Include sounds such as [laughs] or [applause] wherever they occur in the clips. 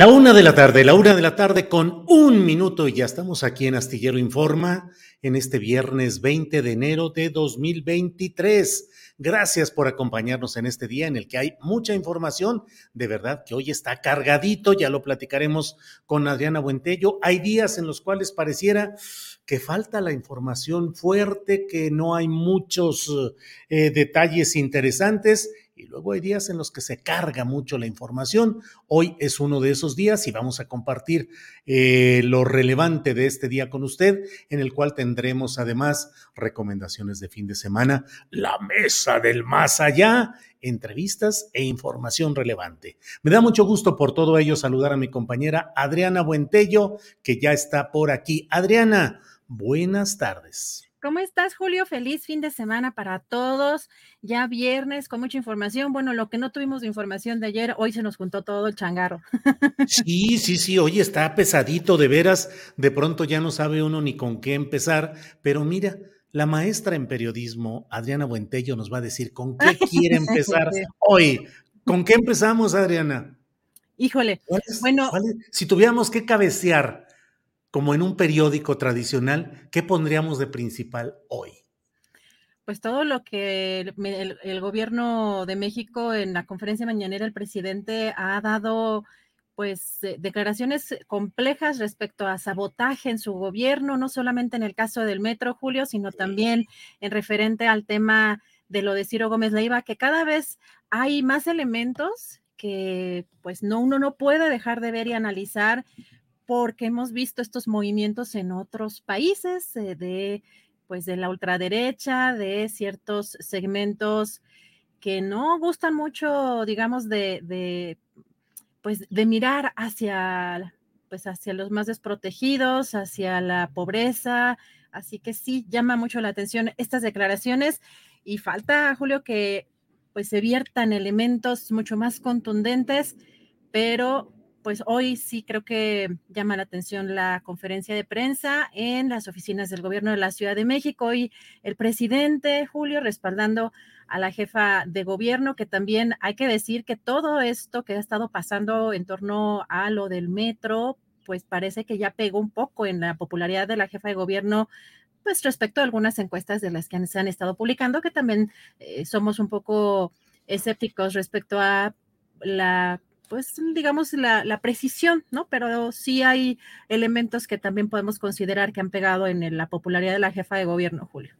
La una de la tarde, la una de la tarde con un minuto y ya estamos aquí en Astillero Informa en este viernes 20 de enero de 2023. Gracias por acompañarnos en este día en el que hay mucha información. De verdad que hoy está cargadito, ya lo platicaremos con Adriana Buentello. Hay días en los cuales pareciera que falta la información fuerte, que no hay muchos eh, detalles interesantes y luego hay días en los que se carga mucho la información. Hoy es uno de esos días y vamos a compartir eh, lo relevante de este día con usted, en el cual tendremos además recomendaciones de fin de semana, la mesa del más allá, entrevistas e información relevante. Me da mucho gusto por todo ello saludar a mi compañera Adriana Buentello, que ya está por aquí. Adriana, buenas tardes. ¿Cómo estás, Julio? Feliz fin de semana para todos. Ya viernes con mucha información. Bueno, lo que no tuvimos de información de ayer, hoy se nos juntó todo el changarro. Sí, sí, sí, hoy está pesadito, de veras. De pronto ya no sabe uno ni con qué empezar. Pero mira, la maestra en periodismo, Adriana Buentello, nos va a decir con qué [laughs] quiere empezar hoy. ¿Con qué empezamos, Adriana? Híjole, bueno. Si tuviéramos que cabecear como en un periódico tradicional, ¿qué pondríamos de principal hoy? Pues todo lo que el, gobierno de México en la conferencia mañanera, el presidente ha dado pues declaraciones complejas respecto a sabotaje en su gobierno, no solamente en el caso del metro, Julio, sino también en referente al tema de lo de Ciro Gómez Leiva, que cada vez hay más elementos que pues no uno no puede dejar de ver y analizar porque hemos visto estos movimientos en otros países eh, de pues de la ultraderecha, de ciertos segmentos que no gustan mucho, digamos, de, de pues de mirar hacia pues hacia los más desprotegidos, hacia la pobreza, así que sí llama mucho la atención estas declaraciones y falta, Julio, que pues se viertan elementos mucho más contundentes, pero pues hoy sí creo que llama la atención la conferencia de prensa en las oficinas del gobierno de la Ciudad de México. Hoy el presidente Julio respaldando a la jefa de gobierno, que también hay que decir que todo esto que ha estado pasando en torno a lo del metro, pues parece que ya pegó un poco en la popularidad de la jefa de gobierno pues respecto a algunas encuestas de las que se han estado publicando, que también eh, somos un poco escépticos respecto a la pues digamos la, precisión, ¿no? Pero sí hay elementos que también podemos considerar que han pegado en la popularidad de la jefa de gobierno, Julio.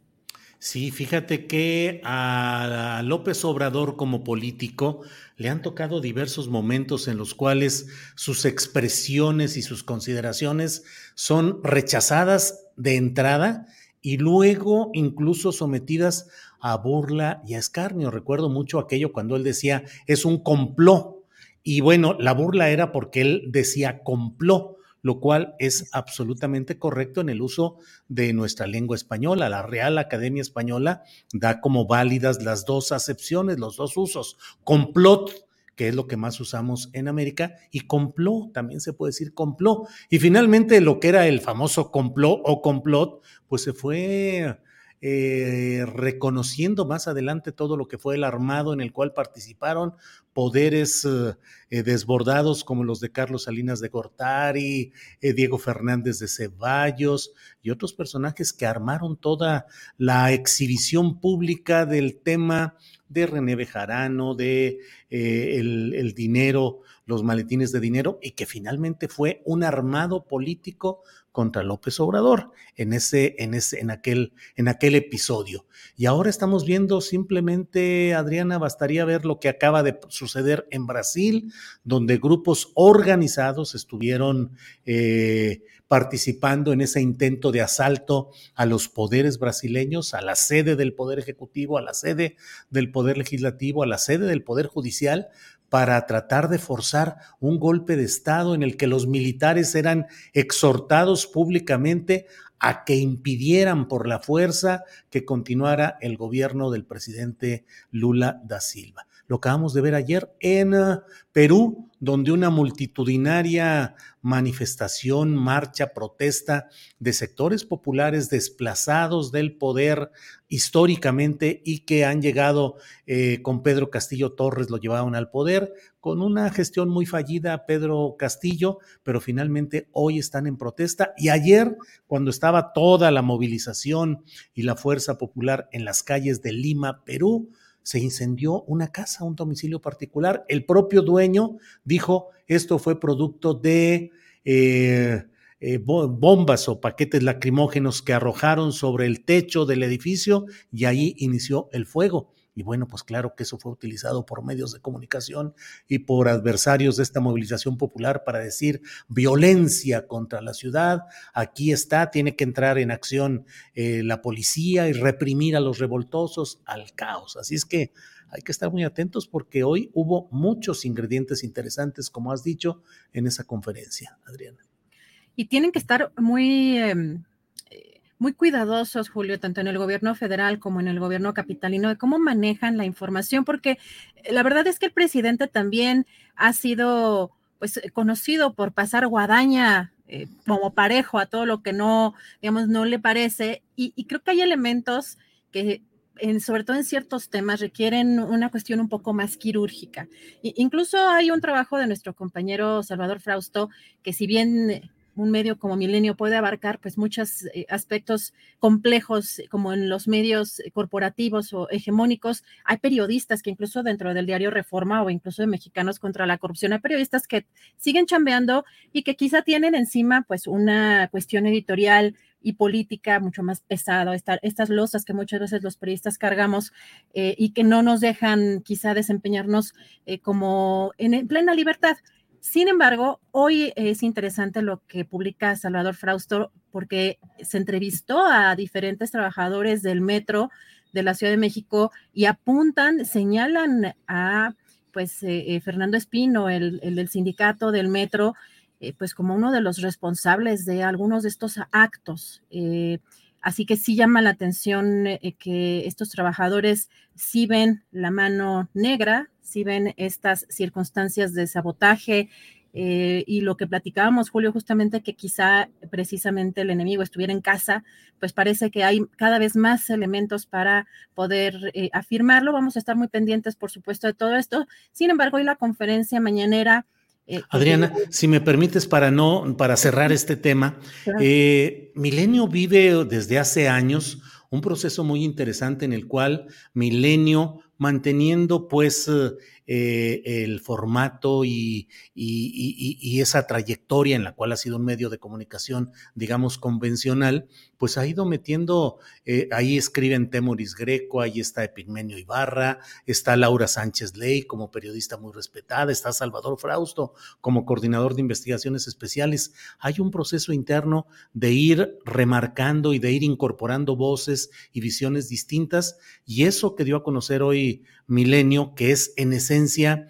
Sí, fíjate que a López Obrador como político le han tocado diversos momentos en los cuales sus expresiones y sus consideraciones son rechazadas de entrada y luego incluso sometidas a burla y a escarnio. Recuerdo mucho aquello cuando él decía, es un complot. Y bueno, la burla era porque él decía complot, lo cual es absolutamente correcto en el uso de nuestra lengua española. La Real Academia Española da como válidas las dos acepciones, los dos usos. Complot que es lo que más usamos en América, y complot, también se puede decir complot. Y finalmente lo que era el famoso complot o complot, pues se fue eh, reconociendo más adelante todo lo que fue el armado en el cual participaron poderes eh, eh, desbordados como los de Carlos Salinas de Gortari, Diego Fernández de Ceballos y otros personajes que armaron toda la exhibición pública del tema de René Bejarano, de el, el dinero, los maletines de dinero, y que finalmente fue un armado político contra López Obrador en ese, en ese, en aquel, en aquel episodio. Y ahora estamos viendo simplemente, Adriana, bastaría ver lo que acaba de suceder en Brasil, donde grupos organizados estuvieron eh, participando en ese intento de asalto a los poderes brasileños, a la sede del Poder Ejecutivo, a la sede del Poder Legislativo, a la sede del Poder Judicial, para tratar de forzar un golpe de Estado en el que los militares eran exhortados públicamente a que impidieran por la fuerza que continuara el gobierno del presidente Lula da Silva. Lo acabamos de ver ayer en eh, Perú, donde una multitudinaria manifestación, marcha, protesta de sectores populares desplazados del poder históricamente y que han llegado eh, con Pedro Castillo Torres, lo llevaron al poder, con una gestión muy fallida Pedro Castillo, pero finalmente hoy están en protesta. Y ayer, cuando estaba toda la movilización y la fuerza popular en las calles de Lima, Perú, se incendió una casa, un domicilio particular. El propio dueño dijo, esto fue producto de eh, eh, bombas o paquetes lacrimógenos que arrojaron sobre el techo del edificio y ahí inició el fuego. Y bueno, pues claro que eso fue utilizado por medios de comunicación y por adversarios de esta movilización popular para decir violencia contra la ciudad. Aquí está, tiene que entrar en acción eh, la policía y reprimir a los revoltosos al caos. Así es que hay que estar muy atentos porque hoy hubo muchos ingredientes interesantes, como has dicho, en esa conferencia, Adriana. Y tienen que estar muy... Em, muy cuidadosos, Julio, tanto en el gobierno federal como en el gobierno capitalino, de cómo manejan la información, porque eh, la verdad es que el presidente también ha sido pues eh, conocido por pasar guadaña eh, como parejo a todo lo que no, digamos, no le parece. Y, creo que hay elementos que, en, sobre todo en ciertos temas, requieren una cuestión un poco más quirúrgica. incluso hay un trabajo de nuestro compañero Salvador Frausto, que si bien un medio como Milenio puede abarcar pues muchos eh, aspectos complejos eh, como en los medios eh, corporativos o hegemónicos. Hay periodistas que incluso dentro del diario Reforma o incluso de Mexicanos contra la corrupción, hay periodistas que siguen chambeando y que quizá tienen encima pues una cuestión editorial y política mucho más pesada, estas losas que muchas veces los periodistas cargamos y que no nos dejan quizá desempeñarnos como en plena libertad. Sin embargo, hoy es interesante lo que publica Salvador Frausto porque se entrevistó a diferentes trabajadores del metro de la Ciudad de México y apuntan, señalan a pues eh, eh, Fernando Espino, el, del sindicato del metro, eh, pues como uno de los responsables de algunos de estos actos. así que sí llama la atención que estos trabajadores sí ven la mano negra si ven estas circunstancias de sabotaje eh, y lo que platicábamos, Julio, justamente que quizá precisamente el enemigo estuviera en casa, pues parece que hay cada vez más elementos para poder eh, afirmarlo. Vamos a estar muy pendientes, por supuesto, de todo esto. Sin embargo, hoy la conferencia mañanera... Eh, Adriana, si me permites para no, para cerrar este tema, Milenio vive desde hace años un proceso muy interesante en el cual Milenio manteniendo pues eh, el formato y, esa trayectoria en la cual ha sido un medio de comunicación, digamos, convencional, pues ha ido metiendo, eh, ahí escriben Temoris Greco, ahí está Epigmenio Ibarra, está Laura Sánchez Ley como periodista muy respetada, está Salvador Frausto como coordinador de investigaciones especiales. Hay un proceso interno de ir remarcando y de ir incorporando voces y visiones distintas y eso que dio a conocer hoy Milenio, que es en esencia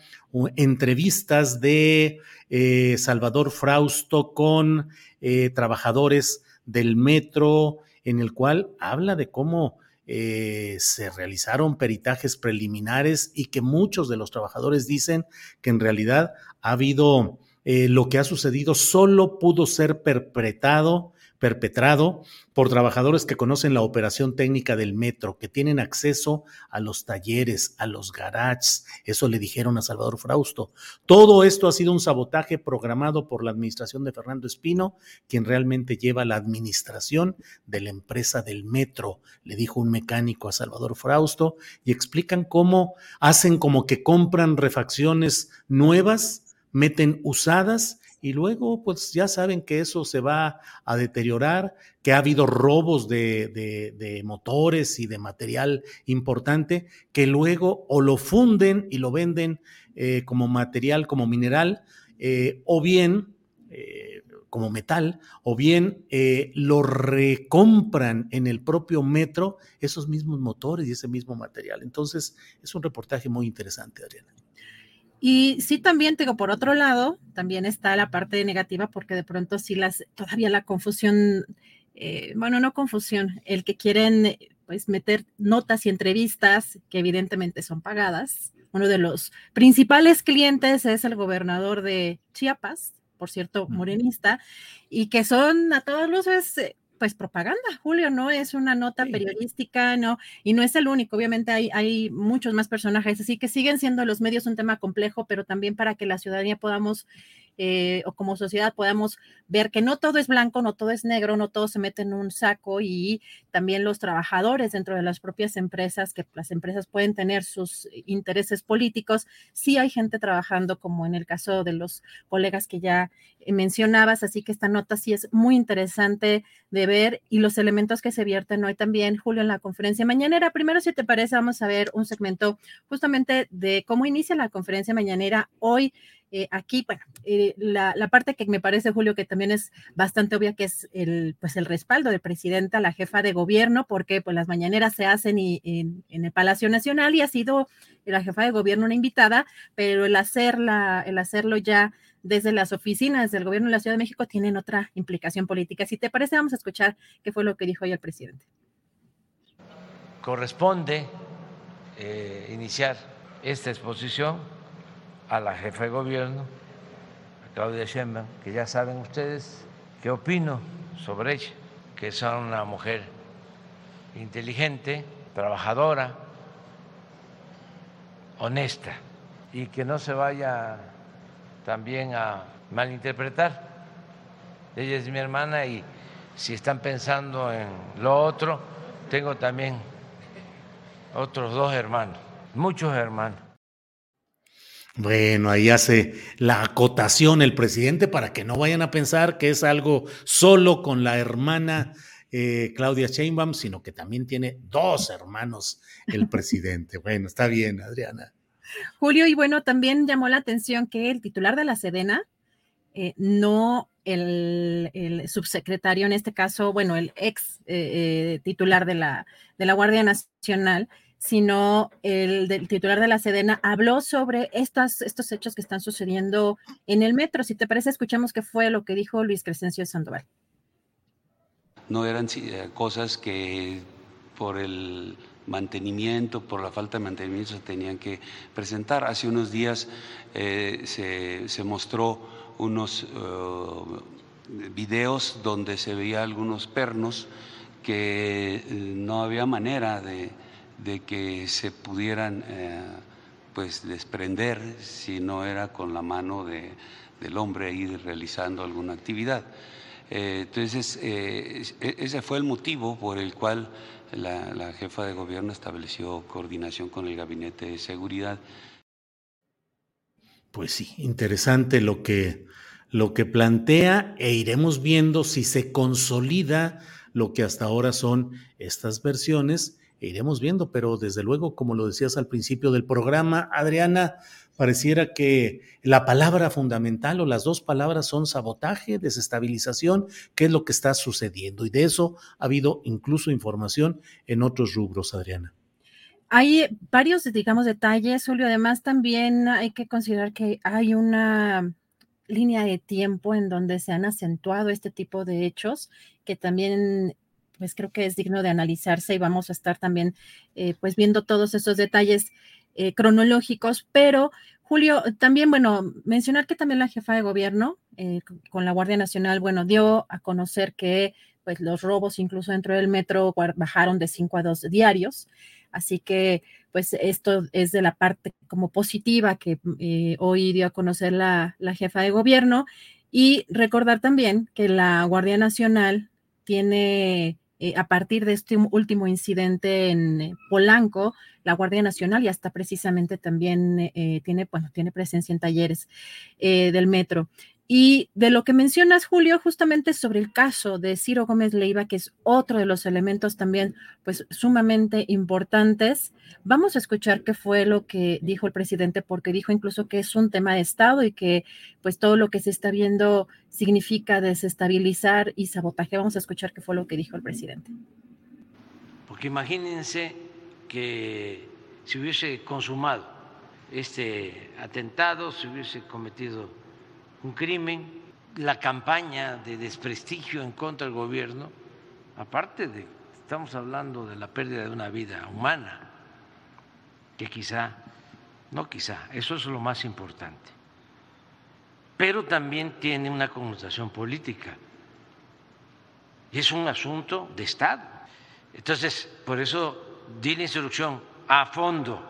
entrevistas de eh, Salvador Frausto con eh, trabajadores del metro, en el cual habla de cómo eh, se realizaron peritajes preliminares y que muchos de los trabajadores dicen que en realidad ha habido lo que ha sucedido solo pudo ser perpetrado perpetrado por trabajadores que conocen la operación técnica del metro, que tienen acceso a los talleres, a los garages. Eso le dijeron a Salvador Frausto. Todo esto ha sido un sabotaje programado por la administración de Fernando Espino, quien realmente lleva la administración de la empresa del metro, le dijo un mecánico a Salvador Frausto, y explican cómo hacen como que compran refacciones nuevas, meten usadas y luego pues ya saben que eso se va a deteriorar, que ha habido robos de, motores y de material importante que luego o lo funden y lo venden eh, como material, como mineral, eh, o bien eh, como metal, o bien lo recompran en el propio metro esos mismos motores y ese mismo material. Entonces es un reportaje muy interesante, Adriana. Y sí, también tengo por otro lado, también está la parte negativa porque de pronto sí las, todavía la confusión, eh, bueno, no confusión, el que quieren pues meter notas y entrevistas que evidentemente son pagadas. Uno de los principales clientes es el gobernador de Chiapas, por cierto, morenista, y que son a todas luces eh, pues propaganda, Julio, no es una nota periodística, no, y no es el único, obviamente hay, hay muchos más personajes, así que siguen siendo los medios un tema complejo, pero también para que la ciudadanía podamos eh, o como sociedad podamos ver que no todo es blanco, no todo es negro, no todo se mete en un saco y también los trabajadores dentro de las propias empresas, que las empresas pueden tener sus intereses políticos, sí hay gente trabajando como en el caso de los colegas que ya mencionabas, así que esta nota sí es muy interesante de ver y los elementos que se vierten hoy también, Julio, en la conferencia mañanera. Primero, si te parece, vamos a ver un segmento justamente de cómo inicia la conferencia mañanera hoy eh, aquí, bueno, eh, la, parte que me parece, Julio, que también es bastante obvia, que es el, pues el respaldo del presidente a la jefa de gobierno, porque pues las mañaneras se hacen en, el Palacio Nacional y ha sido la jefa de gobierno una invitada, pero el, hacerla, el hacerlo ya desde las oficinas del gobierno de la Ciudad de México tienen otra implicación política. Si te parece, vamos a escuchar qué fue lo que dijo hoy el presidente. Corresponde eh, iniciar esta exposición a la jefa de gobierno, a Claudia Sheinbaum, que ya saben ustedes qué opino sobre ella, que es una mujer inteligente, trabajadora, honesta y que no se vaya también a malinterpretar. Ella es mi hermana y si están pensando en lo otro, tengo también otros dos hermanos, muchos hermanos. Bueno, ahí hace la acotación el presidente para que no vayan a pensar que es algo solo con la hermana eh, Claudia Sheinbaum, sino que también tiene dos hermanos el presidente. Bueno, está bien, Adriana. Julio, y bueno, también llamó la atención que el titular de la Sedena, eh, no el, subsecretario, en este caso, bueno, el ex eh, titular de la, de la Guardia Nacional, sino el del titular de la Sedena habló sobre estos, estos hechos que están sucediendo en el metro. Si te parece, escuchamos qué fue lo que dijo Luis Crescencio Sandoval. No eran eh, cosas que por el mantenimiento, por la falta de mantenimiento se tenían que presentar. Hace unos días eh, se, mostró unos eh, videos donde se veía algunos pernos que no había manera de de que se pudieran eh, pues desprender si no era con la mano de, del hombre ahí realizando alguna actividad. Eh, entonces, eh, e, ese fue el motivo por el cual la, la jefa de gobierno estableció coordinación con el Gabinete de Seguridad. Pues sí, interesante lo que, lo que plantea e iremos viendo si se consolida lo que hasta ahora son estas versiones. E iremos viendo, pero desde luego, como lo decías al principio del programa, Adriana, pareciera que la palabra fundamental o las dos palabras son sabotaje, desestabilización, qué es lo que está sucediendo. Y de eso ha habido incluso información en otros rubros, Adriana. Hay varios, digamos, detalles, Julio. Además, también hay que considerar que hay una línea de tiempo en donde se han acentuado este tipo de hechos que también pues creo que es digno de analizarse y vamos a estar también eh, pues viendo todos esos detalles eh, cronológicos, pero Julio, también, bueno, mencionar que también la jefa de gobierno eh, con la Guardia Nacional, bueno, dio a conocer que pues los robos incluso dentro del metro bajaron de 5 a 2 diarios. Así que, pues esto es de la parte como positiva que hoy dio a conocer la, la jefa de gobierno. Y recordar también que la Guardia Nacional tiene eh, a partir de este último incidente en eh, Polanco, la Guardia Nacional y hasta precisamente también tiene, bueno, tiene presencia en talleres del metro. Y de lo que mencionas, Julio, justamente sobre el caso de Ciro Gómez Leiva, que es otro de los elementos también, pues, sumamente importantes, vamos a escuchar qué fue lo que dijo el presidente, porque dijo incluso que es un tema de Estado y que, pues, todo lo que se está viendo significa desestabilizar y sabotaje. Vamos a escuchar qué fue lo que dijo el presidente. Porque imagínense que si hubiese consumado este atentado, se hubiese cometido un crimen, la campaña de desprestigio en contra del gobierno, aparte de, estamos hablando de la pérdida de una vida humana, que quizá, no quizá, eso es lo más importante, pero también tiene una connotación política. Y es un asunto de Estado. Entonces, por eso di la instrucción a fondo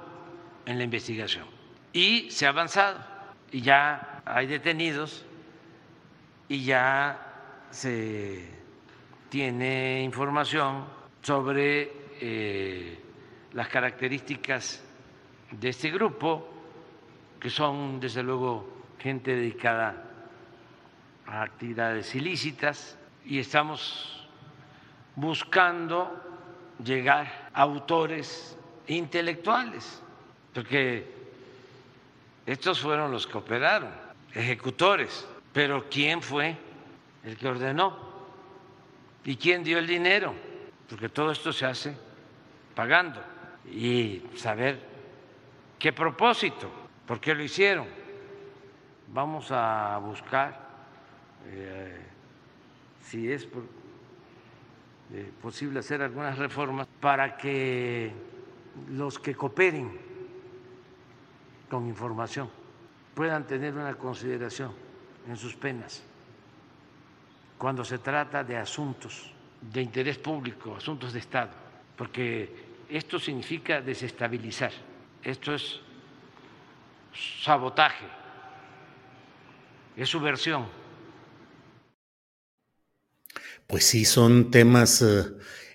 en la investigación. Y se ha avanzado. Y ya hay detenidos y ya se tiene información sobre eh, las características de este grupo, que son desde luego gente dedicada a actividades ilícitas, y estamos buscando llegar a autores intelectuales, porque estos fueron los que operaron, ejecutores. Pero ¿quién fue el que ordenó? ¿Y quién dio el dinero? Porque todo esto se hace pagando. Y saber qué propósito, por qué lo hicieron. Vamos a buscar eh, si es eh, posible hacer algunas reformas para que los que cooperen con información puedan tener una consideración en sus penas cuando se trata de asuntos de interés público, asuntos de Estado, porque esto significa desestabilizar, esto es sabotaje, es subversión. Pues sí, son temas eh,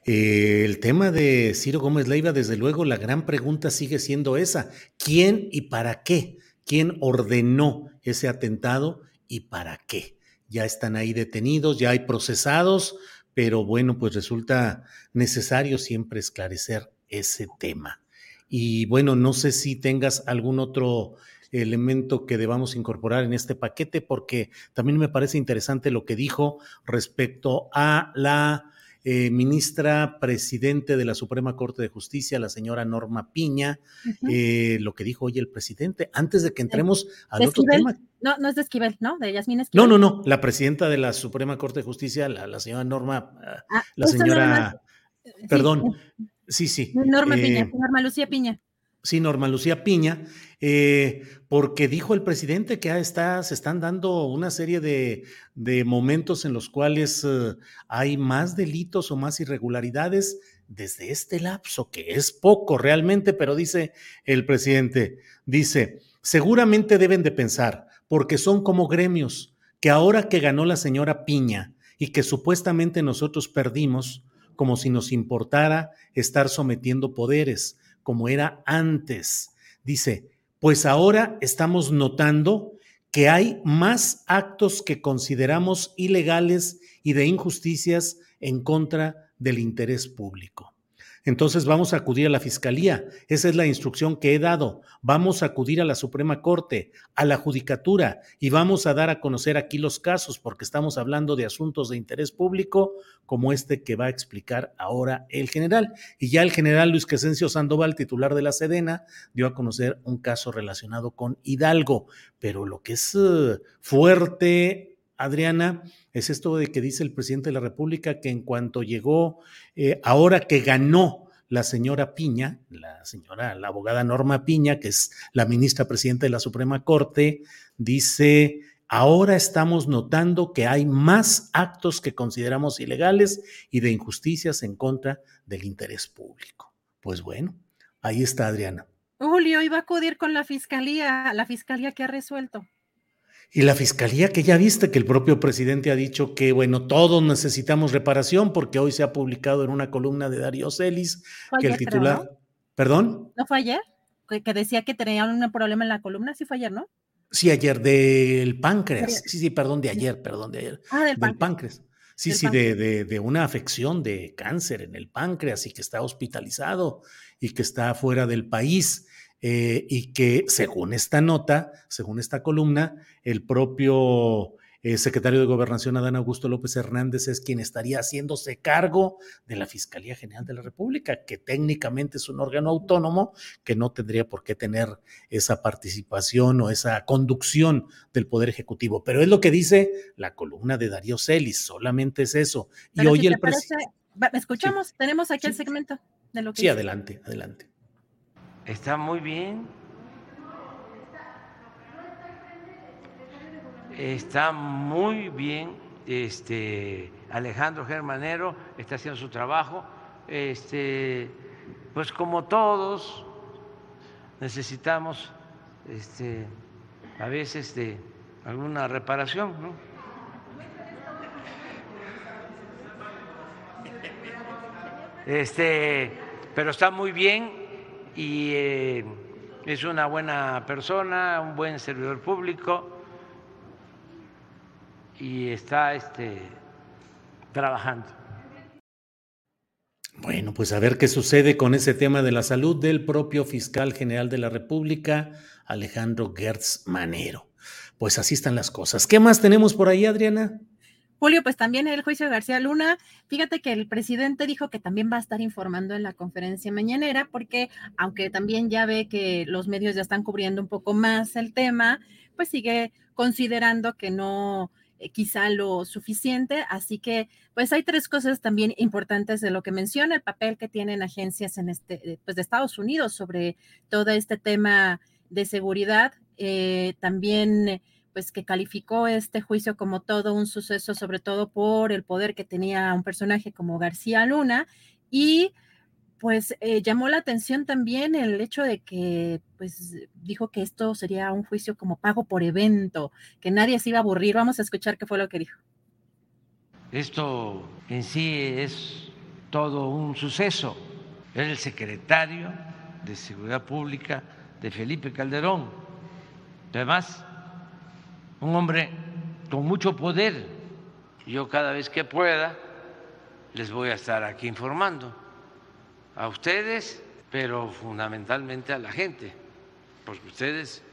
eh, el tema de Ciro Gómez Leiva, desde luego, la gran pregunta sigue siendo esa. ¿Quién y para qué? ¿Quién ordenó ese atentado y para qué? Ya están ahí detenidos, ya hay procesados, pero bueno, pues resulta necesario siempre esclarecer ese tema. Y bueno, no sé si tengas algún otro elemento que debamos incorporar en este paquete, porque también me parece interesante lo que dijo respecto a la eh, ministra presidente de la Suprema Corte de Justicia, la señora Norma Piña, eh, lo que dijo hoy el presidente, antes de que entremos al otro tema. No, no es de Esquivel, ¿no? De Yasmín Esquivel. No, no, no, la presidenta de la Suprema Corte de Justicia, la, señora Norma, ah, la señora, perdón, sí, sí. Norma Piña, eh, Norma Lucía Piña. Sí, Norma Lucía Piña, eh, porque dijo el presidente que está, se están dando una serie de, momentos en los cuales eh, hay más delitos o más irregularidades desde este lapso, que es poco realmente, pero dice el presidente, dice, seguramente deben de pensar, porque son como gremios, que ahora que ganó la señora Piña y que supuestamente nosotros perdimos, como si nos importara estar sometiendo poderes como era antes. Dice, pues ahora estamos notando que hay más actos que consideramos ilegales y de injusticias en contra del interés público. Entonces vamos a acudir a la Fiscalía. Esa es la instrucción que he dado. Vamos a acudir a la Suprema Corte, a la Judicatura y vamos a dar a conocer aquí los casos porque estamos hablando de asuntos de interés público como este que va a explicar ahora el general. Y ya el general Luis Crescencio Sandoval, titular de la Sedena, dio a conocer un caso relacionado con Hidalgo. Pero lo que es uh, fuerte, Adriana, es esto de que dice el presidente de la República que en cuanto llegó, eh, ahora que ganó la señora Piña, la señora, la abogada Norma Piña, que es la ministra presidenta de la Suprema Corte, dice, ahora estamos notando que hay más actos que consideramos ilegales y de injusticias en contra del interés público. Pues bueno, ahí está Adriana. Julio iba a acudir con la fiscalía, la fiscalía que ha resuelto. Y la fiscalía, que ya viste que el propio presidente ha dicho que, bueno, todos necesitamos reparación, porque hoy se ha publicado en una columna de Darío Celis que el titular. ¿Perdón? ¿No fue ayer? Que, decía que tenían un problema en la columna, sí fue ayer, ¿no? Sí, ayer del páncreas. Sí, sí, perdón, de ayer, perdón, de ayer. Ah, del, páncreas. Sí, sí, De, de, de, una afección de cáncer en el páncreas y que está hospitalizado y que está fuera del país. Eh, y que según esta nota, según esta columna, el propio eh, secretario de Gobernación, Adán Augusto López Hernández, es quien estaría haciéndose cargo de la Fiscalía General de la República, que técnicamente es un órgano autónomo que no tendría por qué tener esa participación o esa conducción del Poder Ejecutivo. Pero es lo que dice la columna de Darío Celis, solamente es eso. y hoy el presidente... Escuchamos, tenemos aquí el segmento de lo que... Sí, adelante, adelante. Está muy bien. Está muy bien. Este Alejandro Germanero está haciendo su trabajo. Este, pues como todos necesitamos este, a veces de alguna reparación, ¿no? Este, pero está muy bien y eh, es una buena persona, un buen servidor público y está este, trabajando. Bueno, pues a ver qué sucede con ese tema de la salud del propio fiscal general de la República, Alejandro Gertz Manero. Pues así están las cosas. ¿Qué más tenemos por ahí, Adriana? Julio, pues también el juicio de García Luna, fíjate que el presidente dijo que también va a estar informando en la conferencia mañanera, porque aunque también ya ve que los medios ya están cubriendo un poco más el tema, pues sigue considerando que no eh, quizá lo suficiente. Así que, pues hay tres cosas también importantes de lo que menciona, el papel que tienen agencias en este, eh, pues de Estados Unidos sobre todo este tema de seguridad. Eh, también pues que calificó este juicio como todo un suceso, sobre todo por el poder que tenía un personaje como García Luna y pues eh, llamó la atención también el hecho de que pues dijo que esto sería un juicio como pago por evento, que nadie se iba a aburrir. Vamos a escuchar qué fue lo que dijo. Esto en sí es todo un suceso. Era el secretario de Seguridad Pública de Felipe Calderón. Además, un hombre con mucho poder. Yo cada vez que pueda les voy a estar aquí informando a ustedes, pero fundamentalmente a la gente, porque ustedes,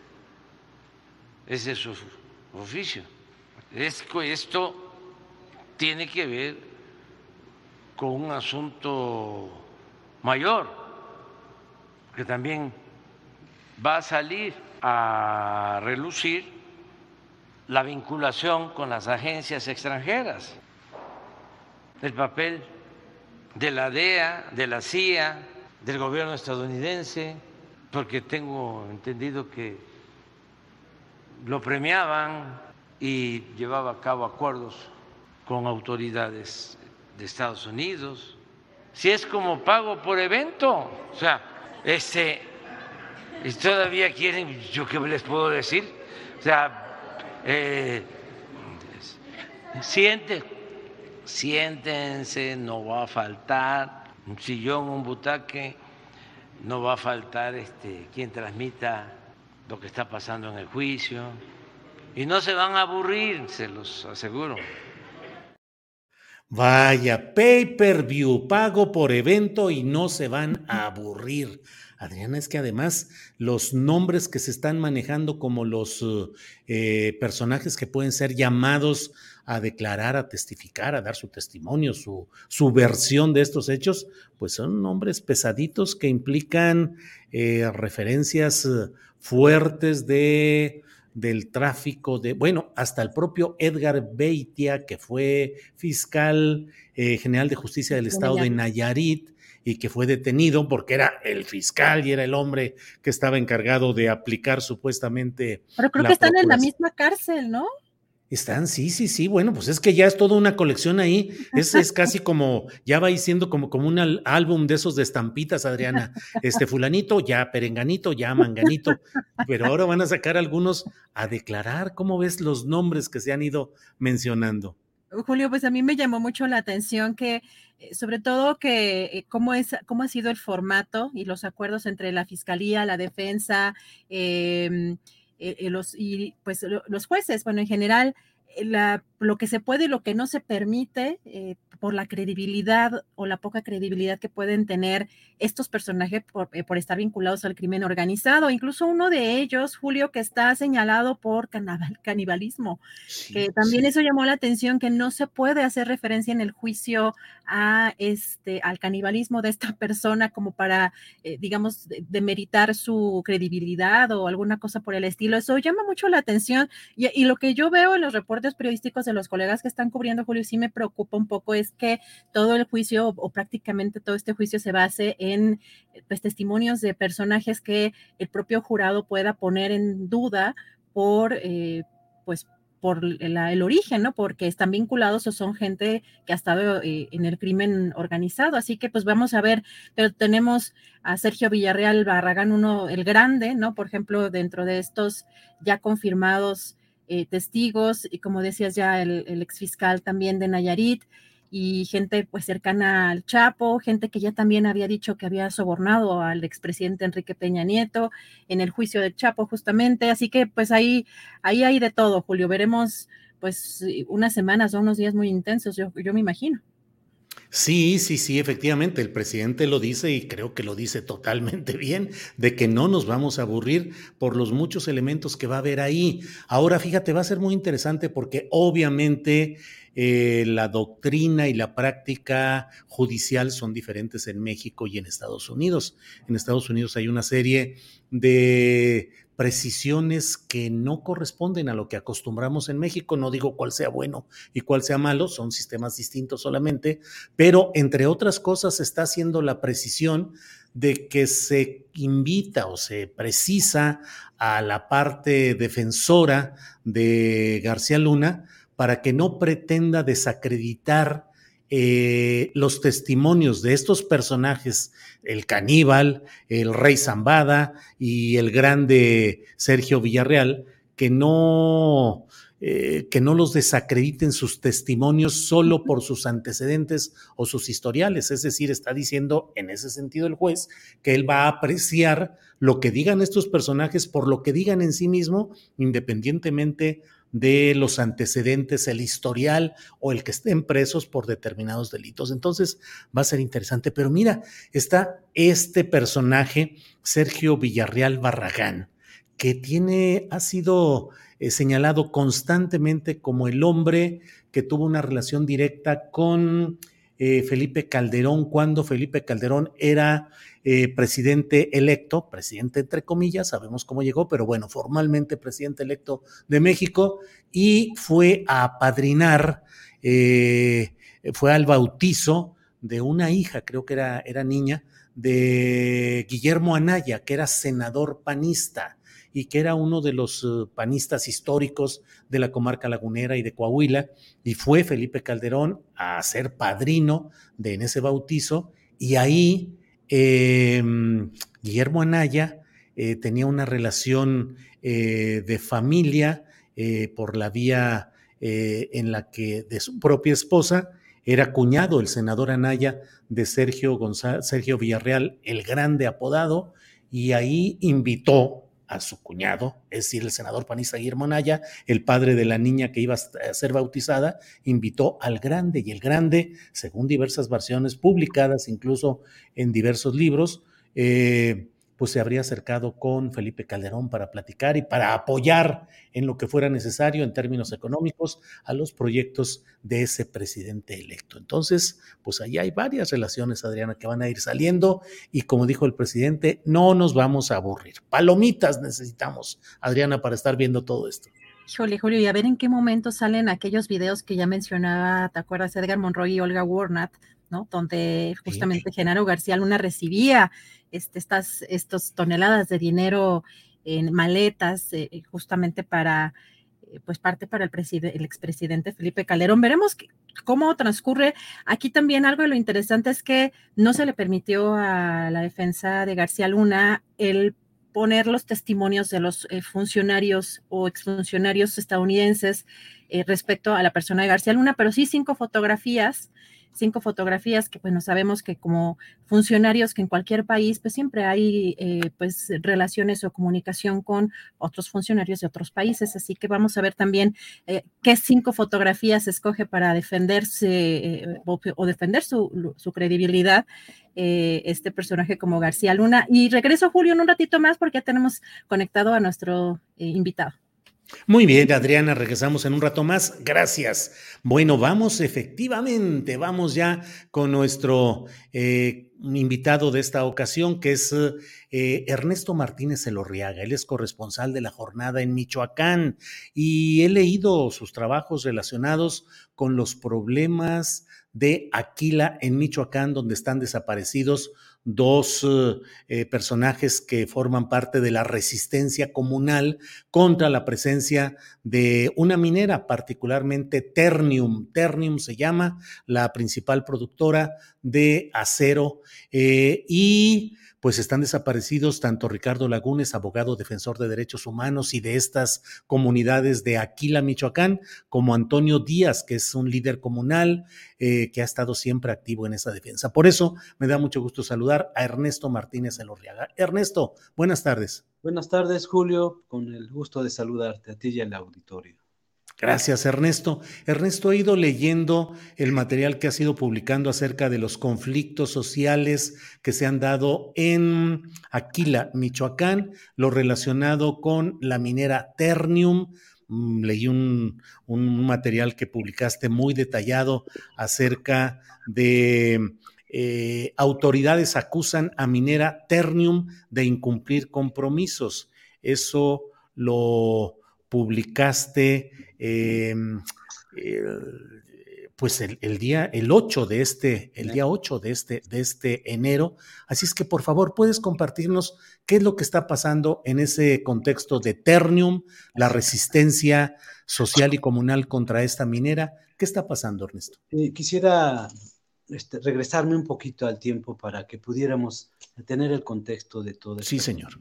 ese es su oficio. Esto tiene que ver con un asunto mayor, que también va a salir a relucir la vinculación con las agencias extranjeras, el papel de la DEA, de la CIA, del gobierno estadounidense, porque tengo entendido que lo premiaban y llevaba a cabo acuerdos con autoridades de Estados Unidos. Si es como pago por evento, o sea, este, y todavía quieren, yo qué les puedo decir, o sea, eh, siéntense, no va a faltar un sillón, un butaque, no va a faltar este, quien transmita lo que está pasando en el juicio. Y no se van a aburrir, se los aseguro. Vaya, pay-per-view, pago por evento y no se van a aburrir. Adriana, es que además los nombres que se están manejando como los eh, personajes que pueden ser llamados a declarar, a testificar, a dar su testimonio, su, su versión de estos hechos, pues son nombres pesaditos que implican eh, referencias eh, fuertes de del tráfico de, bueno, hasta el propio Edgar Beitia, que fue fiscal eh, general de justicia del estado de Nayarit y que fue detenido porque era el fiscal y era el hombre que estaba encargado de aplicar supuestamente. Pero creo que están en la misma cárcel, ¿no? Están, sí, sí, sí. Bueno, pues es que ya es toda una colección ahí. Es, es casi como, ya va siendo como, como un álbum de esos de estampitas, Adriana. Este fulanito, ya perenganito, ya manganito. Pero ahora van a sacar algunos a declarar. ¿Cómo ves los nombres que se han ido mencionando? Julio, pues a mí me llamó mucho la atención que, eh, sobre todo que eh, cómo es, cómo ha sido el formato y los acuerdos entre la fiscalía, la defensa, eh, eh, los, y pues los jueces, bueno, en general, la, lo que se puede y lo que no se permite eh, por la credibilidad o la poca credibilidad que pueden tener estos personajes por, eh, por, estar vinculados al crimen organizado. Incluso uno de ellos, Julio, que está señalado por canibalismo, que también eso llamó la atención, que no se puede hacer referencia en el juicio a este, al canibalismo de esta persona como para, eh, digamos, demeritar su credibilidad o alguna cosa por el estilo. Eso llama mucho la atención y, y lo que yo veo en los reportes periodísticos de los colegas que están cubriendo, Julio, sí me preocupa un poco es que todo el juicio o, prácticamente todo este juicio se base en pues, testimonios de personajes que el propio jurado pueda poner en duda por, eh, pues, por el origen, ¿no? Porque están vinculados o son gente que ha estado eh, en el crimen organizado. Así que pues vamos a ver, pero tenemos a Sergio Villarreal Barragán, uno, el grande, ¿no? Por ejemplo, dentro de estos ya confirmados eh, testigos y como decías ya el, el ex fiscal también de Nayarit y gente pues cercana al Chapo, gente que ya también había dicho que había sobornado al expresidente Enrique Peña Nieto en el juicio del Chapo justamente, así que pues ahí, ahí hay de todo, Julio, veremos pues unas semanas o unos días muy intensos, yo, yo me imagino. Sí, sí, sí, efectivamente, el presidente lo dice y creo que lo dice totalmente [laughs] bien, de que no nos vamos a aburrir por los muchos elementos que va a haber ahí. Ahora, fíjate, va a ser muy interesante porque obviamente eh, la doctrina y la práctica judicial son diferentes en México y en Estados Unidos. En Estados Unidos hay una serie de precisiones que no corresponden a lo que acostumbramos en México. No digo cuál sea bueno y cuál sea malo, son sistemas distintos solamente, pero entre otras cosas está haciendo la precisión de que se invita o se precisa a la parte defensora de García Luna para que no pretenda desacreditar eh, los testimonios de estos personajes, el caníbal, el rey Zambada y el grande Sergio Villarreal, que no, eh, que no los desacrediten sus testimonios solo por sus antecedentes o sus historiales. Es decir, está diciendo en ese sentido el juez que él va a apreciar lo que digan estos personajes por lo que digan en sí mismo, independientemente de los antecedentes, el historial o el que estén presos por determinados delitos. Entonces va a ser interesante. Pero mira, está este personaje, Sergio Villarreal Barragán, que tiene, ha sido eh, señalado constantemente como el hombre que tuvo una relación directa con eh, Felipe Calderón cuando Felipe Calderón era eh, presidente electo, presidente entre comillas, sabemos cómo llegó, pero bueno, formalmente presidente electo de México y fue a apadrinar, eh, fue al bautizo de una hija, creo que era, era niña, de Guillermo Anaya, que era senador panista y que era uno de los eh, panistas históricos de la comarca lagunera y de Coahuila, y fue Felipe Calderón a ser padrino de en ese bautizo, y ahí Em, Guillermo Anaya eh, tenía una relación eh, de familia por la vía en la que de su propia esposa era cuñado el senador Anaya de Sergio, Sergio Villarreal, el grande apodado, y ahí invitó a su cuñado, es decir, el senador panista Guillermo Naya, el padre de la niña que iba a ser bautizada, invitó al grande y el grande, según diversas versiones publicadas incluso en diversos libros, eh, pues se habría acercado con Felipe Calderón para platicar y para apoyar en lo que fuera necesario en términos económicos a los proyectos de ese presidente electo. Entonces, pues ahí hay varias relaciones, Adriana, que van a ir saliendo y como dijo el presidente, no nos vamos a aburrir. Palomitas necesitamos, Adriana, para estar viendo todo esto. Híjole, Julio, y a ver en qué momento salen aquellos videos que ya mencionaba, ¿te acuerdas? Edgar Monroy y Olga Warnat, ¿no? Donde justamente Genaro García Luna recibía este, estas estos toneladas de dinero en maletas, eh, eh, justamente para, eh, pues parte para el, el expresidente Felipe Calderón. Veremos cómo transcurre. Aquí también algo de lo interesante es que no se le permitió a la defensa de García Luna el poner los testimonios de los funcionarios o exfuncionarios estadounidenses respecto a la persona de García Luna, pero sí cinco fotografías cinco fotografías que, bueno, sabemos que como funcionarios que en cualquier país, pues siempre hay, eh, pues, relaciones o comunicación con otros funcionarios de otros países. Así que vamos a ver también eh, qué cinco fotografías escoge para defenderse eh, o, defender su, su credibilidad este personaje como García Luna. Y regreso, Julio, en un ratito más porque ya tenemos conectado a nuestro invitado. Muy bien, Adriana, regresamos en un rato más. Gracias. Bueno, vamos efectivamente, vamos ya con nuestro eh, invitado de esta ocasión, que es eh, Ernesto Martínez Elorriaga. Él es corresponsal de la jornada en Michoacán y he leído sus trabajos relacionados con los problemas de Aquila en Michoacán, donde están desaparecidos dos eh, personajes que forman parte de la resistencia comunal contra la presencia de una minera, particularmente Ternium. Ternium se llama la principal productora de acero eh, y pues están desaparecidos tanto Ricardo Lagunes, abogado defensor de derechos humanos y de estas comunidades de Aquila, Michoacán, como Antonio Díaz, que es un líder comunal eh, que ha estado siempre activo en esa defensa. Por eso me da mucho gusto saludar a Ernesto Martínez Elorriaga. Ernesto, buenas tardes. Buenas tardes, Julio, con el gusto de saludarte a ti y al auditorio. Gracias, Ernesto. Ernesto, ha ido leyendo el material que ha sido publicando acerca de los conflictos sociales que se han dado en Aquila, Michoacán, lo relacionado con la minera Ternium. Mm, leí un, material que publicaste muy detallado acerca de eh, autoridades acusan a minera Ternium de incumplir compromisos. Eso lo publicaste em, pues el, día, el 8 de este, el día 8 de este, de este enero. Así es que por favor, puedes compartirnos qué es lo que está pasando en ese contexto de Ternium, la resistencia social y comunal contra esta minera. ¿Qué está pasando, Ernesto? Eh, quisiera este, regresarme un poquito al tiempo para que pudiéramos tener el contexto de todo sí, señor.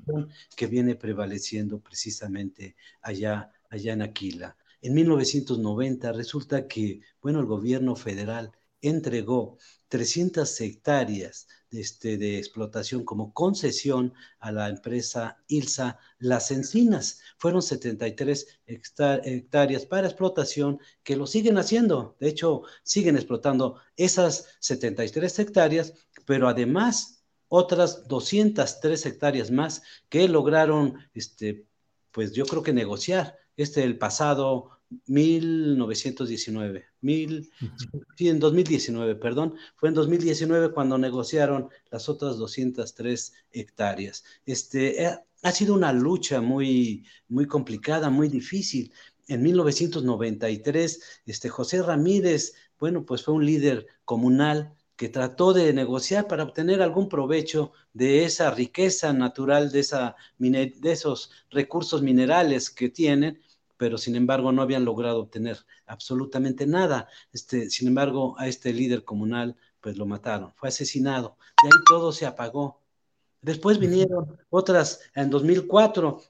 que viene prevaleciendo precisamente allá, allá en Aquila. En 1990 resulta que, bueno, el gobierno federal entregó 300 hectáreas de, este, de explotación como concesión a la empresa ILSA Las Encinas. Fueron 73 hectáreas para explotación que lo siguen haciendo. De hecho, siguen explotando esas 73 hectáreas, pero además otras 203 hectáreas más que lograron, este, pues yo creo que negociar. Este el pasado 1919, mil, sí, en 2019, perdón, fue en 2019 cuando negociaron las otras 203 hectáreas. Este, eh, ha sido una lucha muy, muy complicada, muy difícil. En 1993, este, José Ramírez, bueno, pues fue un líder comunal que trató de negociar para obtener algún provecho de esa riqueza natural, de, esa, de esos recursos minerales que tienen, pero sin embargo no habían logrado obtener absolutamente nada. Este, sin embargo, a este líder comunal pues lo mataron, fue asesinado. De ahí todo se apagó. Después vinieron otras, en 2004,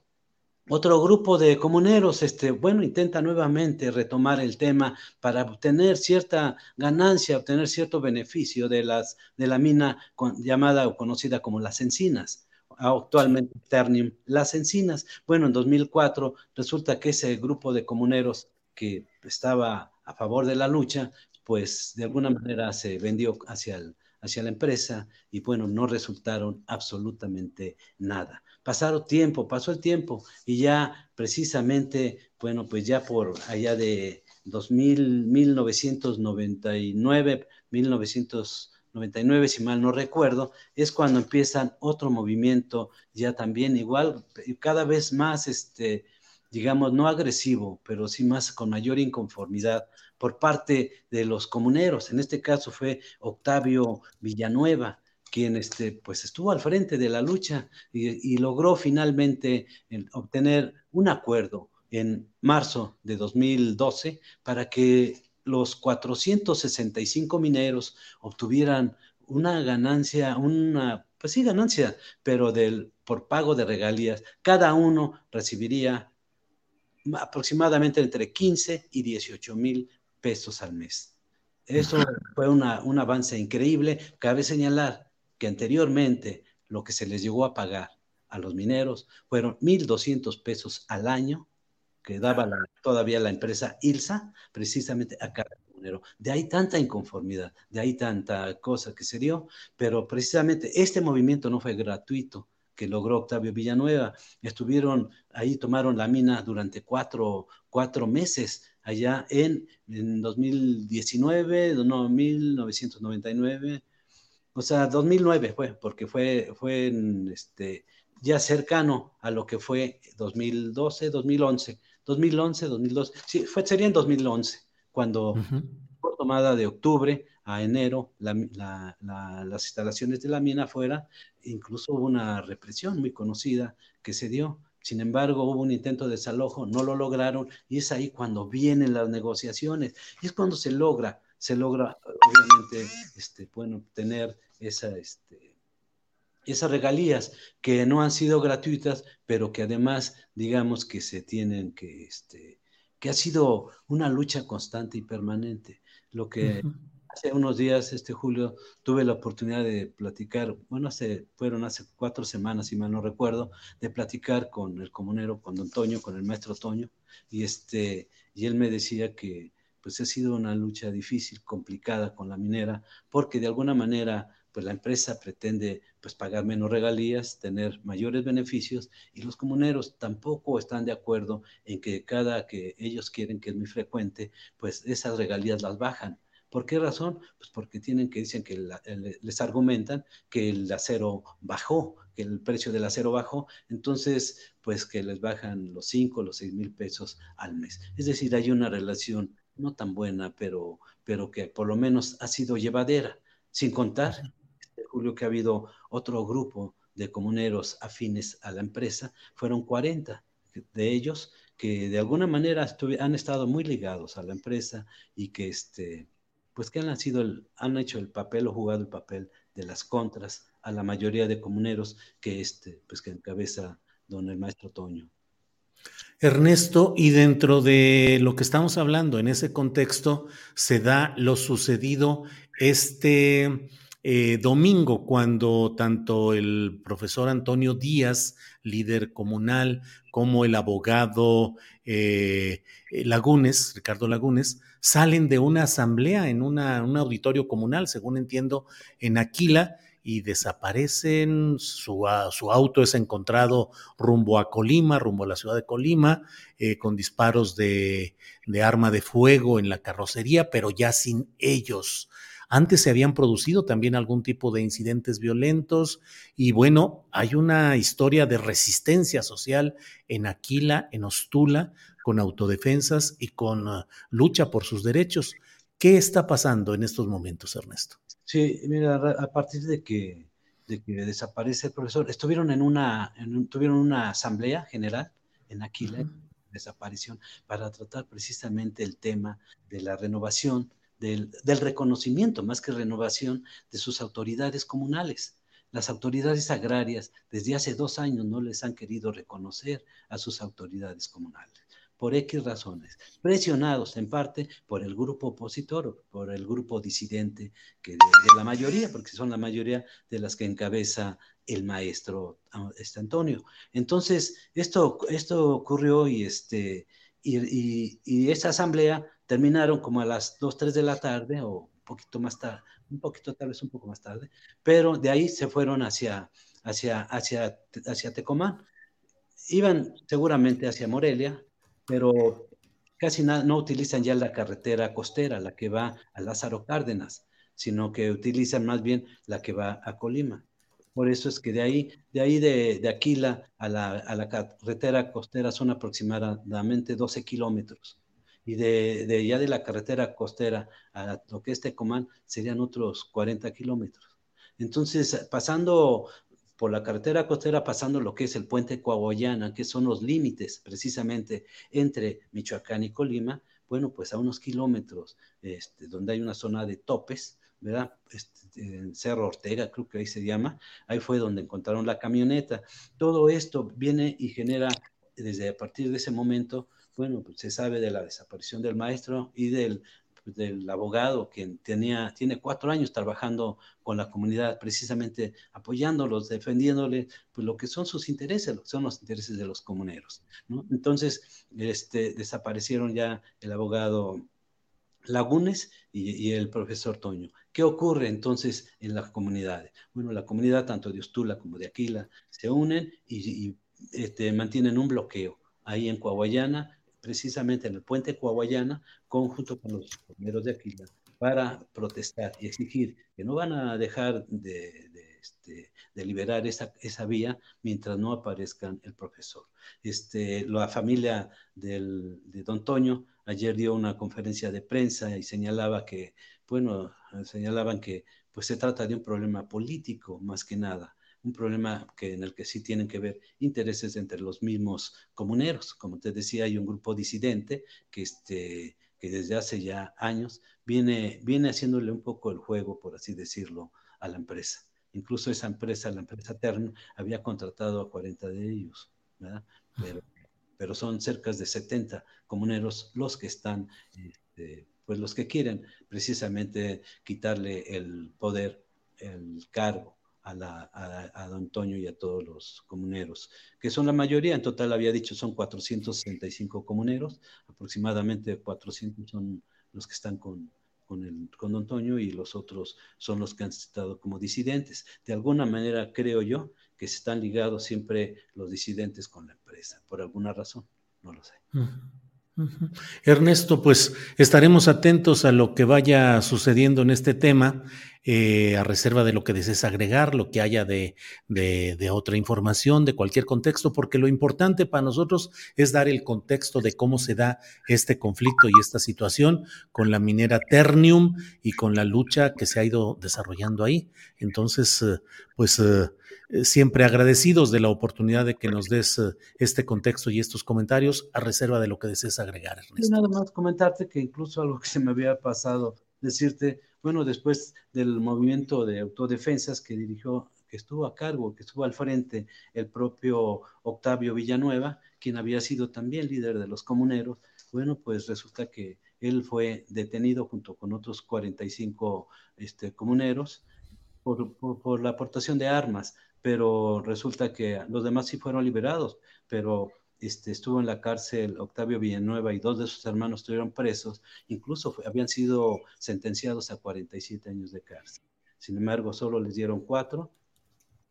otro grupo de comuneros, este, bueno, intenta nuevamente retomar el tema para obtener cierta ganancia, obtener cierto beneficio de, las, de la mina llamada o conocida como las encinas. actualmente Ternium Las Encinas. Bueno, en 2004 resulta que ese grupo de comuneros que estaba a favor de la lucha, pues de alguna manera se vendió hacia, hacia la empresa y bueno, no resultaron absolutamente nada. Pasaron tiempo, pasó el tiempo y ya precisamente, bueno, pues ya por allá de 2000, 1999, 1999, si mal no recuerdo, es cuando empiezan otro movimiento ya también igual, cada vez más, este, digamos, no agresivo, pero sí más con mayor inconformidad por parte de los comuneros. En este caso fue Octavio Villanueva, quien este, pues estuvo al frente de la lucha y, logró finalmente obtener un acuerdo en marzo de 2012 para que los 465 mineros obtuvieran una ganancia, una, pues sí, ganancia, pero del, por pago de regalías. Cada uno recibiría aproximadamente entre 15 y 18 mil pesos al mes. Eso fue una, un avance increíble. Cabe señalar que anteriormente lo que se les llegó a pagar a los mineros fueron 1.200 pesos al año que daba todavía la empresa ILSA, precisamente a cada minero. De ahí tanta inconformidad, de ahí tanta cosa que se dio, pero precisamente este movimiento no fue gratuito que logró Octavio Villanueva. Estuvieron ahí, tomaron la mina durante cuatro, cuatro meses allá en, en 2019, no, 1999, o sea, 2009 fue, porque fue, fue en, este, ya cercano a lo que fue 2012, 2011, 2011, 2012, sí, fue, sería en 2011, cuando por tomada de octubre a enero, las instalaciones de la mina fuera, incluso hubo una represión muy conocida que se dio. Sin embargo, hubo un intento de desalojo, no lo lograron y es ahí cuando vienen las negociaciones. Y es cuando se logra, se logra, obviamente, este, bueno, tener esa, este, esas regalías que no han sido gratuitas, pero que además, digamos que se tienen que, este, que ha sido una lucha constante y permanente. Lo que Hace unos días, este julio, tuve la oportunidad de platicar, bueno, hace, fueron hace cuatro semanas, si mal no recuerdo, de platicar con el comunero, con don Toño, con el maestro Toño, y, este, y él me decía que pues ha sido una lucha difícil, complicada con la minera, porque de alguna manera pues la empresa pretende pues pagar menos regalías, tener mayores beneficios y los comuneros tampoco están de acuerdo en que cada que ellos quieren, que es muy frecuente, pues esas regalías las bajan. ¿Por qué razón? Pues porque tienen que dicen que les argumentan que el acero bajó, que el precio del acero bajó, entonces pues que les bajan los 5, los 6 mil pesos al mes. Es decir, hay una relación no tan buena, pero, pero que por lo menos ha sido llevadera, sin contar, este Julio, que ha habido otro grupo de comuneros afines a la empresa, fueron 40 de ellos que de alguna manera han estado muy ligados a la empresa y que este, pues que han, sido han hecho el papel o jugado el papel de las contras a la mayoría de comuneros que este, pues que encabeza don el maestro Toño. Ernesto, y dentro de lo que estamos hablando, en ese contexto, se da lo sucedido este eh, domingo, cuando tanto el profesor Antonio Díaz, líder comunal, como el abogado eh, Lagunes, Ricardo Lagunes, salen de una asamblea en un auditorio comunal, según entiendo, en Aquila, y desaparecen, su, su, auto es encontrado rumbo a Colima, rumbo a la ciudad de Colima, eh, con disparos de, de, arma de fuego en la carrocería, pero ya sin ellos. Antes se habían producido también algún tipo de incidentes violentos y bueno, hay una historia de resistencia social en Aquila, en Ostula, con autodefensas y con uh, lucha por sus derechos. ¿Qué está pasando en estos momentos, Ernesto? Sí, mira, a partir de que, de que desaparece el profesor, estuvieron en una, tuvieron una asamblea general en Aquila, desaparición, para tratar precisamente el tema de la renovación, del, del reconocimiento, más que renovación, de sus autoridades comunales. Las autoridades agrarias desde hace dos años no les han querido reconocer a sus autoridades comunales por X razones, presionados en parte por el grupo opositor, por el grupo disidente que de, la mayoría, porque son la mayoría de las que encabeza el maestro este Antonio. Entonces, esto, esto ocurrió y, este, y, y, esa asamblea terminaron como a las 2, 3 de la tarde o un poquito más tarde, un poquito tal vez un poco más tarde, pero de ahí se fueron hacia, hacia, hacia, hacia Tecomán. Iban seguramente hacia Morelia, pero casi no utilizan ya la carretera costera, la que va a Lázaro Cárdenas, sino que utilizan más bien la que va a Colima. Por eso es que de ahí, de ahí de, Aquila a la, carretera costera son aproximadamente 12 kilómetros. Y de, de, ya de la carretera costera a lo que es Tecomán serían otros 40 kilómetros. Entonces, pasando por la carretera costera, pasando lo que es el puente Coahuayana, que son los límites precisamente entre Michoacán y Colima, bueno, pues a unos kilómetros, este, donde hay una zona de topes, ¿verdad? Este, en Cerro Ortega, creo que ahí se llama, ahí fue donde encontraron la camioneta. Todo esto viene y genera, desde a partir de ese momento, bueno, pues se sabe de la desaparición del maestro y del, del abogado que tenía, tiene cuatro años trabajando con la comunidad, precisamente apoyándolos, defendiéndole pues, lo que son sus intereses, lo que son los intereses de los comuneros. Entonces, este, desaparecieron ya el abogado Lagunes y, el profesor Toño. ¿Qué ocurre entonces en las comunidades? Bueno, la comunidad tanto de Ustula como de Aquila se unen y, este, mantienen un bloqueo ahí en Coahuayana, precisamente en el puente Coahuayana, conjunto con los comuneros de Aquila, para protestar y exigir que no van a dejar de, este, liberar esa, esa, vía mientras no aparezcan el profesor. Este, la familia de Don Toño ayer dio una conferencia de prensa y señalaba que, bueno, señalaban que pues se trata de un problema político más que nada, un problema que, en el que sí tienen que ver intereses entre los mismos comuneros. Como te decía, hay un grupo disidente que, este, que desde hace ya años viene, viene haciéndole un poco el juego, por así decirlo, a la empresa. Incluso esa empresa, la empresa Tern, había contratado a 40 de ellos, ¿verdad? Pero pero son cerca de 70 comuneros los que están, este, pues los que quieren precisamente quitarle el poder, el cargo a, don Antonio y a todos los comuneros, que son la mayoría, en total había dicho son 465 comuneros, aproximadamente 400 son los que están con, con, el, don Antonio y los otros son los que han estado como disidentes. De alguna manera creo yo que están ligados siempre los disidentes con la empresa, por alguna razón, no lo sé. Ernesto, pues estaremos atentos a lo que vaya sucediendo en este tema, eh, a reserva de lo que desees agregar, lo que haya de, de, otra información, de cualquier contexto, porque lo importante para nosotros es dar el contexto de cómo se da este conflicto y esta situación con la minera Ternium y con la lucha que se ha ido desarrollando ahí. Entonces, eh, pues eh, siempre agradecidos de la oportunidad de que nos des este contexto y estos comentarios a reserva de lo que desees agregar, Ernesto. Y nada más comentarte que incluso algo que se me había pasado, decirte, bueno, después del movimiento de autodefensas que dirigió, que estuvo a cargo, que estuvo al frente el propio Octavio Villanueva, quien había sido también líder de los comuneros, bueno, pues resulta que él fue detenido junto con otros 45 este, comuneros por, por la aportación de armas pero resulta que los demás sí fueron liberados, pero este, estuvo en la cárcel Octavio Villanueva y dos de sus hermanos estuvieron presos, incluso habían sido sentenciados a 47 años de cárcel. Sin embargo, solo les dieron cuatro,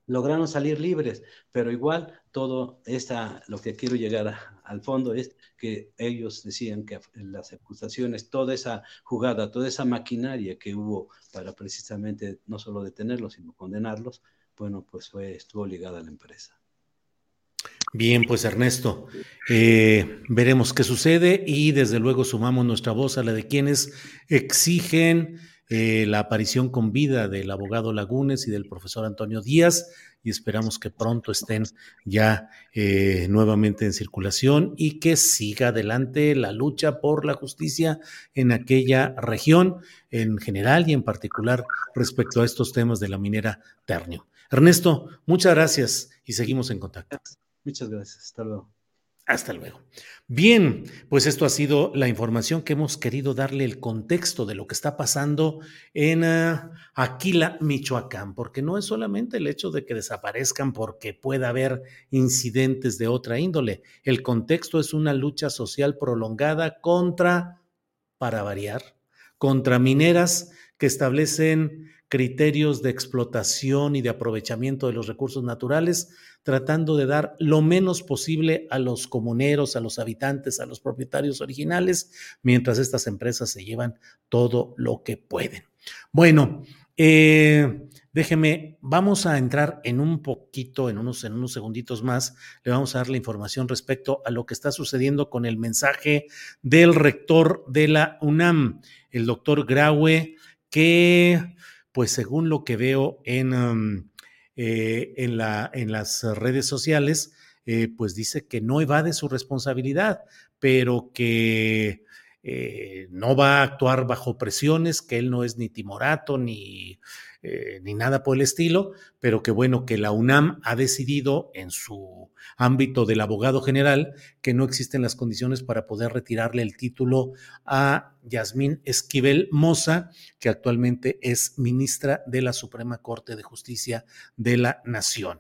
lograron salir libres, pero igual todo esta, lo que quiero llegar al fondo es que ellos decían que las acusaciones, toda esa jugada, toda esa maquinaria que hubo para precisamente no solo detenerlos, sino condenarlos, bueno, pues fue, estuvo ligada a la empresa. Bien, pues Ernesto, eh, veremos qué sucede y desde luego sumamos nuestra voz a la de quienes exigen eh, la aparición con vida del abogado Lagunes y del profesor Antonio Díaz y esperamos que pronto estén ya eh, nuevamente en circulación y que siga adelante la lucha por la justicia en aquella región en general y en particular respecto a estos temas de la minera Ternio. Ernesto, muchas gracias y seguimos en contacto. Muchas gracias. Hasta luego. Hasta luego. Bien, pues esto ha sido la información que hemos querido darle el contexto de lo que está pasando en uh, Aquila, Michoacán, porque no es solamente el hecho de que desaparezcan porque pueda haber incidentes de otra índole. El contexto es una lucha social prolongada contra, para variar, contra mineras que establecen criterios de explotación y de aprovechamiento de los recursos naturales, tratando de dar lo menos posible a los comuneros, a los habitantes, a los propietarios originales, mientras estas empresas se llevan todo lo que pueden. Bueno, eh, déjeme, vamos a entrar en un poquito, en unos, en unos segunditos más, le vamos a dar la información respecto a lo que está sucediendo con el mensaje del rector de la UNAM, el doctor Graue, que pues según lo que veo en, eh, en, la, en, las redes sociales, eh, pues dice que no evade su responsabilidad, pero que eh, no va a actuar bajo presiones, que él no es ni timorato ni eh, ni nada por el estilo, pero que bueno, que la UNAM ha decidido en su ámbito del abogado general que no existen las condiciones para poder retirarle el título a Yasmín Esquivel Moza, que actualmente es ministra de la Suprema Corte de Justicia de la Nación.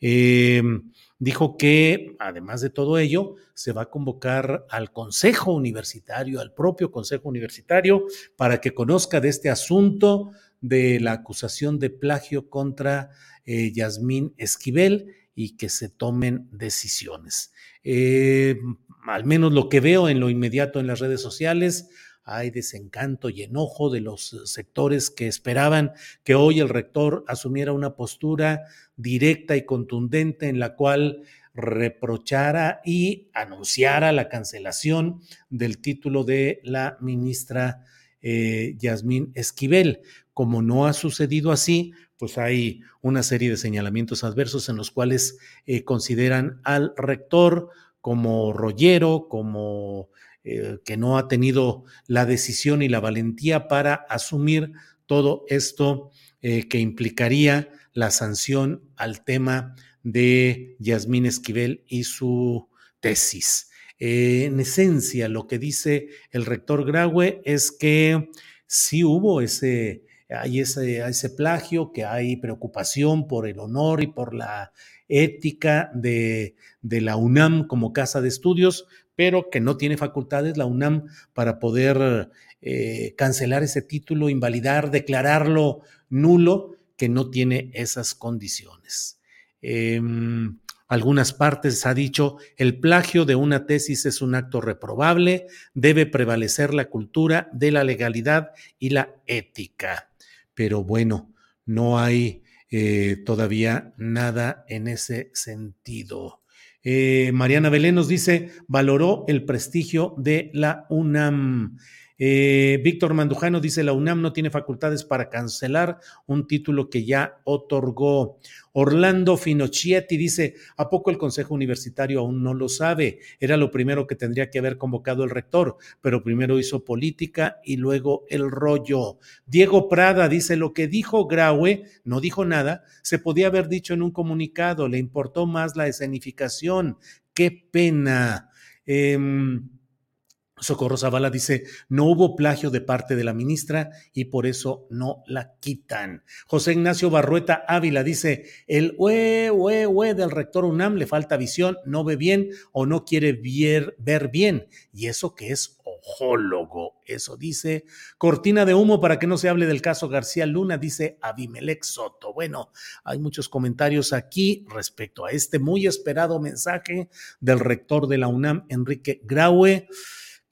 Eh, dijo que, además de todo ello, se va a convocar al Consejo Universitario, al propio Consejo Universitario, para que conozca de este asunto de la acusación de plagio contra eh, Yasmín Esquivel y que se tomen decisiones. Eh, al menos lo que veo en lo inmediato en las redes sociales, hay desencanto y enojo de los sectores que esperaban que hoy el rector asumiera una postura directa y contundente en la cual reprochara y anunciara la cancelación del título de la ministra eh, Yasmín Esquivel. Como no ha sucedido así, pues hay una serie de señalamientos adversos en los cuales eh, consideran al rector como rollero, como eh, que no ha tenido la decisión y la valentía para asumir todo esto eh, que implicaría la sanción al tema de Yasmín Esquivel y su tesis. En esencia, lo que dice el rector Graue es que sí hubo ese hay ese, ese plagio, que hay preocupación por el honor y por la ética de, de, la UNAM como casa de estudios, pero que no tiene facultades la UNAM para poder eh, cancelar ese título, invalidar, declararlo nulo, que no tiene esas condiciones. Eh, algunas partes ha dicho, el plagio de una tesis es un acto reprobable, debe prevalecer la cultura de la legalidad y la ética pero bueno, no hay eh, todavía nada en ese sentido. Eh, Mariana Belén nos dice, valoró el prestigio de la UNAM. Eh, Víctor Mandujano dice, la UNAM no tiene facultades para cancelar un título que ya otorgó. Orlando Finocchietti dice, ¿a poco el Consejo Universitario aún no lo sabe? Era lo primero que tendría que haber convocado el rector, pero primero hizo política y luego el rollo. Diego Prada dice, lo que dijo Graue, no dijo nada, se podía haber dicho en un comunicado, le importó más la escenificación. Qué pena. Eh, Socorro Zavala dice, no hubo plagio de parte de la ministra y por eso no la quitan. José Ignacio Barrueta Ávila dice, el ue, ue, ue del rector UNAM le falta visión, no ve bien o no quiere ver bien. Y eso que es ojólogo, eso dice. Cortina de humo para que no se hable del caso García Luna, dice Abimelec Soto. Bueno, hay muchos comentarios aquí respecto a este muy esperado mensaje del rector de la UNAM, Enrique Graue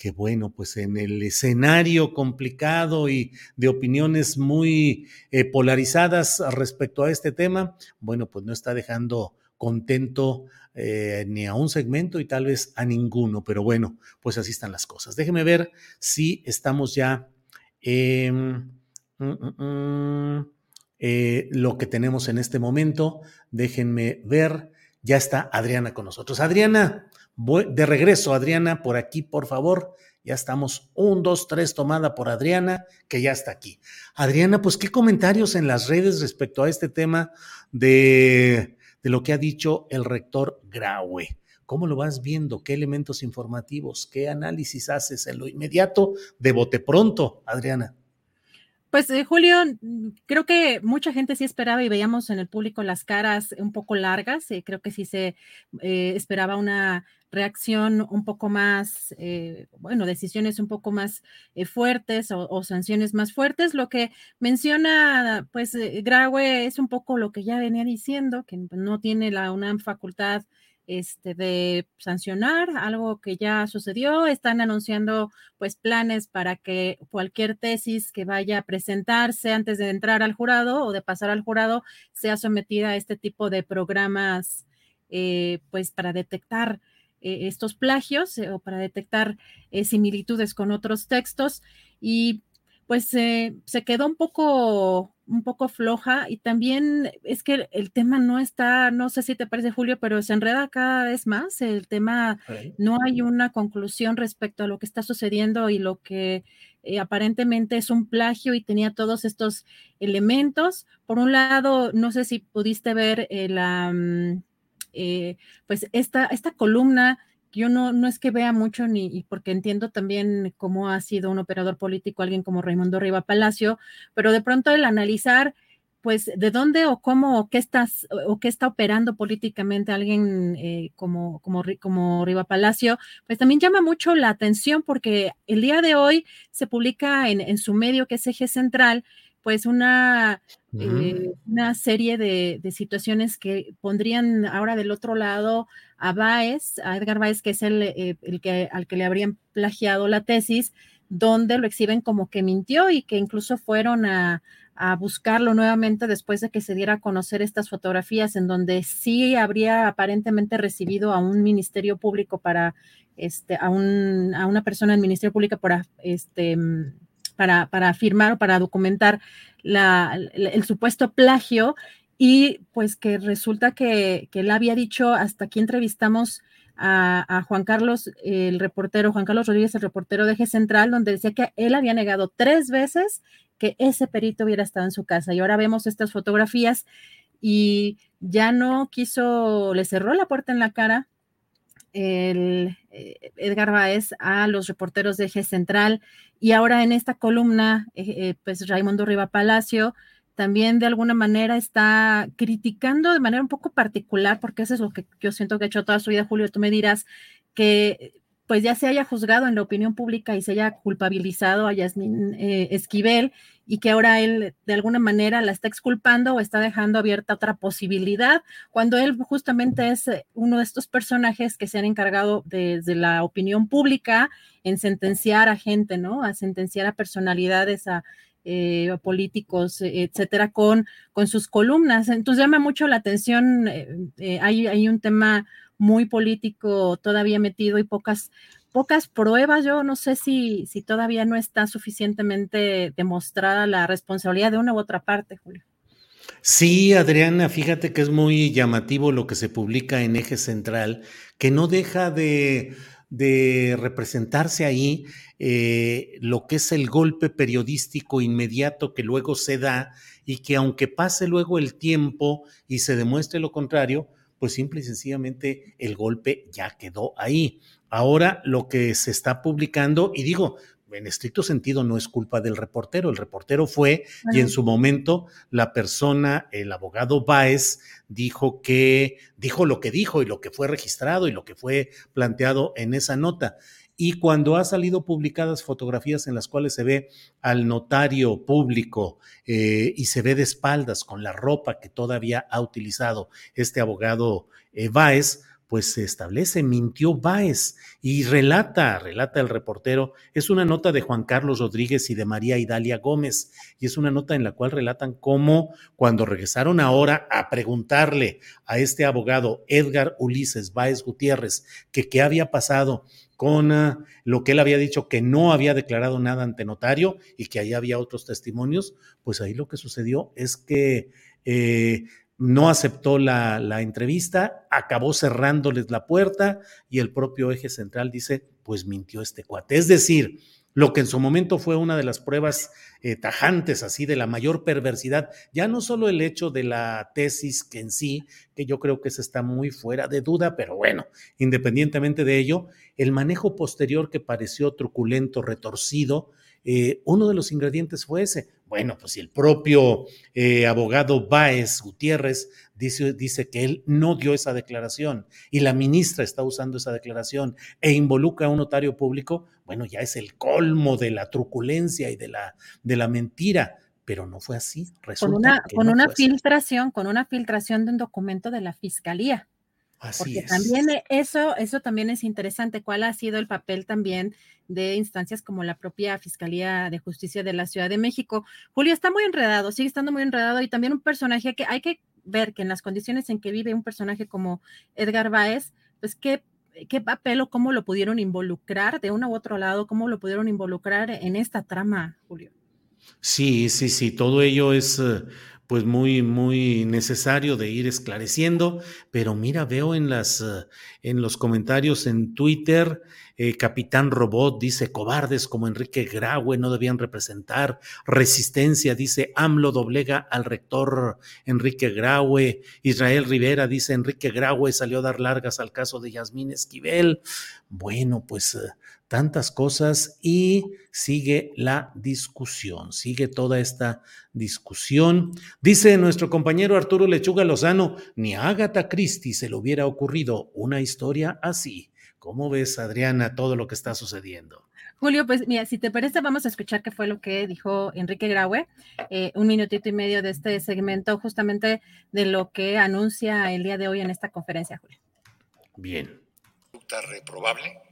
que bueno, pues en el escenario complicado y de opiniones muy eh, polarizadas respecto a este tema, bueno, pues no está dejando contento eh, ni a un segmento y tal vez a ninguno, pero bueno, pues así están las cosas. Déjeme ver si estamos ya mm, mm, mm, eh, lo que tenemos en este momento. Déjenme ver, ya está Adriana con nosotros. Adriana, de regreso, Adriana, por aquí, por favor. Ya estamos, un, dos, tres, tomada por Adriana, que ya está aquí. Adriana, pues, ¿qué comentarios en las redes respecto a este tema de, de lo que ha dicho el rector Graue? ¿Cómo lo vas viendo? ¿Qué elementos informativos? ¿Qué análisis haces en lo inmediato de bote pronto, Adriana? Pues eh, Julio, mm, creo que mucha gente sí esperaba y veíamos en el público las caras un poco largas. Eh, creo que sí se eh, esperaba una reacción un poco más, bueno, decisiones un poco más fuertes o, sanciones más fuertes. Lo que menciona, pues, Graue es un poco lo que ya venía diciendo, que no tiene la facultad este, de sancionar algo que ya sucedió. Están anunciando pues planes para que cualquier tesis que vaya a presentarse antes de entrar al jurado o de pasar al jurado sea sometida a este tipo de programas eh, pues para detectar eh, estos plagios eh, o para detectar similitudes con otros textos y pues se quedó un poco un poco floja y también es que el tema no está, no sé si te parece Julio, pero se enreda cada vez más. El tema, no hay una conclusión respecto a lo que está sucediendo y lo que eh, aparentemente es un plagio y tenía todos estos elementos. Por un lado, no sé si pudiste ver eh, la, mm, eh, pues esta, esta columna yo no, no es que vea mucho ni porque entiendo también cómo ha sido un operador político alguien como Raimundo Riva Palacio, pero de pronto el analizar pues de dónde o cómo o qué estás o qué está operando políticamente alguien eh, como, como, como Riva Palacio, pues también llama mucho la atención porque el día de hoy se publica en, en su medio que es Eje Central, pues una, eh, una serie de, situaciones que pondrían ahora del otro lado a Baez, a Edgar Baez, que es el, eh, el, que, al que le habrían plagiado la tesis, donde lo exhiben como que mintió y que incluso fueron a, a buscarlo nuevamente después de que se diera a conocer estas fotografías en donde sí habría aparentemente recibido a un ministerio público para, este, a, un, a una persona del ministerio público para, este, para, firmar o para documentar el, supuesto plagio y pues que resulta que, él había dicho, hasta aquí entrevistamos a, Juan Carlos, el reportero, Juan Carlos Rodríguez, el reportero de Eje Central, donde decía que él había negado tres veces que ese perito hubiera estado en su casa. Y ahora vemos estas fotografías y ya no quiso, le cerró la puerta en la cara el eh, Edgar Baez a los reporteros de Eje Central y ahora en esta columna, eh, eh, pues Raimundo Riva Palacio también de alguna manera está criticando de manera un poco particular, porque eso es lo que yo siento que ha hecho toda su vida, Julio, tú me dirás que pues ya se haya juzgado en la opinión pública y se haya culpabilizado a Yasmín Esquivel y que ahora él de alguna manera la está exculpando o está dejando abierta otra posibilidad, cuando él justamente es eh, uno de estos personajes que se han encargado desde la opinión pública en sentenciar a gente, ¿no? A sentenciar a personalidades, a, eh, políticos, etcétera, con, con sus columnas. Entonces llama mucho la atención, eh, hay, hay un tema muy político todavía metido y pocas pocas pruebas. Yo no sé si, si todavía no está suficientemente demostrada la responsabilidad de una u otra parte, Julio. Sí, Adriana, fíjate que es muy llamativo lo que se publica en Eje Central, que no deja de, representarse ahí eh, lo que es el golpe periodístico inmediato que luego se da y que aunque pase luego el tiempo y se demuestre lo contrario, pues simple y sencillamente el golpe ya quedó ahí. Ahora lo que se está publicando, y digo, en estricto sentido no es culpa del reportero, el reportero fue y en su momento la persona, el abogado Báez, dijo que dijo lo que dijo y lo que fue registrado y lo que fue planteado en esa nota. Y cuando ha salido publicadas fotografías en las cuales se ve al notario público eh, y se ve de espaldas con la ropa que todavía ha utilizado este abogado eh, Báez, pues se establece, mintió Báez y relata, relata el reportero, es una nota de Juan Carlos Rodríguez y de María Idalia Gómez, y es una nota en la cual relatan cómo cuando regresaron ahora a preguntarle a este abogado Edgar Ulises Báez Gutiérrez que qué había pasado con ah, lo que él había dicho que no había declarado nada ante notario y que ahí había otros testimonios, pues ahí lo que sucedió es que eh, no aceptó la, entrevista, acabó cerrándoles la puerta y el propio eje central dice, pues mintió este cuate. Es decir, lo que en su momento fue una de las pruebas eh, tajantes así de la mayor perversidad, ya no solo el hecho de la tesis que en sí, que yo creo que se está muy fuera de duda, pero bueno, independientemente de ello, el manejo posterior que pareció truculento, retorcido, eh, uno de los ingredientes fue ese. Bueno, pues si el propio eh, abogado Báez Gutiérrez dice, dice que él no dio esa declaración y la ministra está usando esa declaración e involucra a un notario público, bueno, ya es el colmo de la truculencia y de la, de la mentira pero no fue así. Resulta con una, con una filtración, con una filtración de un documento de la fiscalía. Así Porque también eso, eso también es interesante. ¿Cuál ha sido el papel también de instancias como la propia Fiscalía de Justicia de la Ciudad de México? Julio está muy enredado, sigue estando muy enredado y también un personaje que hay que ver que en las condiciones en que vive un personaje como Edgar Báez, pues qué, qué papel o cómo lo pudieron involucrar de uno u otro lado, cómo lo pudieron involucrar en esta trama, Julio. Sí, sí, sí, todo ello es eh, pues muy, muy necesario de ir esclareciendo, pero mira, veo en las, eh, en los comentarios en Twitter, eh, Capitán Robot dice, cobardes como Enrique Graue no debían representar, resistencia dice, AMLO doblega al rector Enrique Graue, Israel Rivera dice, Enrique Graue salió a dar largas al caso de Yasmín Esquivel. Bueno, pues eh, tantas cosas y sigue la discusión, sigue toda esta discusión. Dice nuestro compañero Arturo Lechuga Lozano, ni a Agatha Christie se le hubiera ocurrido una historia así. ¿Cómo ves, Adriana, todo lo que está sucediendo? Julio, pues mira, si te parece, vamos a escuchar qué fue lo que dijo Enrique Graue, eh, un minutito y medio de este segmento, justamente de lo que anuncia el día de hoy en esta conferencia, Julio. Bien. Reprobable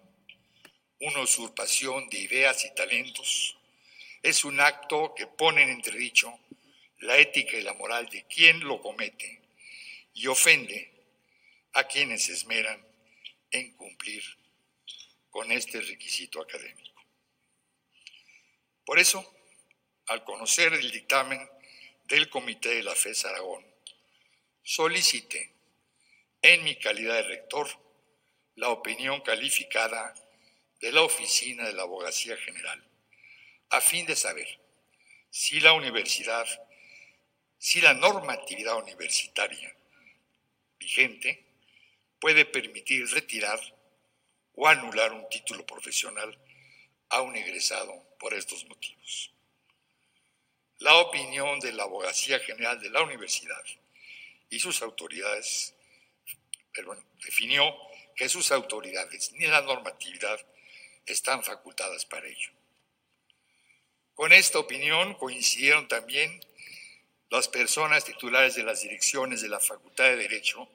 una usurpación de ideas y talentos, es un acto que pone en entredicho la ética y la moral de quien lo comete y ofende a quienes se esmeran en cumplir con este requisito académico. Por eso, al conocer el dictamen del Comité de la FES Aragón, solicité, en mi calidad de rector, la opinión calificada de la Oficina de la Abogacía General, a fin de saber si la universidad, si la normatividad universitaria vigente puede permitir retirar o anular un título profesional a un egresado por estos motivos. La opinión de la Abogacía General de la Universidad y sus autoridades definió que sus autoridades ni la normatividad están facultadas para ello. Con esta opinión coincidieron también las personas titulares de las direcciones de la Facultad de Derecho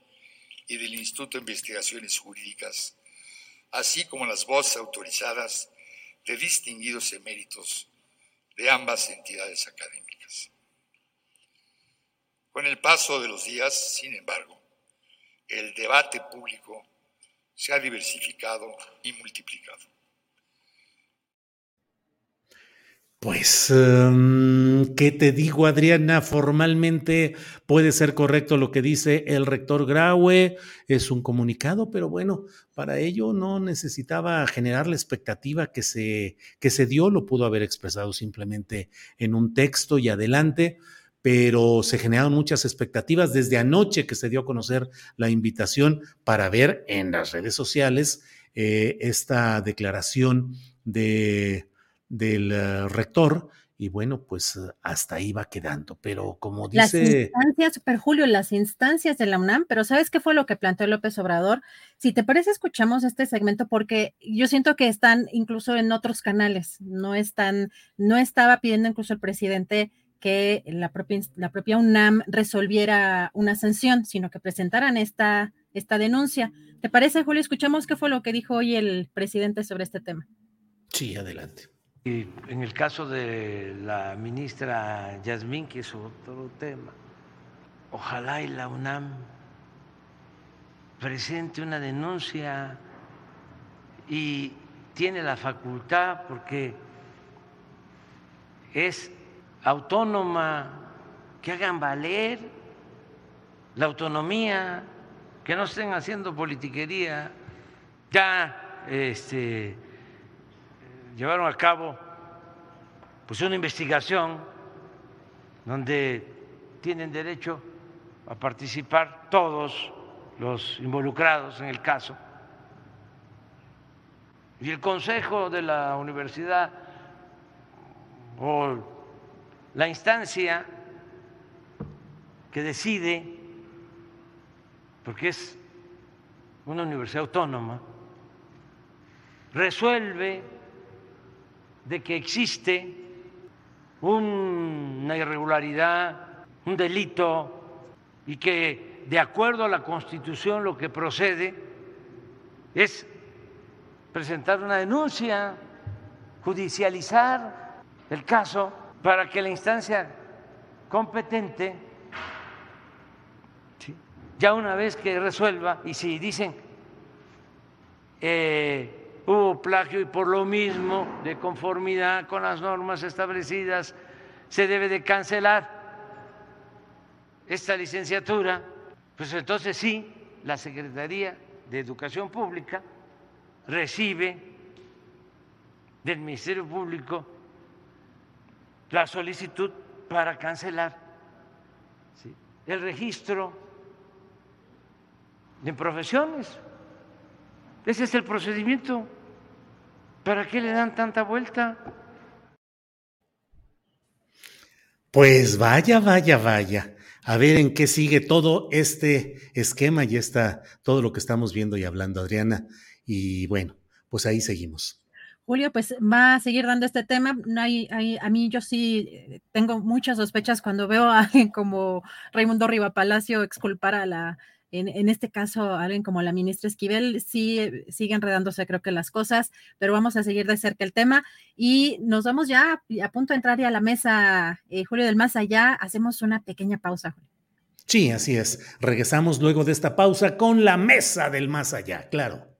y del Instituto de Investigaciones Jurídicas, así como las voces autorizadas de distinguidos eméritos de ambas entidades académicas. Con el paso de los días, sin embargo, el debate público se ha diversificado y multiplicado. Pues, em, ¿qué te digo, Adriana? Formalmente puede ser correcto lo que dice el rector Graue, es un comunicado, pero bueno, para ello no necesitaba generar la expectativa que se, que se dio, lo pudo haber expresado simplemente en un texto y adelante, pero se generaron muchas expectativas desde anoche que se dio a conocer la invitación para ver en las redes sociales eh, esta declaración de del eh, rector y bueno, pues eh, hasta ahí va quedando. Pero como dice. Las instancias, Super Julio, las instancias de la UNAM, pero ¿sabes qué fue lo que planteó López Obrador? Si te parece, escuchamos este segmento porque yo siento que están incluso en otros canales, no están, no estaba pidiendo incluso el presidente que la propia, la propia UNAM resolviera una sanción, sino que presentaran esta, esta denuncia. ¿Te parece, Julio? Escuchamos qué fue lo que dijo hoy el presidente sobre este tema. Sí, adelante. Y en el caso de la ministra Yasmín, que es otro tema, ojalá y la UNAM presente una denuncia y tiene la facultad porque es autónoma, que hagan valer la autonomía, que no estén haciendo politiquería. Ya este, llevaron a cabo pues una investigación donde tienen derecho a participar todos los involucrados en el caso. Y el consejo de la universidad o la instancia que decide, porque es una universidad autónoma, resuelve de que existe una irregularidad, un delito, y que de acuerdo a la Constitución lo que procede es presentar una denuncia, judicializar el caso para que la instancia competente, ya una vez que resuelva, y si dicen eh, hubo plagio y por lo mismo, de conformidad con las normas establecidas, se debe de cancelar esta licenciatura, pues entonces sí, la Secretaría de Educación Pública recibe del Ministerio Público la solicitud para cancelar el registro de profesiones. Ese es el procedimiento. ¿Para qué le dan tanta vuelta? Pues vaya, vaya, vaya. A ver en qué sigue todo este esquema y está todo lo que estamos viendo y hablando, Adriana. Y bueno, pues ahí seguimos. Julio, pues va a seguir dando este tema. Hay, hay, a mí yo sí eh, tengo muchas sospechas cuando veo a alguien como Raimundo Riva Palacio exculpar a la, en, este caso, alguien como la ministra Esquivel, sí eh, sigue enredándose creo que las cosas, pero vamos a seguir de cerca el tema y nos vamos ya a punto de entrar ya a la mesa, eh, Julio del Más Allá. Hacemos una pequeña pausa, Julio. Sí, así es. Regresamos luego de esta pausa con la mesa del Más Allá, claro.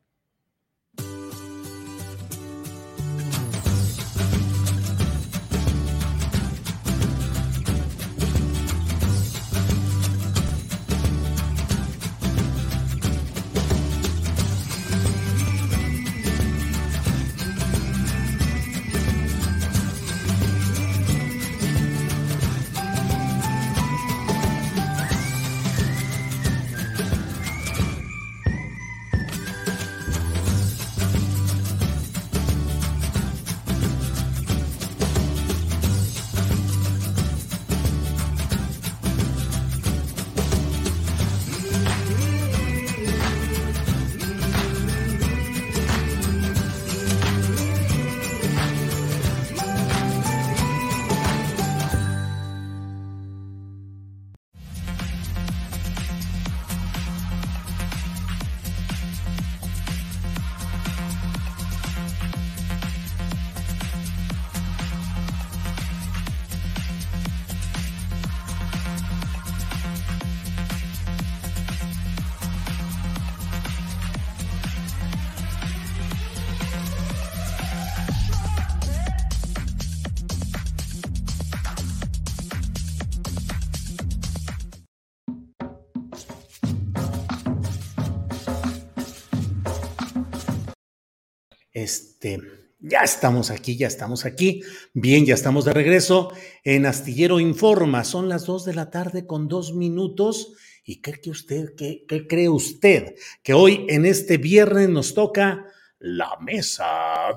Estamos aquí, ya estamos aquí. Bien, ya estamos de regreso en Astillero Informa. Son las dos de la tarde con dos minutos. ¿Y qué cree usted? ¿Qué, qué cree usted? Que hoy en este viernes nos toca la mesa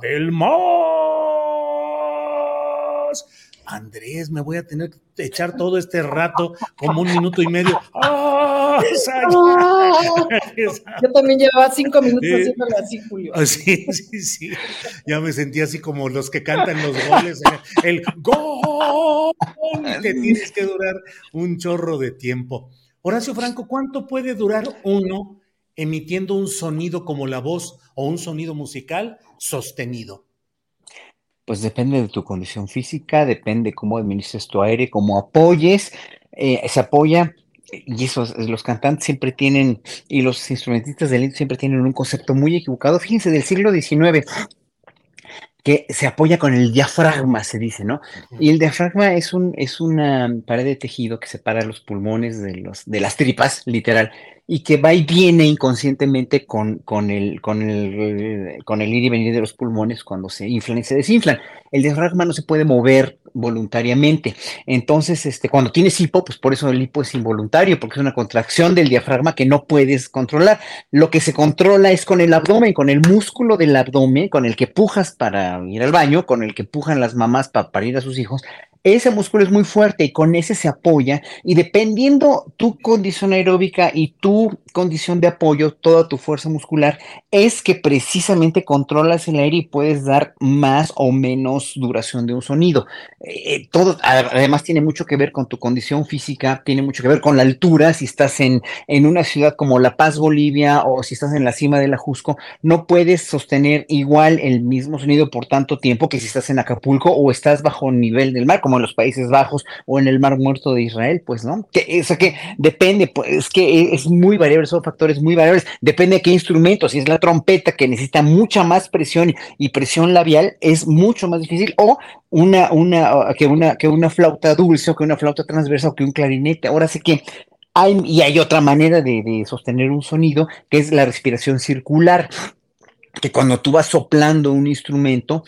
del más Andrés, me voy a tener que echar todo este rato como un minuto y medio. ¡Ah! Yo también llevaba cinco minutos haciéndolo así, Julio. Ah, sí, sí, sí. Ya me sentí así como los que cantan los goles. El, gol que tienes que durar un chorro de tiempo. Horacio Franco, ¿cuánto puede durar uno emitiendo un sonido como la voz o un sonido musical sostenido? Pues depende de tu condición física, depende cómo administres tu aire, cómo apoyes, eh, se apoya, y eso, los cantantes siempre tienen, y los instrumentistas del siempre tienen un concepto muy equivocado. Fíjense, del siglo XIX, que se apoya con el diafragma, se dice, ¿no? Y el diafragma es, un, es una pared de tejido que separa los pulmones de, los, de las tripas, literal y que va y viene inconscientemente con, con, el, con, el, con el ir y venir de los pulmones cuando se inflan y se desinflan. El diafragma no se puede mover voluntariamente. Entonces, este, cuando tienes hipo, pues por eso el hipo es involuntario, porque es una contracción del diafragma que no puedes controlar. Lo que se controla es con el abdomen, con el músculo del abdomen, con el que pujas para ir al baño, con el que pujan las mamás para parir a sus hijos ese músculo es muy fuerte y con ese se apoya y dependiendo tu condición aeróbica y tu condición de apoyo, toda tu fuerza muscular, es que precisamente controlas el aire y puedes dar más o menos duración de un sonido. Eh, todo además tiene mucho que ver con tu condición física, tiene mucho que ver con la altura, si estás en, en una ciudad como La Paz, Bolivia, o si estás en la cima del Ajusco, no puedes sostener igual el mismo sonido por tanto tiempo que si estás en Acapulco o estás bajo nivel del mar, como en los Países Bajos o en el Mar Muerto de Israel, pues, ¿no? Que, o que depende, pues, es que es muy variable, son factores muy variables, depende de qué instrumento, si es la trompeta que necesita mucha más presión y presión labial, es mucho más difícil, o una, una, que una, que una flauta dulce, o que una flauta transversa, o que un clarinete. Ahora sí que hay, y hay otra manera de sostener un sonido, que es la respiración circular que cuando tú vas soplando un instrumento,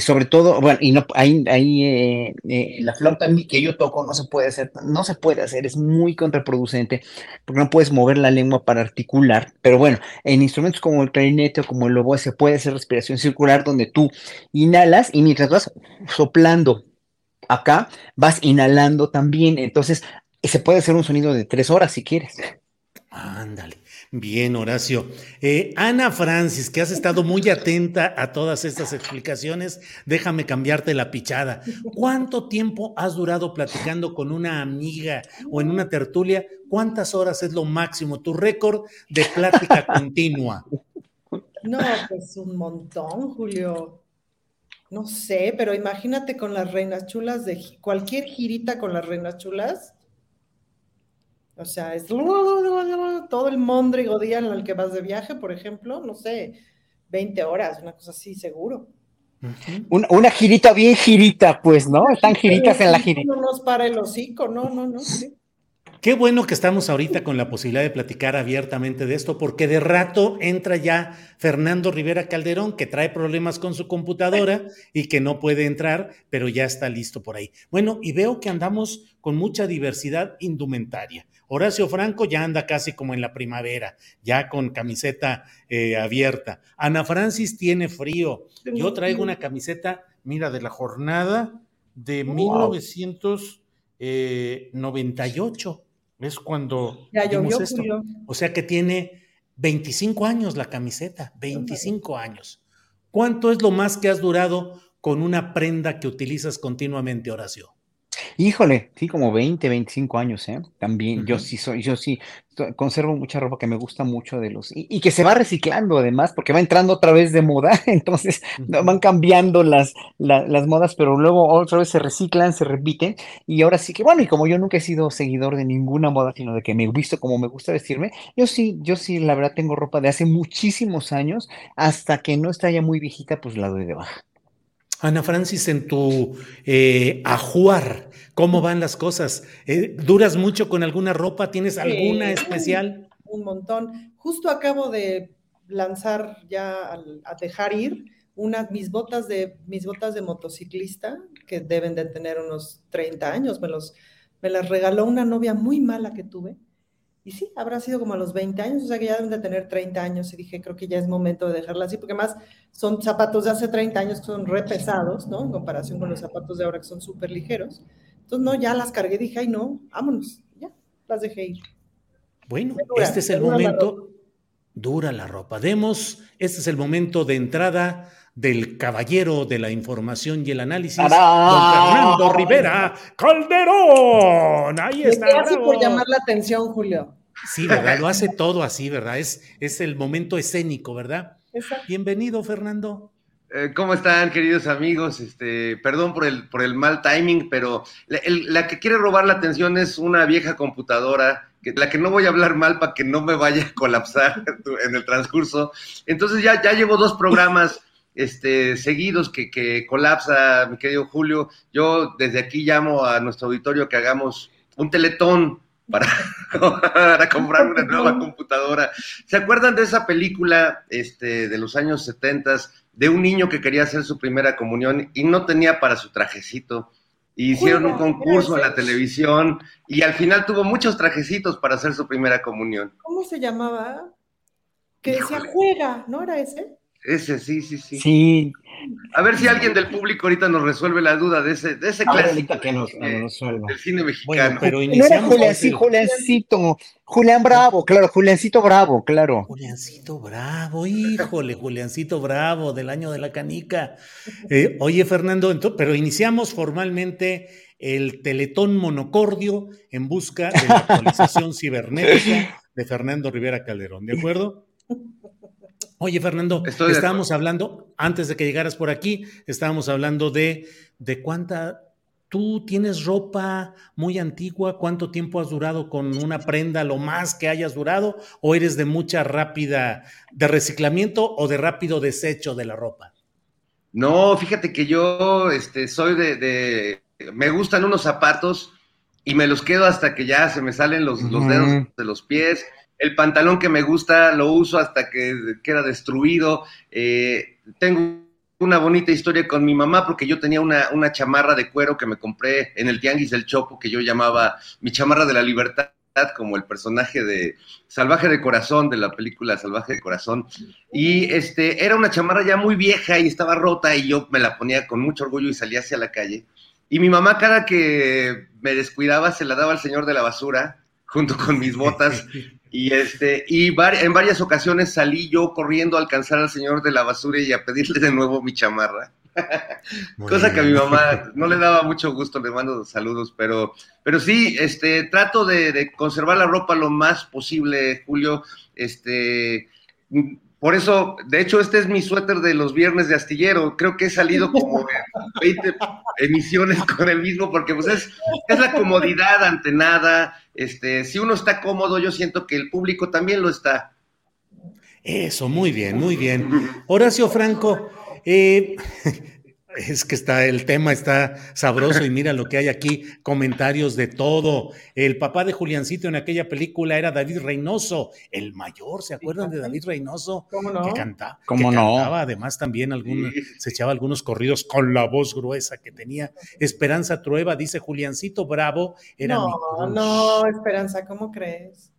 sobre todo, bueno, y no, ahí, ahí eh, eh, la flauta que yo toco no se puede hacer, no se puede hacer, es muy contraproducente, porque no puedes mover la lengua para articular, pero bueno, en instrumentos como el clarinete o como el oboe se puede hacer respiración circular, donde tú inhalas y mientras vas soplando acá, vas inhalando también, entonces se puede hacer un sonido de tres horas si quieres. Ándale. Bien, Horacio. Eh, Ana Francis, que has estado muy atenta a todas estas explicaciones, déjame cambiarte la pichada. ¿Cuánto tiempo has durado platicando con una amiga o en una tertulia? ¿Cuántas horas es lo máximo? Tu récord de plática [laughs] continua. No, pues un montón, Julio. No sé, pero imagínate con las reinas chulas de cualquier girita con las reinas chulas o sea, es todo el mondrigo día en el que vas de viaje, por ejemplo, no sé, 20 horas, una cosa así, seguro. Una, girita bien girita, pues, ¿no? Están giritas en la girita. No nos para el hocico, no, no, no. Qué bueno que estamos ahorita con la posibilidad de platicar abiertamente de esto, porque de rato entra ya Fernando Rivera Calderón, que trae problemas con su computadora y que no puede entrar, pero ya está listo por ahí. Bueno, y veo que andamos con mucha diversidad indumentaria. Horacio Franco ya anda casi como en la primavera, ya con camiseta eh, abierta. Ana Francis tiene frío. Yo traigo una camiseta, mira, de la jornada de 1998. Es cuando... Ya llovió, esto. O sea que tiene 25 años la camiseta, 25 años. ¿Cuánto es lo más que has durado con una prenda que utilizas continuamente, Horacio? Híjole, sí, como 20, 25 años, ¿eh? También, yo sí soy, yo sí conservo mucha ropa que me gusta mucho de los, y, que se va reciclando además, porque va entrando otra vez de moda, [laughs] entonces van cambiando las, las modas, pero luego otra vez se reciclan, se repiten, y ahora sí que, bueno, y como yo nunca he sido seguidor de ninguna moda, sino de que me he visto como me gusta vestirme, yo sí, yo sí, la verdad tengo ropa de hace muchísimos años, hasta que no está ya muy viejita, pues la doy de baja. Ana Francis, en tu eh, ajuar, ¿cómo van las cosas? Eh, ¿Duras mucho con alguna ropa? ¿Tienes alguna especial? Un montón. Justo acabo de lanzar ya a dejar ir unas mis botas de mis botas de motociclista que deben de tener unos 30 años. Me los me las regaló una novia muy mala que tuve y sí, habrá sido como a los 20 años, o sea que ya deben de tener 30 años y dije, creo que ya es momento de dejarla así, porque más son zapatos de hace 30 años que son re pesados, ¿no? En comparación con los zapatos de ahora que son súper ligeros. Entonces, no, ya las cargué, dije, ay, no, vámonos, ya, las dejé ir. Bueno, este es el momento, dura la ropa. Demos, este es el momento de entrada del caballero de la información y el análisis, don Fernando Rivera Calderón. Ahí está. Gracias por llamar la atención, Julio. Sí, ¿verdad? Lo hace todo así, ¿verdad? Es, es el momento escénico, ¿verdad? Bienvenido, Fernando. Eh, ¿Cómo están, queridos amigos? Este, perdón por el, por el mal timing, pero la, que quiere robar la atención es una vieja computadora, que, la que no voy a hablar mal para que no me vaya a colapsar [laughs] en el transcurso. Entonces ya, ya llevo dos programas este, seguidos que, que colapsa, mi querido Julio. Yo desde aquí llamo a nuestro auditorio que hagamos un teletón para, [laughs] para, comprar una nueva computadora. ¿Se acuerdan de esa película este, de los años 70 de un niño que quería hacer su primera comunión y no tenía para su trajecito? hicieron un concurso en la televisión y al final tuvo muchos trajecitos para hacer su primera comunión. ¿Cómo se llamaba? Que decía juega, ¿no era ese? Ese, sí, sí, sí. Sí. A ver si alguien del público ahorita nos resuelve la duda de ese, de ese clásico que nos, eh, nos del cine mexicano. Bueno, pero No era iniciamos Juliancito, Juliancito, Julián Bravo, claro, Juliancito Bravo, claro. Juliancito Bravo, híjole, Juliancito Bravo, del año de la canica. Eh, oye, Fernando, pero iniciamos formalmente el Teletón Monocordio en busca de la actualización [laughs] cibernética de Fernando Rivera Calderón, ¿de acuerdo? Oye, Fernando, Estoy estábamos hablando, antes de que llegaras por aquí, estábamos hablando de, de cuánta, tú tienes ropa muy antigua, cuánto tiempo has durado con una prenda, lo más que hayas durado, o eres de mucha rápida, de reciclamiento o de rápido desecho de la ropa. No, fíjate que yo este, soy de, de- Me gustan unos zapatos y me los quedo hasta que ya se me salen los, los dedos de los pies. El pantalón que me gusta lo uso hasta que queda destruido. Eh, tengo una bonita historia con mi mamá porque yo tenía una, una chamarra de cuero que me compré en el Tianguis del Chopo que yo llamaba mi chamarra de la libertad como el personaje de Salvaje de Corazón, de la película Salvaje de Corazón. Y este, era una chamarra ya muy vieja y estaba rota y yo me la ponía con mucho orgullo y salía hacia la calle. Y mi mamá cada que me descuidaba se la daba al señor de la basura junto con mis botas. [laughs] Y, este, y en varias ocasiones salí yo corriendo a alcanzar al señor de la basura y a pedirle de nuevo mi chamarra. Cosa que a mi mamá [laughs] no le daba mucho gusto, le mando saludos, pero, pero sí, este, trato de, de conservar la ropa lo más posible, Julio. Este, por eso, de hecho, este es mi suéter de los viernes de astillero. Creo que he salido como en 20 emisiones con el mismo, porque pues es, es la comodidad ante nada. Este, si uno está cómodo, yo siento que el público también lo está. Eso, muy bien, muy bien. Horacio Franco, eh, es que está, el tema está sabroso y mira lo que hay aquí, comentarios de todo. El papá de Juliancito en aquella película era David Reynoso, el mayor, ¿se acuerdan de David Reynoso? ¿Cómo no? Que, canta, ¿Cómo que no? cantaba además también algún, se echaba algunos corridos con la voz gruesa que tenía. Esperanza Trueba dice Juliancito Bravo era mi No, crush". no, Esperanza, ¿cómo crees?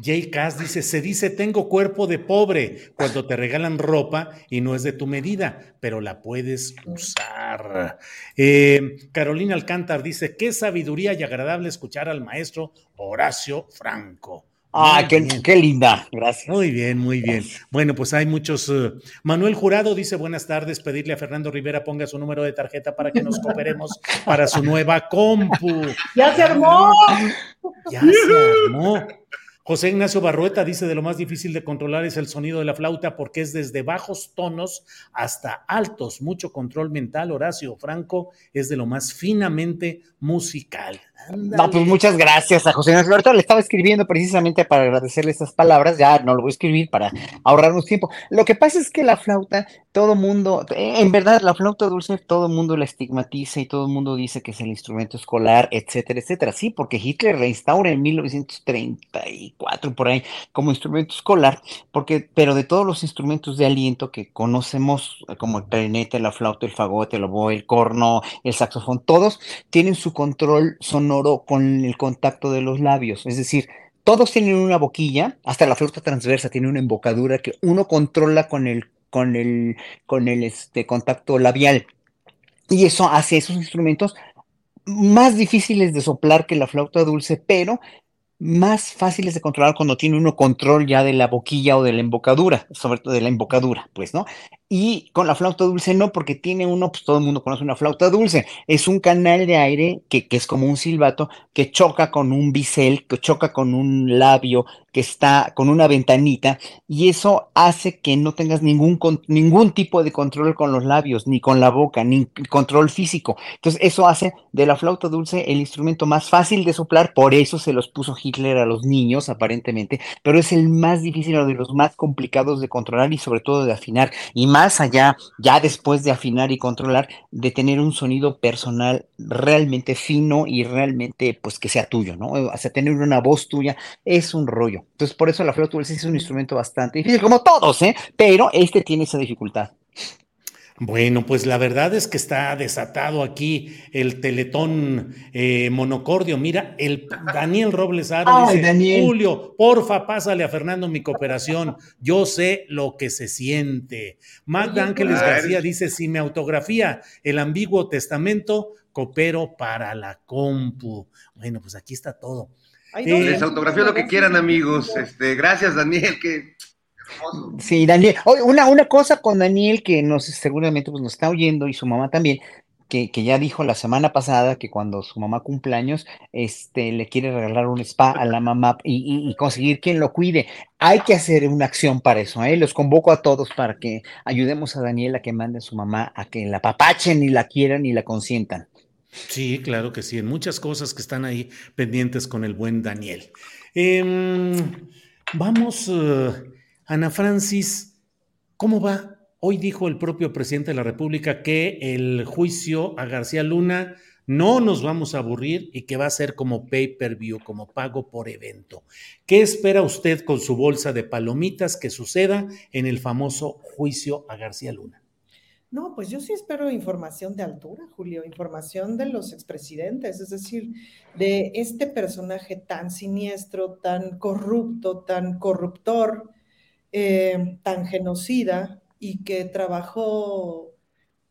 Jay Cass dice, se dice tengo cuerpo de pobre cuando te regalan ropa y no es de tu medida, pero la puedes usar. Eh, Carolina Alcántar dice, qué sabiduría y agradable escuchar al maestro Horacio Franco. Ah, qué linda, gracias. Muy bien, muy bien. Bueno, pues hay muchos. eh, Manuel Jurado dice buenas tardes, pedirle a Fernando Rivera ponga su número de tarjeta para que nos cooperemos para su nueva compu. ¡Ya se armó! Ya se armó. José Ignacio Barrueta dice de lo más difícil de controlar es el sonido de la flauta porque es desde bajos tonos hasta altos, mucho control mental. Horacio Franco es de lo más finamente musical. No, pues muchas gracias a José Ignacio. Ahorita le estaba escribiendo precisamente para agradecerle estas palabras. Ya no lo voy a escribir para ahorrarnos tiempo. Lo que pasa es que la flauta, todo mundo, en verdad, la flauta dulce, todo mundo la estigmatiza y todo el mundo dice que es el instrumento escolar, etcétera, etcétera. Sí, porque Hitler reinstaura en 1934 por ahí como instrumento escolar, porque, pero de todos los instrumentos de aliento que conocemos, como el clarinete, la flauta, el fagote, el oboe, el corno, el saxofón, todos tienen su control sonoro con el contacto de los labios. Es decir, todos tienen una boquilla, hasta la flauta transversa tiene una embocadura que uno controla con el, con el, con el este, contacto labial. Y eso hace esos instrumentos más difíciles de soplar que la flauta dulce, pero más fáciles de controlar cuando tiene uno control ya de la boquilla o de la embocadura, sobre todo de la embocadura, pues, ¿no? Y con la flauta dulce no, porque tiene uno, pues todo el mundo conoce una flauta dulce, es un canal de aire que, que es como un silbato, que choca con un bisel, que choca con un labio, que está con una ventanita, y eso hace que no tengas ningún, con- ningún tipo de control con los labios, ni con la boca, ni control físico. Entonces, eso hace de la flauta dulce el instrumento más fácil de soplar, por eso se los puso Hitler a los niños, aparentemente, pero es el más difícil o de los más complicados de controlar y sobre todo de afinar, y más más allá, ya después de afinar y controlar, de tener un sonido personal realmente fino y realmente, pues, que sea tuyo, ¿no? O sea, tener una voz tuya es un rollo. Entonces, por eso la flauta dulce es un instrumento bastante difícil, como todos, ¿eh? Pero este tiene esa dificultad. Bueno, pues la verdad es que está desatado aquí el teletón eh, monocordio. Mira, el Daniel Robles Aro dice, Julio, porfa, pásale a Fernando mi cooperación. Yo sé lo que se siente. Magda Ángeles García dice, si me autografía el ambiguo testamento, coopero para la compu. Bueno, pues aquí está todo. Eh, les autografío lo que quieran, amigos. Este, gracias, Daniel, que Sí, Daniel. una, una cosa con Daniel que nos seguramente pues, nos está oyendo y su mamá también, que, que, ya dijo la semana pasada que cuando su mamá cumpleaños, este, le quiere regalar un spa a la mamá y, y, conseguir quien lo cuide. Hay que hacer una acción para eso, ¿eh? Los convoco a todos para que ayudemos a Daniel a que mande a su mamá a que la papachen y la quieran y la consientan. Sí, claro que sí, en muchas cosas que están ahí pendientes con el buen Daniel. Em, vamos... Uh, Ana Francis, ¿cómo va? Hoy dijo el propio presidente de la República que el juicio a García Luna no nos vamos a aburrir y que va a ser como pay-per-view, como pago por evento. ¿Qué espera usted con su bolsa de palomitas que suceda en el famoso juicio a García Luna? No, pues yo sí espero información de altura, Julio, información de los expresidentes, es decir, de este personaje tan siniestro, tan corrupto, tan corruptor, eh, tan genocida y que trabajó,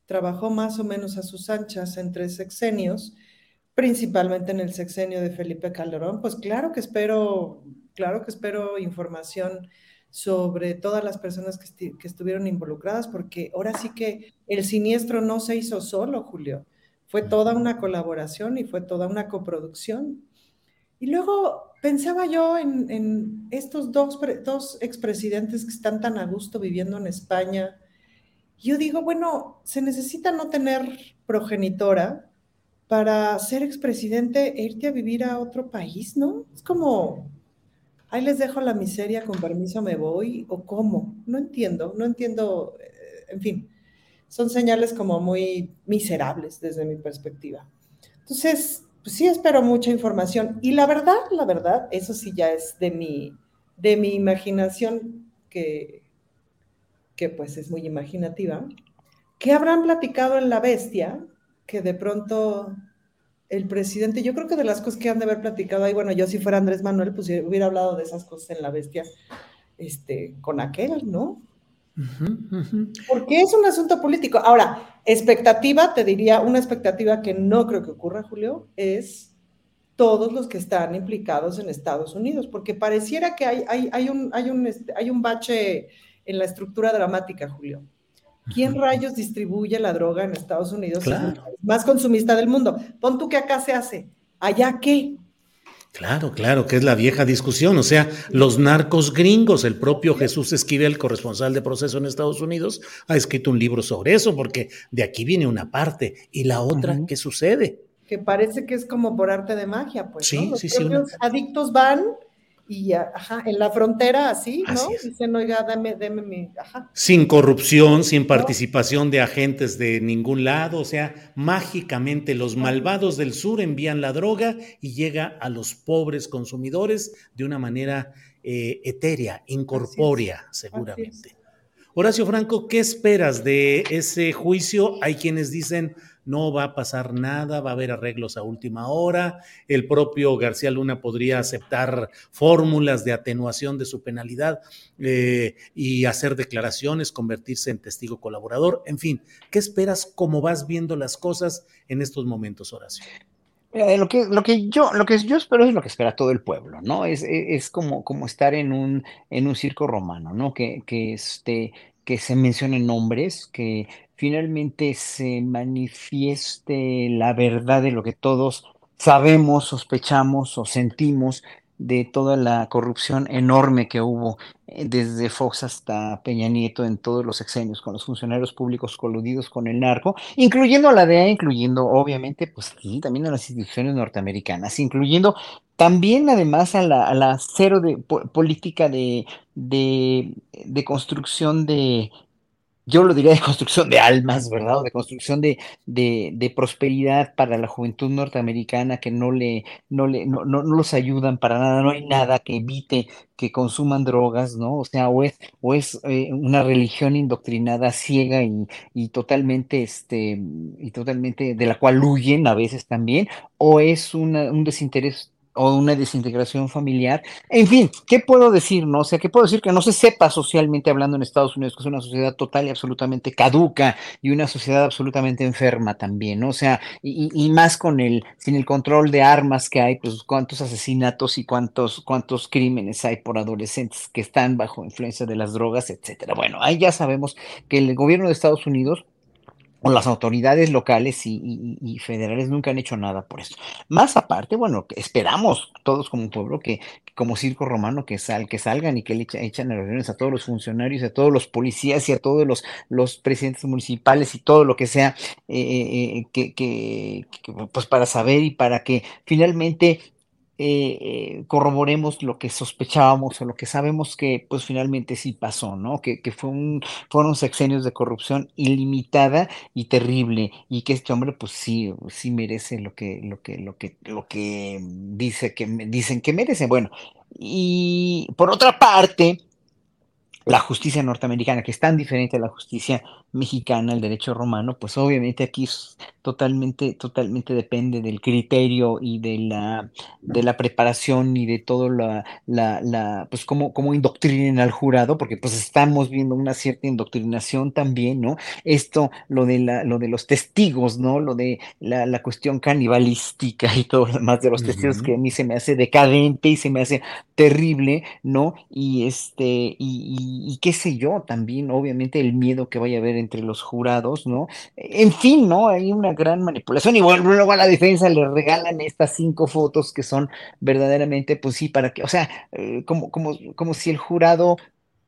trabajó más o menos a sus anchas en tres sexenios, principalmente en el sexenio de Felipe Calderón, pues claro que espero, claro que espero información sobre todas las personas que, que, estuvieron involucradas, porque ahora sí que el siniestro no se hizo solo, Julio. Fue toda una colaboración y fue toda una coproducción. Y luego pensaba yo en, estos dos, dos expresidentes que están tan a gusto viviendo en España. Yo digo, bueno, se necesita no tener progenitora para ser expresidente e irte a vivir a otro país, ¿no? Es como, ahí les dejo la miseria, con permiso me voy, o cómo, no entiendo, no entiendo, eh, en fin, son señales como muy miserables desde mi perspectiva. Entonces, pues sí espero mucha información. Y la verdad, la verdad, eso sí ya es de mi, de mi imaginación, que, que pues es muy imaginativa, que habrán platicado en La Bestia, que de pronto el presidente, yo creo que de las cosas que han de haber platicado ahí, bueno, yo si fuera Andrés Manuel, pues hubiera hablado de esas cosas en La Bestia, este, con aquel, ¿no? Porque es un asunto político. Ahora, expectativa, te diría, una expectativa que no creo que ocurra, Julio, es todos los que están implicados en Estados Unidos, porque pareciera que hay, hay, hay, un, hay, un, este, hay un bache en la estructura dramática, Julio. ¿Quién rayos distribuye la droga en Estados Unidos? más consumista del mundo. Pon tú que acá se hace. ¿Allá qué? Claro, claro, que es la vieja discusión. O sea, los narcos gringos, el propio Jesús Esquivel, corresponsal de proceso en Estados Unidos, ha escrito un libro sobre eso, porque de aquí viene una parte. Y la otra, ¿qué sucede? Que parece que es como por arte de magia, pues. Sí, ¿no? Los sí, sí. adictos van y ajá, en la frontera así, ¿no? Dicen, oiga, dame, dame mi, ajá. Sin corrupción, sin participación de agentes de ningún lado, o sea, mágicamente los malvados del sur envían la droga y llega a los pobres consumidores de una manera eh, etérea, incorpórea, seguramente. Horacio Franco, ¿qué esperas de ese juicio? Hay quienes dicen, no va a pasar nada, va a haber arreglos a última hora, el propio García Luna podría aceptar fórmulas de atenuación de su penalidad eh, y hacer declaraciones, convertirse en testigo colaborador, en fin, ¿qué esperas cómo vas viendo las cosas en estos momentos, Horacio? lo, que, lo, que yo, lo que yo espero es lo que espera todo el pueblo, ¿no? Es, es, como, como estar en un, en un circo romano, ¿no? Que, que, este, que se mencionen nombres, que finalmente se manifieste la verdad de lo que todos sabemos, sospechamos o sentimos de toda la corrupción enorme que hubo eh, desde Fox hasta Peña Nieto en todos los sexenios con los funcionarios públicos coludidos con el narco, incluyendo a la DEA, incluyendo obviamente, pues también a las instituciones norteamericanas, incluyendo también además a la, cero de política de, de construcción de yo lo diría de construcción de almas, ¿verdad? O de construcción de, de, de, prosperidad para la juventud norteamericana que no le, no le, no, no, no, los ayudan para nada, no hay nada que evite que consuman drogas, ¿no? O sea, o es, o es eh, una religión indoctrinada, ciega y, y, totalmente, este, y totalmente de la cual huyen a veces también, o es una, un desinterés o una desintegración familiar. En fin, ¿qué puedo decir? No? O sea, ¿qué puedo decir que no se sepa socialmente hablando en Estados Unidos, que es una sociedad total y absolutamente caduca y una sociedad absolutamente enferma también, ¿no? O sea, y, y más con el, sin el control de armas que hay, pues cuántos asesinatos y cuántos, cuántos crímenes hay por adolescentes que están bajo influencia de las drogas, etcétera. Bueno, ahí ya sabemos que el gobierno de Estados Unidos o las autoridades locales y, federales nunca han hecho nada por eso. Más aparte, bueno, esperamos todos como pueblo que, como circo romano, que, sal, que salgan y que le echan reuniones a todos los funcionarios, a todos los policías y a todos los, presidentes municipales y todo lo que sea, eh, eh, que, que, pues para saber y para que finalmente eh, eh, corroboremos lo que sospechábamos o lo que sabemos que pues finalmente sí pasó, ¿no? Que, que fue un, fueron sexenios de corrupción ilimitada y terrible y que este hombre pues sí, sí merece lo que, lo que, lo que, lo que dice que dicen que merece. Bueno, y por otra parte, la justicia norteamericana, que es tan diferente a la justicia mexicana, el derecho romano, pues obviamente aquí totalmente, totalmente depende del criterio y de la, de la preparación y de todo la, la, la pues cómo, cómo indoctrinen al jurado, porque pues estamos viendo una cierta indoctrinación también, ¿no? Esto, lo de la, lo de los testigos, ¿no? Lo de la, la cuestión canibalística y todo lo demás de los uh -huh. testigos que a mí se me hace decadente y se me hace terrible, ¿no? Y este, y, y, y qué sé yo, también, obviamente, el miedo que vaya a haber entre los jurados, ¿no? En fin, ¿no? Hay una gran manipulación y bueno, luego a la defensa le regalan estas cinco fotos que son verdaderamente, pues sí, para que, o sea, eh, como, como, como si el jurado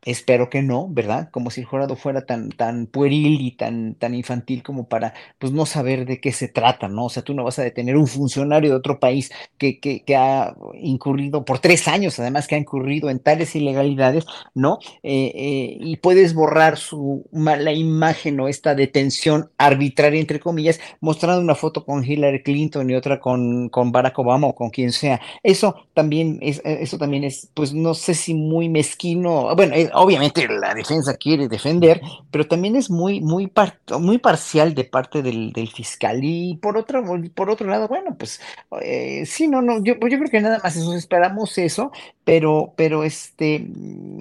Espero que no, ¿verdad? Como si el jurado fuera tan, tan pueril y tan, tan infantil como para, pues, no saber de qué se trata, ¿no? O sea, tú no vas a detener un funcionario de otro país que, que, que ha incurrido por tres años, además que ha incurrido en tales ilegalidades, ¿no? Eh, eh, y puedes borrar su mala imagen o esta detención arbitraria, entre comillas, mostrando una foto con Hillary Clinton y otra con, con Barack Obama o con quien sea. Eso también es, eso también es, pues, no sé si muy mezquino, bueno, obviamente la defensa quiere defender, pero también es muy, muy, par, muy parcial de parte del, del, fiscal. Y por otro, por otro lado, bueno, pues eh, sí, no, no, yo, yo creo que nada más eso, esperamos eso, pero, pero este,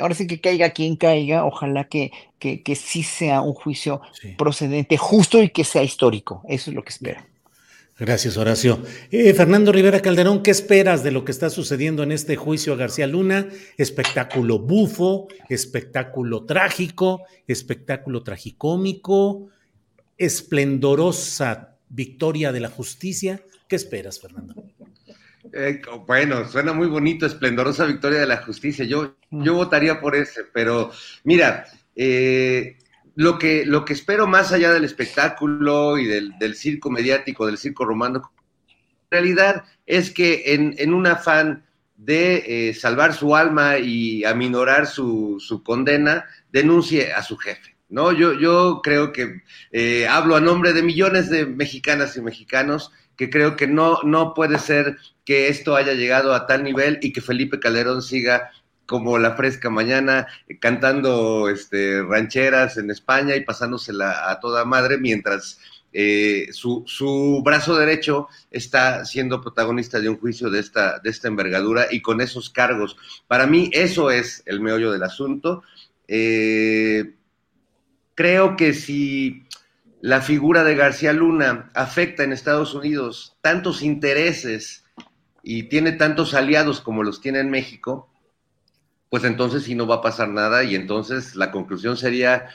ahora sí que caiga quien caiga, ojalá que, que, que sí sea un juicio sí. procedente, justo y que sea histórico. Eso es lo que espero. Gracias, Horacio. Eh, Fernando Rivera Calderón, ¿qué esperas de lo que está sucediendo en este juicio a García Luna? Espectáculo bufo, espectáculo trágico, espectáculo tragicómico, esplendorosa victoria de la justicia. ¿Qué esperas, Fernando? Eh, bueno, suena muy bonito, esplendorosa victoria de la justicia. Yo, yo votaría por ese, pero mira, eh, lo que, lo que espero más allá del espectáculo y del, del circo mediático, del circo romano, en realidad es que en, en un afán de eh, salvar su alma y aminorar su, su, condena, denuncie a su jefe. ¿no? Yo, yo creo que eh, hablo a nombre de millones de mexicanas y mexicanos que creo que no, no puede ser que esto haya llegado a tal nivel y que Felipe Calderón siga como la fresca mañana, cantando este, rancheras en España y pasándosela a toda madre, mientras eh, su, su, brazo derecho está siendo protagonista de un juicio de esta, de esta envergadura y con esos cargos. Para mí eso es el meollo del asunto. Eh, creo que si la figura de García Luna afecta en Estados Unidos tantos intereses y tiene tantos aliados como los tiene en México, pues entonces sí no va a pasar nada y entonces la conclusión sería,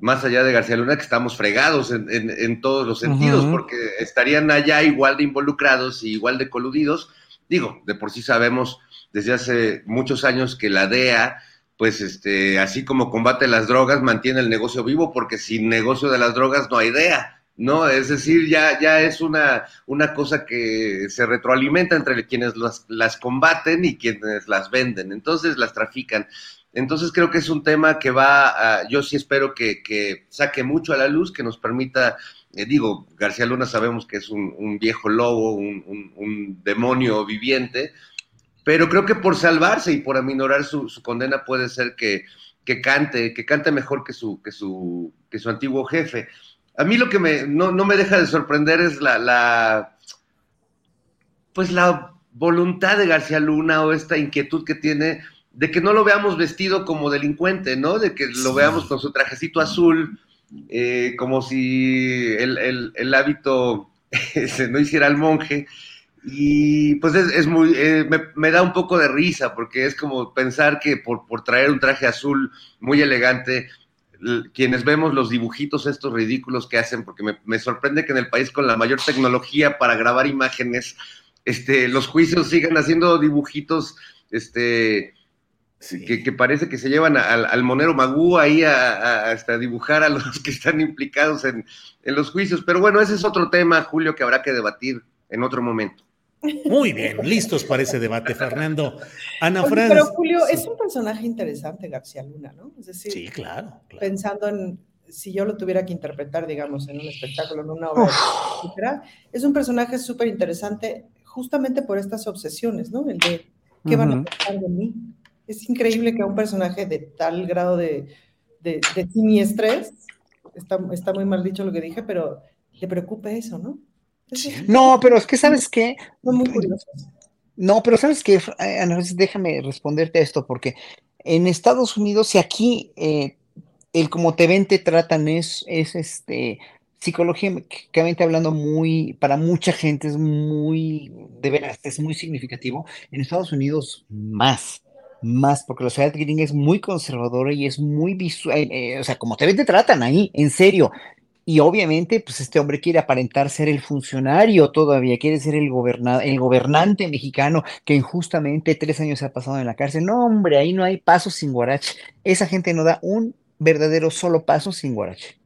más allá de García Luna, que estamos fregados en, en, en todos los sentidos, uh -huh. porque estarían allá igual de involucrados y igual de coludidos. Digo, de por sí sabemos desde hace muchos años que la DEA, pues este, así como combate las drogas, mantiene el negocio vivo, porque sin negocio de las drogas no hay DEA. ¿No? Es decir, ya, ya es una, una cosa que se retroalimenta entre quienes las, las combaten y quienes las venden, entonces las trafican. Entonces creo que es un tema que va, a, yo sí espero que, que, saque mucho a la luz, que nos permita, eh, digo, García Luna sabemos que es un, un viejo lobo, un, un, un, demonio viviente, pero creo que por salvarse y por aminorar su, su condena puede ser que, que, cante, que cante mejor que su, que su, que su antiguo jefe. A mí lo que me, no, no me deja de sorprender es la, la, pues la voluntad de García Luna o esta inquietud que tiene de que no lo veamos vestido como delincuente, ¿no? De que lo veamos con su trajecito azul, eh, como si el, el, el hábito [laughs] se no hiciera el monje. Y pues es, es muy, eh, me, me, da un poco de risa, porque es como pensar que por, por traer un traje azul muy elegante, quienes vemos los dibujitos estos ridículos que hacen, porque me, me, sorprende que en el país con la mayor tecnología para grabar imágenes, este, los juicios sigan haciendo dibujitos, este, sí. que, que, parece que se llevan al, al monero Magú ahí a, a, hasta dibujar a los [laughs] que están implicados en, en los juicios. Pero bueno, ese es otro tema, Julio, que habrá que debatir en otro momento. Muy bien, listos para ese debate, Fernando. Ana Oye, Franz. Pero Julio, sí. es un personaje interesante, García Luna, ¿no? Es decir, sí, claro, claro, pensando en si yo lo tuviera que interpretar, digamos, en un espectáculo, en una obra, etcétera, es un personaje súper interesante justamente por estas obsesiones, ¿no? El de qué van uh -huh. a pensar de mí. Es increíble que a un personaje de tal grado de, de, de siniestrés, está, está muy mal dicho lo que dije, pero le preocupe eso, ¿no? No, pero es que sabes qué. Muy curiosos. No, pero sabes qué, Ana, déjame responderte a esto, porque en Estados Unidos y aquí eh, el como te ven te tratan es, es este psicológicamente hablando muy para mucha gente es muy de veras es muy significativo. En Estados Unidos más más porque la sociedad gringa es muy conservadora y es muy visual eh, o sea como te ven te tratan ahí en serio y obviamente, pues este hombre quiere aparentar ser el funcionario todavía, quiere ser el, el gobernante mexicano que injustamente tres años se ha pasado en la cárcel. No, hombre, ahí no hay paso sin guarache. Esa gente no da un verdadero solo paso sin guarache.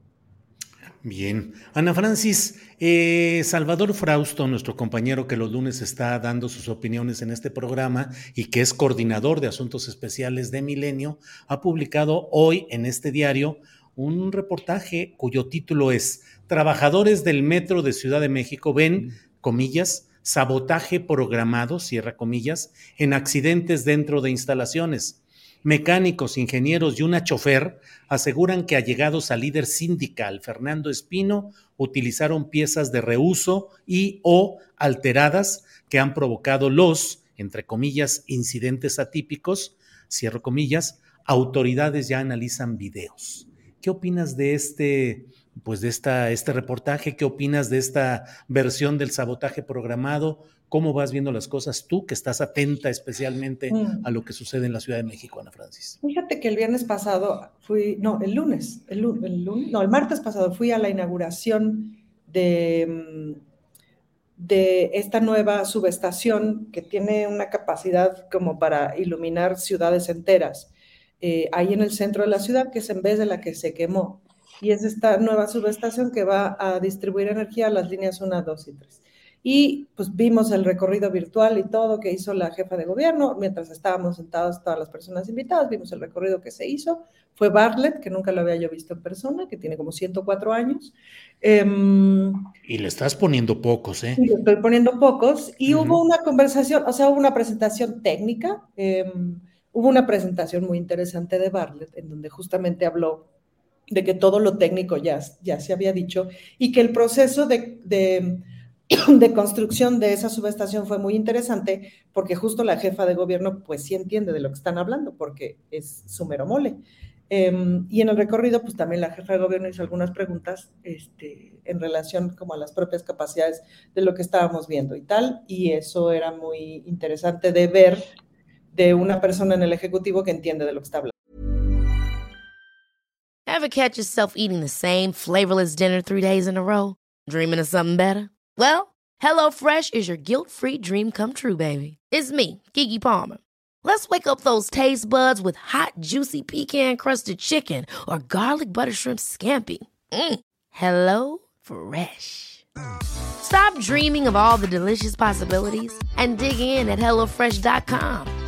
Bien. Ana Francis, eh, Salvador Frausto, nuestro compañero que los lunes está dando sus opiniones en este programa y que es coordinador de asuntos especiales de Milenio, ha publicado hoy en este diario un reportaje cuyo título es Trabajadores del Metro de Ciudad de México ven, comillas, sabotaje programado, cierra comillas, en accidentes dentro de instalaciones. Mecánicos, ingenieros y una chofer aseguran que allegados al líder sindical, Fernando Espino, utilizaron piezas de reuso y o alteradas que han provocado los, entre comillas, incidentes atípicos, cierro comillas, autoridades ya analizan videos. ¿Qué opinas de este, pues de esta, este reportaje? ¿Qué opinas de esta versión del sabotaje programado? ¿Cómo vas viendo las cosas tú, que estás atenta especialmente mm. a lo que sucede en la Ciudad de México, Ana Francis? Fíjate que el viernes pasado fui, no, el lunes, el, el lunes, no, el martes pasado fui a la inauguración de, de esta nueva subestación que tiene una capacidad como para iluminar ciudades enteras eh, ahí en el centro de la ciudad, que es en vez de la que se quemó. Y es esta nueva subestación que va a distribuir energía a las líneas 1, 2 y 3. Y pues vimos el recorrido virtual y todo que hizo la jefa de gobierno, mientras estábamos sentados todas las personas invitadas, vimos el recorrido que se hizo. Fue Bartlett, que nunca lo había yo visto en persona, que tiene como 104 años. Eh, y le estás poniendo pocos, ¿eh? Le estoy poniendo pocos. Y uh -huh. hubo una conversación, o sea, hubo una presentación técnica. Eh, hubo una presentación muy interesante de Bartlett en donde justamente habló de que todo lo técnico ya, ya se había dicho y que el proceso de, de, [clears throat] de, construcción de esa subestación fue muy interesante porque justo la jefa de gobierno pues sí entiende de lo que están hablando porque es su mero mole. Eh, y en el recorrido pues también la jefa de gobierno hizo algunas preguntas este, en relación como a las propias capacidades de lo que estábamos viendo y tal y eso era muy interesante de ver de una persona en el ejecutivo que entiende de lo que está hablando. Ever catch yourself eating the same flavorless dinner three days in a row? Dreaming of something better? Well, HelloFresh is your guilt-free dream come true, baby. It's me, Kiki Palmer. Let's wake up those taste buds with hot, juicy pecan-crusted chicken or garlic butter shrimp scampi. Mm. Hello Fresh. Stop dreaming of all the delicious possibilities and dig in at HelloFresh.com.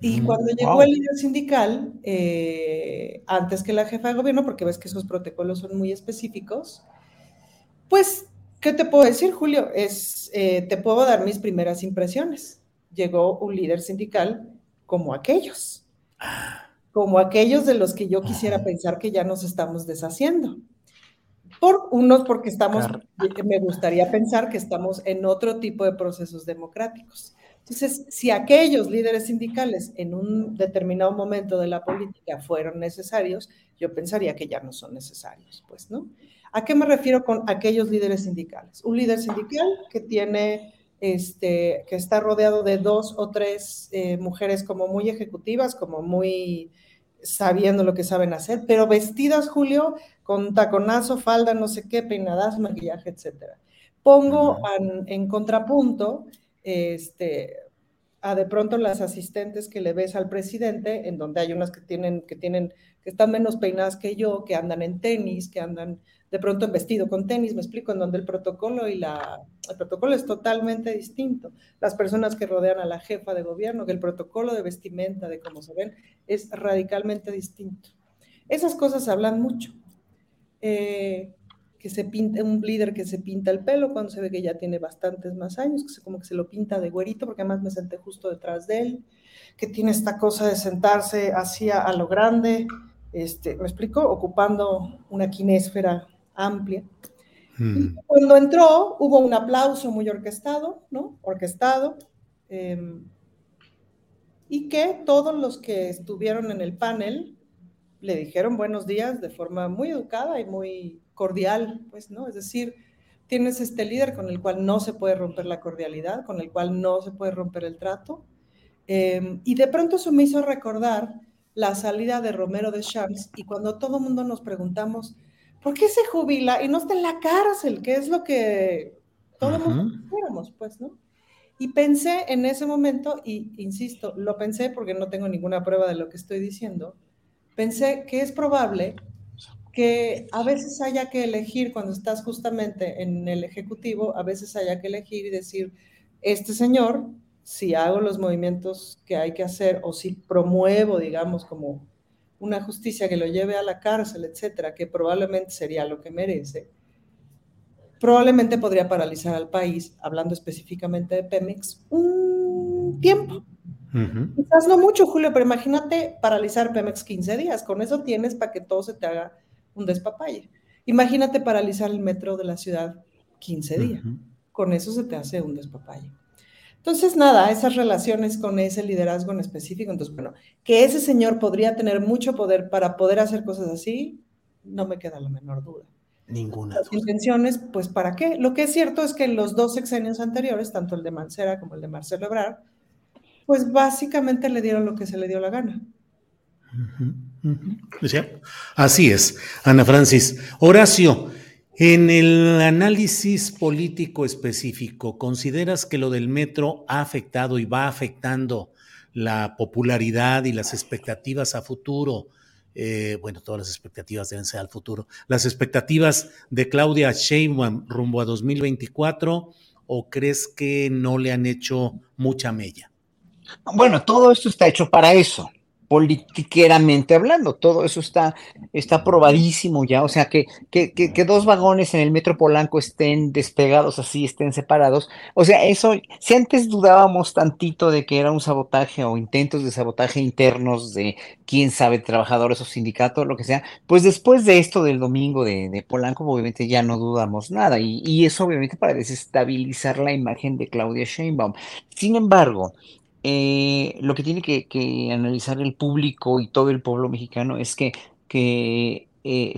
Y cuando llegó el líder sindical, eh, antes que la jefa de gobierno, porque ves que esos protocolos son muy específicos, pues, ¿qué te puedo decir, Julio? Es, eh, te puedo dar mis primeras impresiones. Llegó un líder sindical como aquellos, como aquellos de los que yo quisiera pensar que ya nos estamos deshaciendo. Por unos, porque estamos, me gustaría pensar que estamos en otro tipo de procesos democráticos. Entonces, si aquellos líderes sindicales en un determinado momento de la política fueron necesarios, yo pensaría que ya no son necesarios, pues, ¿no? ¿A qué me refiero con aquellos líderes sindicales? Un líder sindical que tiene, este, que está rodeado de dos o tres eh, mujeres como muy ejecutivas, como muy sabiendo lo que saben hacer, pero vestidas, Julio, con taconazo, falda, no sé qué, peinadas, maquillaje, etcétera. Pongo en, en contrapunto este, a de pronto las asistentes que le ves al presidente, en donde hay unas que tienen, que tienen, que están menos peinadas que yo, que andan en tenis, que andan de pronto en vestido con tenis, me explico, en donde el protocolo y la, el protocolo es totalmente distinto. Las personas que rodean a la jefa de gobierno, que el protocolo de vestimenta, de cómo se ven, es radicalmente distinto. Esas cosas hablan mucho. Eh, que se pinta, un líder que se pinta el pelo cuando se ve que ya tiene bastantes más años, que se, como que se lo pinta de güerito, porque además me senté justo detrás de él, que tiene esta cosa de sentarse hacia a lo grande, este, ¿me explico? Ocupando una quinesfera amplia. Mm. Cuando entró hubo un aplauso muy orquestado, ¿no? Orquestado. Eh, y que todos los que estuvieron en el panel le dijeron buenos días de forma muy educada y muy cordial, pues, ¿no? Es decir, tienes este líder con el cual no se puede romper la cordialidad, con el cual no se puede romper el trato. Em, y de pronto eso me hizo recordar la salida de Romero de Champs y cuando todo el mundo nos preguntamos, ¿por qué se jubila y no está en la cárcel? ¿Qué es lo que todos uh pues, ¿no? Y pensé en ese momento, y insisto, lo pensé porque no tengo ninguna prueba de lo que estoy diciendo, pensé que es probable que a veces haya que elegir cuando estás justamente en el Ejecutivo, a veces haya que elegir y decir, este señor, si hago los movimientos que hay que hacer o si promuevo, digamos, como una justicia que lo lleve a la cárcel, etcétera, que probablemente sería lo que merece, probablemente podría paralizar al país, hablando específicamente de Pemex, un tiempo. Quizás no mucho, Julio, pero imagínate paralizar Pemex 15 días. Con eso tienes para que todo se te haga un despapalle. Imagínate paralizar el metro de la ciudad 15 días. Con eso se te hace un despapalle. Entonces, nada, esas relaciones con ese liderazgo en específico, entonces, bueno, que ese señor podría tener mucho poder para poder hacer cosas así, no me queda la menor duda. Ninguna. Las intenciones, pues, ¿para qué? Lo que es cierto es que en los dos sexenios anteriores, tanto el de Mancera como el de Marcelo Ebrard, pues básicamente le dieron lo que se le dio la gana. Así es, Ana Francis. Horacio, en el análisis político específico, ¿consideras que lo del metro ha afectado y va afectando la popularidad y las expectativas a futuro? Eh, bueno, todas las expectativas deben ser al futuro. ¿Las expectativas de Claudia Sheinbaum rumbo a 2024 o crees que no le han hecho mucha mella? Bueno, todo esto está hecho para eso politiqueramente hablando. Todo eso está, está probadísimo ya. O sea, que, que, que, dos vagones en el metro Polanco estén despegados así, estén separados. O sea, eso, si antes dudábamos tantito de que era un sabotaje o intentos de sabotaje internos de quién sabe, trabajadores o sindicatos, lo que sea, pues después de esto del domingo de, de Polanco, obviamente ya no dudamos nada. Y, y eso obviamente para desestabilizar la imagen de Claudia Sheinbaum. Sin embargo, eh, lo que tiene que, analizar el público y todo el pueblo mexicano es que, eh,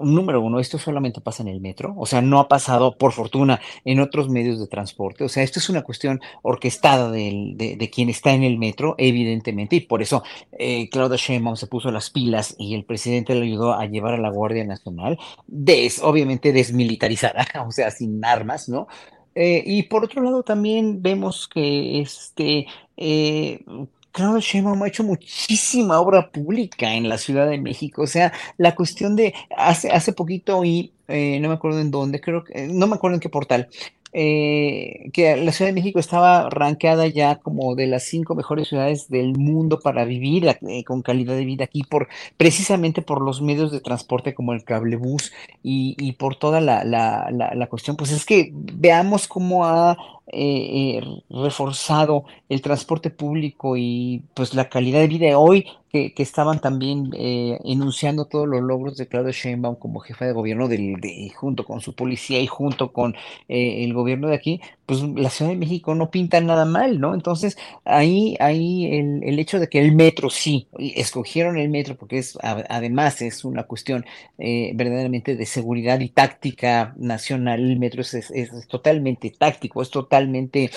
número uno, esto solamente pasa en el metro, o sea, no ha pasado, por fortuna, en otros medios de transporte, o sea, esto es una cuestión orquestada de, quien está en el metro, evidentemente, y por eso eh, Claudia Sheinbaum se puso las pilas y el presidente le ayudó a llevar a la Guardia Nacional, obviamente desmilitarizada, [laughs] o sea, sin armas, ¿no? Eh, y por otro lado también vemos que este, eh, Claudia Sheinbaum ha hecho muchísima obra pública en la Ciudad de México. O sea, la cuestión de hace, hace poquito y eh, no me acuerdo en dónde, creo que, no me acuerdo en qué portal, eh, que la Ciudad de México estaba rankeada ya como de las cinco mejores ciudades del mundo para vivir eh, con calidad de vida aquí, por, precisamente por los medios de transporte como el cablebús y, y por toda la, la, la, cuestión. Pues es que veamos cómo ha eh, reforzado el transporte público y pues la calidad de vida hoy que, estaban también eh, enunciando todos los logros de Claudia Sheinbaum como jefa de gobierno del, de, junto con su policía y junto con eh, el gobierno de aquí, pues la Ciudad de México no pinta nada mal, ¿no? Entonces ahí, ahí el, el hecho de que el metro sí, escogieron el metro porque es además es una cuestión eh, verdaderamente de seguridad y táctica nacional, el metro es, es, es totalmente táctico, es totalmente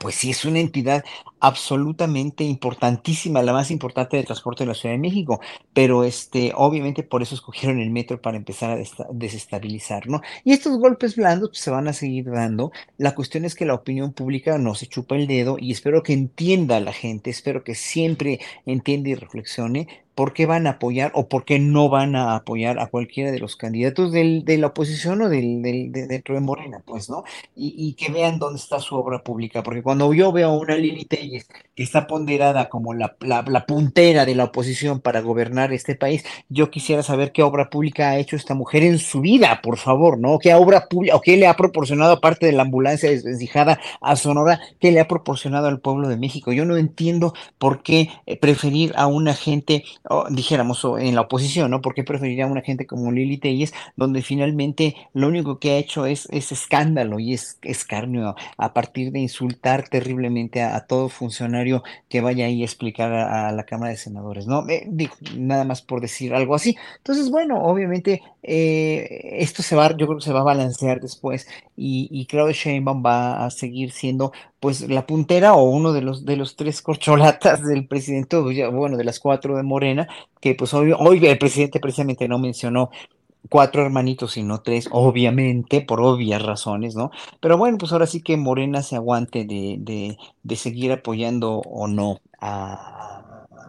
pues sí, es una entidad absolutamente importantísima, la más importante de transporte de la Ciudad de México, pero este, obviamente por eso escogieron el metro para empezar a desestabilizar, ¿no? Y estos golpes blandos pues, se van a seguir dando. La cuestión es que la opinión pública no se chupa el dedo y espero que entienda la gente, espero que siempre entienda y reflexione por qué van a apoyar o por qué no van a apoyar a cualquiera de los candidatos del, de la oposición o del, del, de, dentro de Morena, pues, ¿no? Y, y, que vean dónde está su obra pública, porque cuando yo veo una Lili Telles que está ponderada como la, puntera de la oposición para gobernar este país, yo quisiera saber qué obra pública ha hecho esta mujer en su vida, por favor, ¿no? ¿Qué obra pública o qué le ha proporcionado, aparte de la ambulancia desvencijada a Sonora, qué le ha proporcionado al pueblo de México? Yo no entiendo por qué eh, preferir a una gente dijéramos, en la oposición, ¿no? ¿Por qué preferiría a una gente como Lili Telles, donde finalmente lo único que ha hecho es, es escándalo y es escarnio a partir de insultar terriblemente a, todo funcionario que vaya ahí a explicar a, la Cámara de Senadores, ¿no? Eh, nada más por decir algo así. Entonces, bueno, obviamente eh, esto se va, yo creo que se va a balancear después y, y Claudia Sheinbaum va a seguir siendo pues la puntera o uno de los de los tres corcholatas del presidente, bueno, de las cuatro de Morena, que pues hoy, hoy el presidente precisamente no mencionó cuatro hermanitos, sino tres, obviamente, por obvias razones, ¿no? Pero bueno, pues ahora sí que Morena se aguante de, de, de seguir apoyando o no a,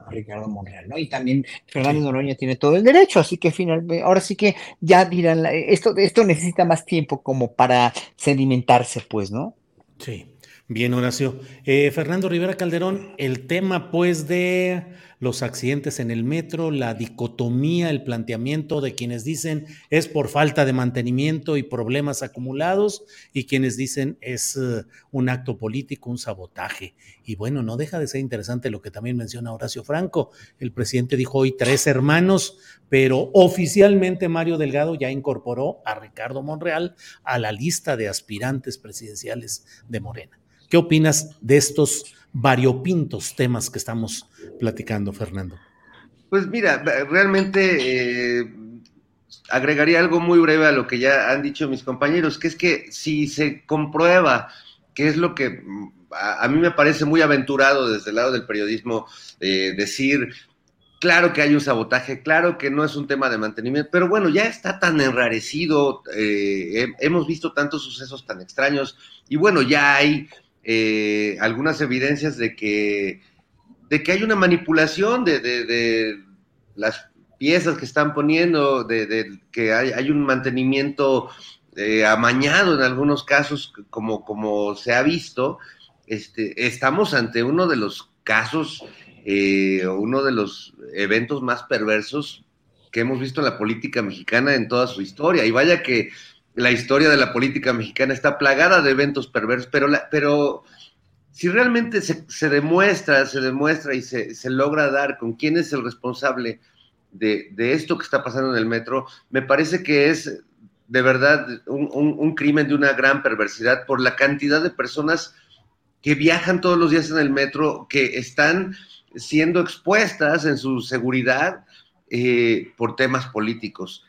Ricardo Monreal, ¿no? Y también Fernando Noroña tiene todo el derecho, así que finalmente, ahora sí que ya dirán, esto, esto necesita más tiempo como para sedimentarse, pues, ¿no? Sí. Bien, Horacio. Eh, Fernando Rivera Calderón, el tema pues de los accidentes en el metro, la dicotomía, el planteamiento de quienes dicen es por falta de mantenimiento y problemas acumulados y quienes dicen es uh, un acto político, un sabotaje. Y bueno, no deja de ser interesante lo que también menciona Horacio Franco. El presidente dijo hoy tres hermanos, pero oficialmente Mario Delgado ya incorporó a Ricardo Monreal a la lista de aspirantes presidenciales de Morena. ¿Qué opinas de estos variopintos temas que estamos platicando, Fernando? Pues mira, realmente eh, agregaría algo muy breve a lo que ya han dicho mis compañeros, que es que si se comprueba que es lo que a, mí me parece muy aventurado desde el lado del periodismo eh, decir, claro que hay un sabotaje, claro que no es un tema de mantenimiento, pero bueno, ya está tan enrarecido, eh, hemos visto tantos sucesos tan extraños y bueno, ya hay eh, algunas evidencias de que, de que hay una manipulación de, las piezas que están poniendo, de, que hay, un mantenimiento eh, amañado en algunos casos, como, como se ha visto. Este, estamos ante uno de los casos, eh, uno de los eventos más perversos que hemos visto en la política mexicana en toda su historia. Y vaya que la historia de la política mexicana está plagada de eventos perversos, pero, pero si realmente se, demuestra, se demuestra y se, logra dar con quién es el responsable de, esto que está pasando en el metro, me parece que es de verdad un, un, crimen de una gran perversidad por la cantidad de personas que viajan todos los días en el metro, que están siendo expuestas en su seguridad eh, por temas políticos.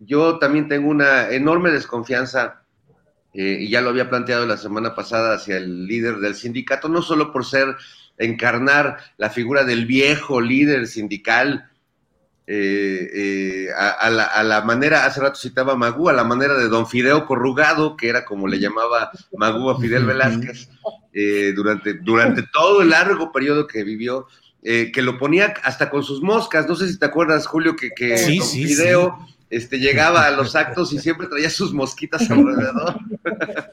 Yo también tengo una enorme desconfianza, eh, y ya lo había planteado la semana pasada, hacia el líder del sindicato, no solo por ser encarnar la figura del viejo líder sindical, eh, eh, a, la, manera, hace rato citaba Magú, a la manera de don Fideo Corrugado, que era como le llamaba Magú a Fidel Velázquez, eh, durante, durante todo el largo periodo que vivió, que lo ponía hasta con sus moscas. No sé si te acuerdas, Julio, que, que don Fideo este, llegaba a los actos y siempre traía sus mosquitas [laughs] alrededor.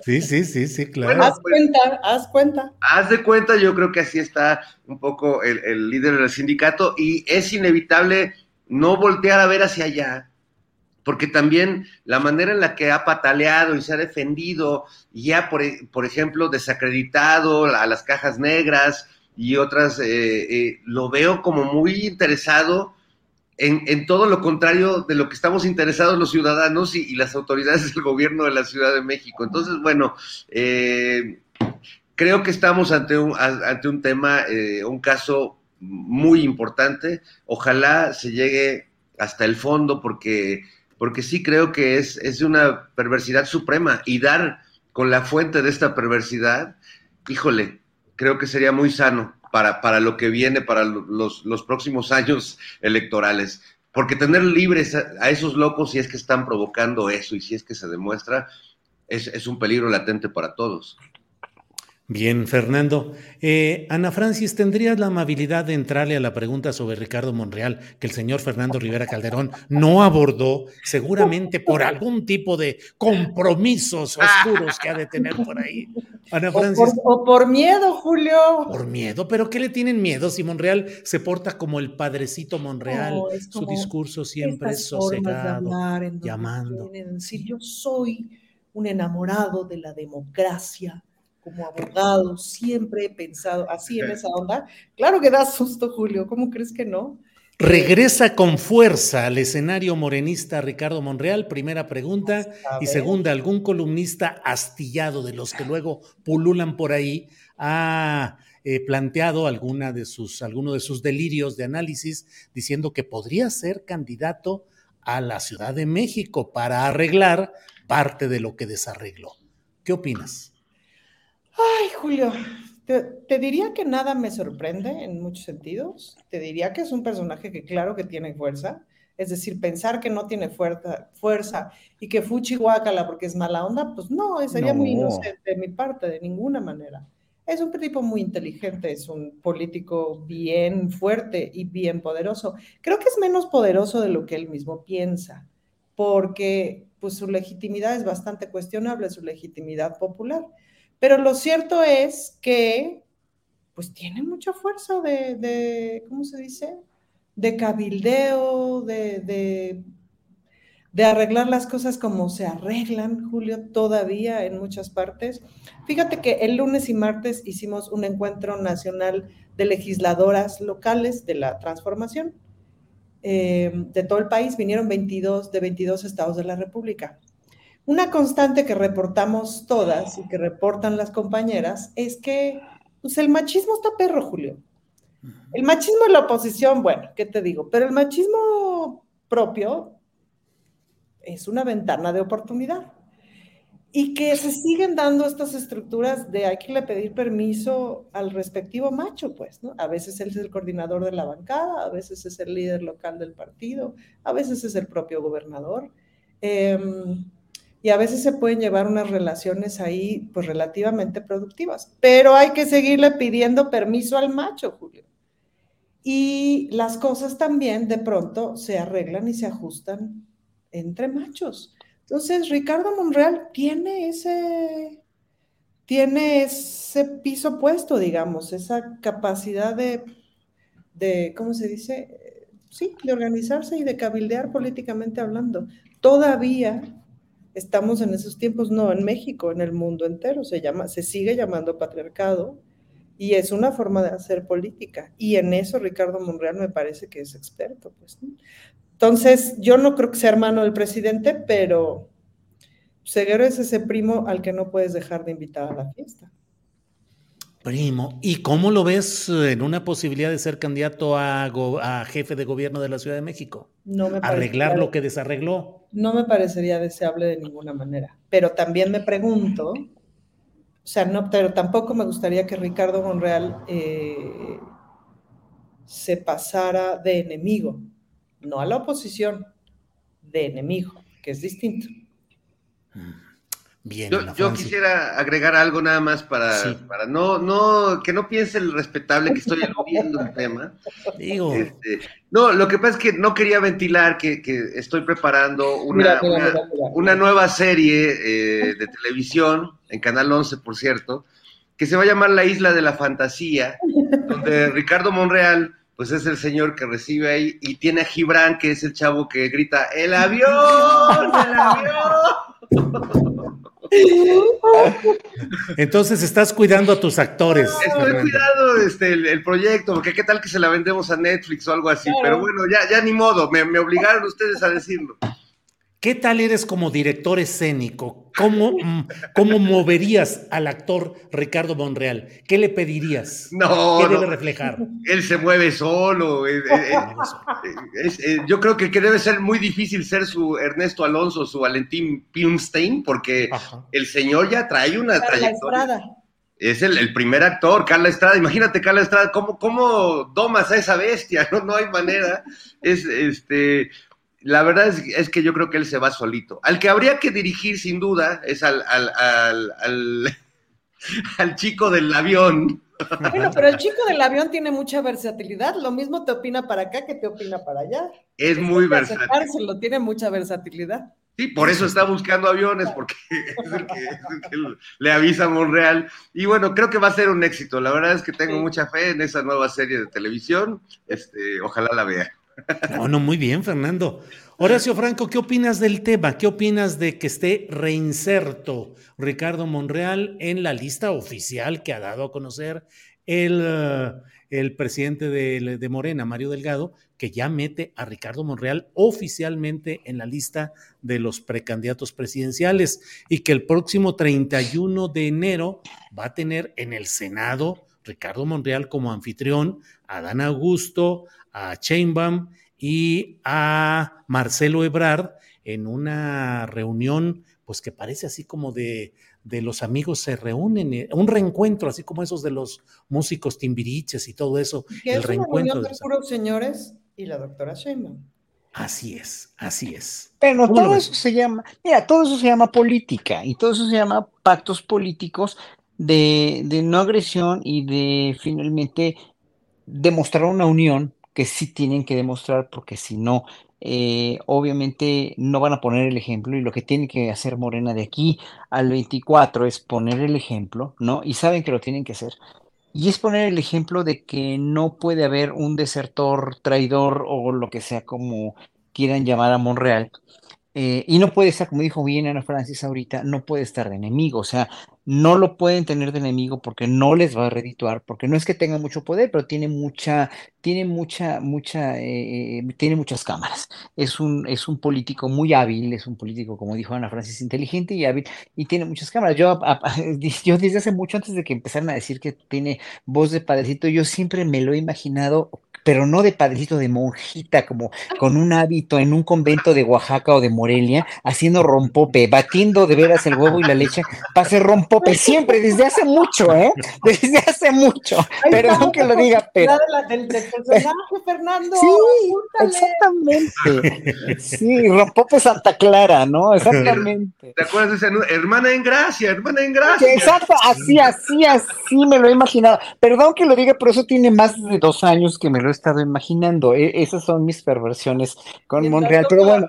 Sí, sí, sí, sí, claro. haz pues, cuenta, haz cuenta. Haz de cuenta, yo creo que así está un poco el, el líder del sindicato y es inevitable no voltear a ver hacia allá, porque también la manera en la que ha pataleado y se ha defendido y ha, por, por ejemplo, desacreditado a las cajas negras y otras, eh, eh, lo veo como muy interesado en, todo lo contrario de lo que estamos interesados los ciudadanos y, las autoridades del gobierno de la Ciudad de México. Entonces, bueno, eh, creo que estamos ante un, ante un tema, un caso muy importante. Ojalá se llegue hasta el fondo porque, porque sí creo que es, es una perversidad suprema y dar con la fuente de esta perversidad, híjole, creo que sería muy sano para, para lo que viene, para los, los próximos años electorales. Porque tener libres a, esos locos, si es que están provocando eso y si es que se demuestra, es, es un peligro latente para todos. Bien, Fernando. Eh, Ana Francis, ¿tendrías la amabilidad de entrarle a la pregunta sobre Ricardo Monreal que el señor Fernando Rivera Calderón no abordó, seguramente por algún tipo de compromisos oscuros que ha de tener por ahí? Ana Francis. O por, miedo, Julio. Por miedo, pero ¿qué le tienen miedo si Monreal se porta como el padrecito Monreal? Su discurso siempre es sosegado, llamando. Decir, yo soy un enamorado de la democracia como abogado, siempre he pensado así en esa onda. Claro que da susto, Julio, ¿cómo crees que no? Regresa con fuerza al escenario morenista Ricardo Monreal, primera pregunta. Y segunda, ¿algún columnista astillado de los que luego pululan por ahí ha eh, planteado alguna de sus, alguno de sus delirios de análisis diciendo que podría ser candidato a la Ciudad de México para arreglar parte de lo que desarregló? ¿Qué opinas? Ay, Julio, te, diría que nada me sorprende en muchos sentidos. Te diría que es un personaje que claro que tiene fuerza. Es decir, pensar que no tiene fuerza, fuerza y que fuchi guácala porque es mala onda, pues no, sería muy inocente de mi parte, de ninguna manera. Es un tipo muy inteligente, es un político bien fuerte y bien poderoso. Creo que es menos poderoso de lo que él mismo piensa, porque pues su legitimidad es bastante cuestionable, su legitimidad popular. Pero lo cierto es que, pues tiene mucha fuerza de, ¿cómo se dice? De cabildeo, de, de, arreglar las cosas como se arreglan, Julio, todavía en muchas partes. Fíjate que el lunes y martes hicimos un encuentro nacional de legisladoras locales de la transformación. Eh, de todo el país vinieron 22 de 22 estados de la República. Una constante que reportamos todas y que reportan las compañeras es que pues, el machismo está perro, Julio. El machismo en la oposición, bueno, ¿qué te digo? Pero el machismo propio es una ventana de oportunidad. Y que se siguen dando estas estructuras de hay que le pedir permiso al respectivo macho, pues, ¿no? A veces él es el coordinador de la bancada, a veces es el líder local del partido, a veces es el propio gobernador. Eh, y a veces se pueden llevar unas relaciones ahí pues relativamente productivas, pero hay que seguirle pidiendo permiso al macho, Julio. Y las cosas también de pronto se arreglan y se ajustan entre machos. Entonces, Ricardo Monreal tiene ese, tiene ese piso puesto, digamos, esa capacidad de, de, ¿cómo se dice? Sí, de organizarse y de cabildear políticamente hablando. Todavía estamos en esos tiempos, no en México, en el mundo entero, se, llama, se sigue llamando patriarcado y es una forma de hacer política. Y en eso Ricardo Monreal me parece que es experto. Pues, Entonces, yo no creo que sea hermano del presidente, pero Seguero es ese primo al que no puedes dejar de invitar a la fiesta. Primo, ¿y cómo lo ves en una posibilidad de ser candidato a, a jefe de gobierno de la Ciudad de México? No me Arreglar lo que desarregló. No me parecería deseable de ninguna manera, pero también me pregunto, o sea, no, pero tampoco me gustaría que Ricardo Monreal eh, se pasara de enemigo, no a la oposición, de enemigo, que es distinto. Mm. Bien, yo, quisiera agregar algo nada más para, para no, no, que no piense el respetable que estoy aludiendo el tema. Digo. Este, no, lo que pasa es que no quería ventilar que, que estoy preparando una, una, nueva serie eh, de televisión, en Canal 11, por cierto, que se va a llamar La Isla de la Fantasía, donde Ricardo Monreal pues es el señor que recibe ahí y tiene a Gibran, que es el chavo que grita, ¡El avión! ¡El avión! [laughs] Entonces estás cuidando a tus actores. Estoy cuidando este, el, proyecto, porque qué tal que se la vendemos a Netflix o algo así, pero bueno, ya, ya ni modo, me, me obligaron ustedes a decirlo. ¿Qué tal eres como director escénico? ¿Cómo, [laughs] mm, ¿Cómo, moverías al actor Ricardo Monreal? ¿Qué le pedirías? No, ¿Qué debe reflejar? Él se mueve solo. Eh, eh, eh, yo creo que, que, debe ser muy difícil ser su Ernesto Alonso, su Valentín Pilmstein, porque el señor ya trae una Carla trayectoria. Estrada. Es el, el, primer actor, Carla Estrada. Imagínate, Carla Estrada, ¿cómo, cómo domas a esa bestia? [laughs] No, no hay manera. Es este la verdad es, que yo creo que él se va solito. Al que habría que dirigir sin duda es al, [laughs] al, chico del avión. Bueno, pero el chico del avión tiene mucha versatilidad. Lo mismo te opina para acá que te opina para allá. Es muy versátil. Lo tiene mucha versatilidad. Sí, por eso está buscando aviones, porque [laughs] es el, que, le avisa a Monreal. Y bueno, creo que va a ser un éxito. La verdad es que tengo mucha fe en esa nueva serie de televisión. Este, ojalá la vea. No, no, muy bien, Fernando. Horacio Franco, ¿qué opinas del tema? ¿Qué opinas de que esté reinserto Ricardo Monreal en la lista oficial que ha dado a conocer el, eh, el presidente de, de, Morena, Mario Delgado, que ya mete a Ricardo Monreal oficialmente en la lista de los precandidatos presidenciales y que el próximo 31 de enero va a tener en el Senado Ricardo Monreal como anfitrión, a Dan Augusto, a Chainbaum y a Marcelo Ebrard en una reunión, pues que parece así como de, de los amigos se reúnen, eh, un reencuentro, así como esos de los músicos timbiriches y todo eso. el es reencuentro. Una de puros señores y la doctora Sheinbaum. Así es, así es. Pero todo eso se llama, mira, todo eso se llama política y todo eso se llama pactos políticos de, de no agresión y de finalmente demostrar una unión que sí tienen que demostrar, porque si no, eh, obviamente no van a poner el ejemplo y lo que tiene que hacer Morena de aquí al 24 es poner el ejemplo, ¿no? Y saben que lo tienen que hacer. Y es poner el ejemplo de que no puede haber un desertor, traidor o lo que sea como quieran llamar a Monreal, eh, y no puede estar, como dijo bien Ana Francis ahorita, no puede estar de enemigo, o sea, no lo pueden tener de enemigo porque no les va a redituar, porque no es que tenga mucho poder, pero tiene mucha, tiene mucha, mucha, eh, eh, tiene muchas cámaras. Es un, es un político muy hábil, es un político, como dijo Ana Francis, inteligente y hábil, y tiene muchas cámaras. Yo, [laughs] yo desde hace mucho, antes de que empezaran a decir que tiene voz de padrecito, yo siempre me lo he imaginado pero no de padrecito, de monjita, como con un hábito en un convento de Oaxaca o de Morelia, haciendo rompope, batiendo de veras el huevo y la leche para hacer rompope siempre, desde hace mucho, ¿eh? Desde hace mucho. Perdón que lo diga, pero. Del, personaje, Fernando. Sí, exactamente. Sí, rompope Santa Clara, ¿no? Exactamente. ¿Te acuerdas de ese Hermana en gracia, hermana en gracia. Exacto, así, así, así me lo he imaginado. Perdón que lo diga, pero eso tiene más de dos años que me lo he estado imaginando. E, esas son mis perversiones con Monreal, pero bueno.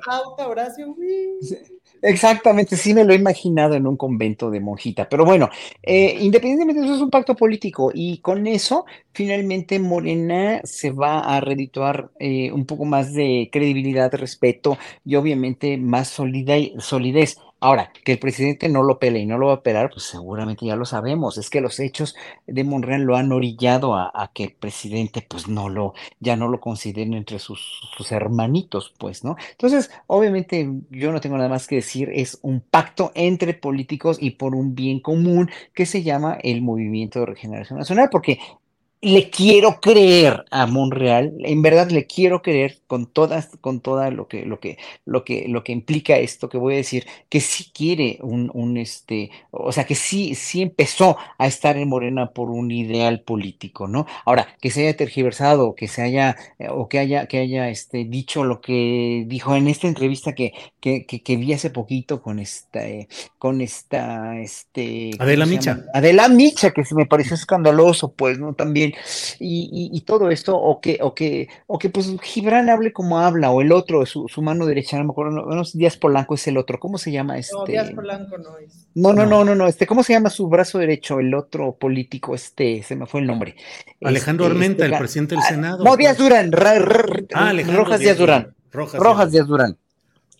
Exactamente, sí me lo he imaginado en un convento de monjita, pero bueno, eh, independientemente de eso es un pacto político y con eso finalmente Morena se va a redituar eh, un poco más de credibilidad, respeto y obviamente más solidez. Ahora, que el presidente no lo pele y no lo va a pelar, pues seguramente ya lo sabemos. Es que los hechos de Monreal lo han orillado a, que el presidente, pues no lo, ya no lo consideren entre sus hermanitos, pues, ¿no? Entonces, obviamente, yo no tengo nada más que decir, es un pacto entre políticos y por un bien común que se llama el Movimiento de Regeneración Nacional, porque le quiero creer a Monreal, en verdad le quiero creer con todas, con toda lo que, lo que, lo que, lo que implica esto que voy a decir, que sí quiere un, un este, o sea, que sí, sí empezó a estar en Morena por un ideal político, ¿no? Ahora, que se haya tergiversado, que se haya, eh, o que haya, que haya este, dicho lo que dijo en esta entrevista que, que, que, que vi hace poquito con esta, eh, con esta, este, ¿cómo Adela Micha. Adela Micha, que se me pareció escandaloso, pues, ¿no? También, y, y- y todo esto, o que, o que, o que pues Gibran hable como habla, o el otro, su, su mano derecha, no me acuerdo, no, no, Díaz Polanco es el otro, ¿cómo se llama No, Díaz este? Polanco no es. No, no, No. no, no, este, ¿cómo se llama su brazo derecho, el otro político, este, se me fue el nombre. Alejandro Este, Armenta, este el ga- presidente del ah, Senado. No, Díaz. Durán, ra- ra- Ah, Alejandro Rojas Díaz Durán. Rojas, Rojas Díaz Durán.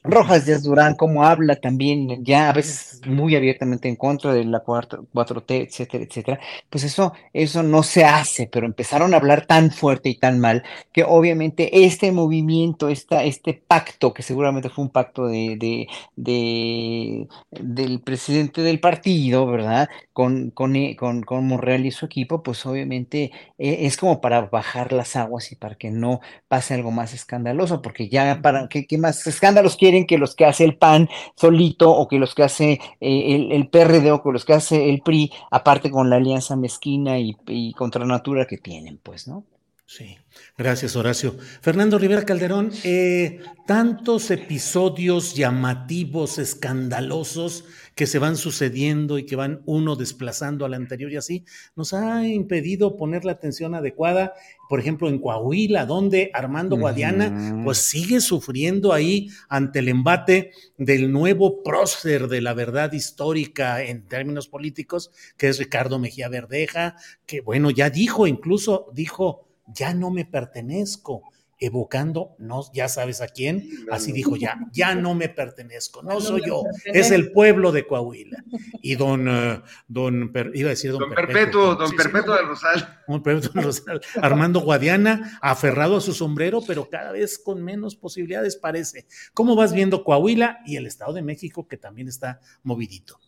Rojas Díaz Durán, cómo habla también, ya a veces muy abiertamente en contra de la cuarta- 4T, etcétera, etcétera, pues eso, eso no se hace, pero empezaron a hablar tan fuerte y tan mal que obviamente este movimiento, esta, este pacto, que seguramente fue un pacto de, de, de- del presidente del partido, ¿verdad? Con, con, eh, con, con Monreal y su equipo, pues obviamente eh, es como para bajar las aguas y para que no pase algo más escandaloso, porque ya para, ¿qué, qué más escándalos que los que hace el PAN solito o que los que hace eh, el, el PRD o que los que hace el PRI, aparte con la alianza mezquina y, y contra natura que tienen, pues, ¿no? Sí, gracias Horacio. Fernando Rivera Calderón, eh, tantos episodios llamativos, escandalosos que se van sucediendo y que van uno desplazando al anterior y así, nos ha impedido poner la atención adecuada, por ejemplo, en Coahuila, donde Armando Guadiana pues sigue sufriendo ahí ante el embate del nuevo prócer de la verdad histórica en términos políticos, que es Ricardo Mejía Verdeja, que bueno, ya dijo, incluso dijo, ya no me pertenezco, evocando, no, ya sabes a quién, así dijo ya, [laughs] ya no me pertenezco, no soy yo, es el pueblo de Coahuila. Y don, eh, don, Per- iba a decir don, Don Perpetuo, don sí, sí, Perpetuo del Rosal. don Perpetuo Rosal, Armando Guadiana, aferrado a su sombrero, pero cada vez con menos posibilidades parece. ¿Cómo vas viendo Coahuila y el Estado de México que también está movidito?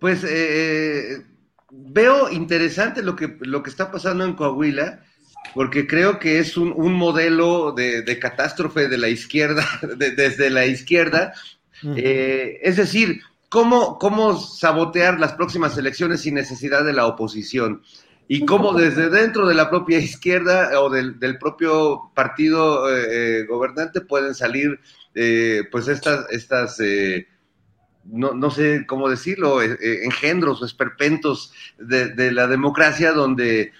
Pues eh, veo interesante lo que, lo que está pasando en Coahuila, porque creo que es un, un modelo de, de catástrofe de la izquierda, [laughs] de- desde la izquierda. Eh, es decir, ¿cómo, ¿cómo sabotear las próximas elecciones sin necesidad de la oposición? Y cómo desde dentro de la propia izquierda o del, del propio partido eh, eh, gobernante pueden salir eh, pues estas, estas eh, no, no sé cómo decirlo, engendros o esperpentos de, de la democracia donde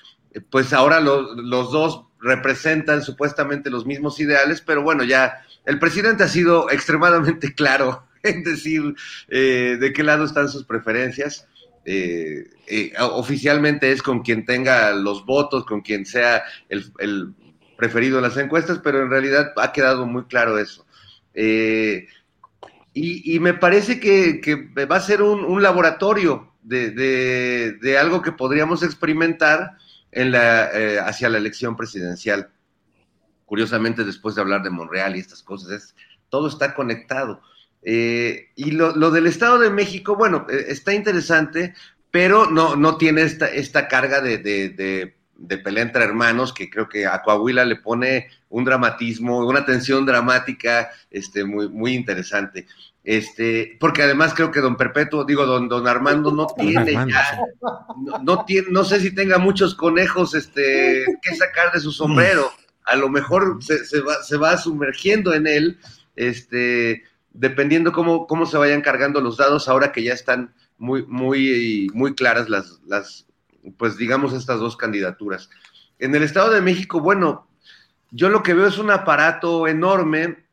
pues ahora lo- los dos representan supuestamente los mismos ideales, pero bueno, ya el presidente ha sido [laughs] extremadamente claro [laughs] en decir eh, de qué lado están sus preferencias. Eh, eh, oficialmente es con quien tenga los votos, con quien sea el, el preferido en las encuestas, pero en realidad ha quedado muy claro eso. Y, y me parece que, que va a ser un, un laboratorio de, de- de algo que podríamos experimentar en la, eh, hacia la elección presidencial. Curiosamente, después de hablar de Monreal y estas cosas, es, todo está conectado. Eh, y lo, lo del Estado de México, bueno, eh, está interesante, pero no, no tiene esta, esta carga de, de, de, de pelea entre hermanos que creo que a Coahuila le pone un dramatismo, una tensión dramática este, muy, muy interesante. Este, porque además creo que don Perpetuo, digo, don, don Armando no tiene Armando, ya, no, no tiene, no sé si tenga muchos conejos este, que sacar de su sombrero. A lo mejor se, se va, se va sumergiendo en él, este, dependiendo cómo, cómo se vayan cargando los dados ahora que ya están muy, muy, muy claras las, las, pues digamos, estas dos candidaturas. En el Estado de México, bueno, yo lo que veo es un aparato enorme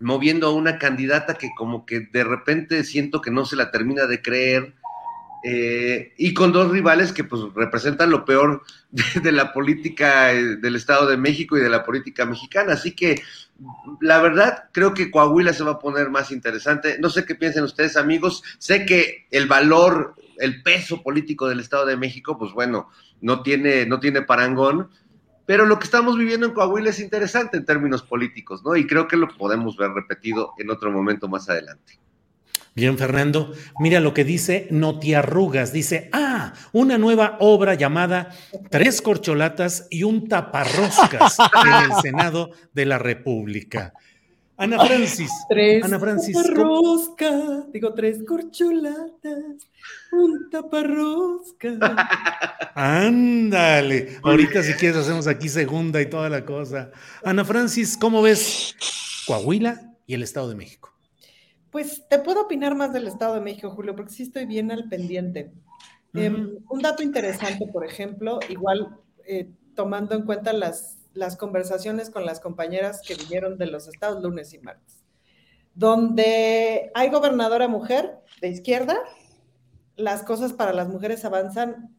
moviendo a una candidata que como que de repente siento que no se la termina de creer eh, y con dos rivales que pues representan lo peor [laughs] de, la política eh, del Estado de México y de la política mexicana. Así que la verdad creo que Coahuila se va a poner más interesante. No sé qué piensen ustedes amigos. Sé que el valor, el peso político del Estado de México, pues bueno, no tiene, no tiene parangón. Pero lo que estamos viviendo en Coahuila es interesante en términos políticos, ¿no? Y creo que lo podemos ver repetido en otro momento más adelante. Bien, Fernando. Mira lo que dice Notiarrugas. Dice, ah, una nueva obra llamada Tres corcholatas y un taparroscas en el Senado de la República. Ana Francis. Tres Ana Francis. taparroscas, digo, tres corcholatas, un taparrosca. Ándale. Ahorita si quieres hacemos aquí segunda y toda la cosa. Ana Francis, ¿cómo ves Coahuila y el Estado de México? Pues te puedo opinar más del Estado de México, Julio, porque sí estoy bien al pendiente. Em, un dato interesante, por ejemplo, igual eh, tomando en cuenta las, las conversaciones con las compañeras que vinieron de los estados lunes y martes, donde hay gobernadora mujer de izquierda, las cosas para las mujeres avanzan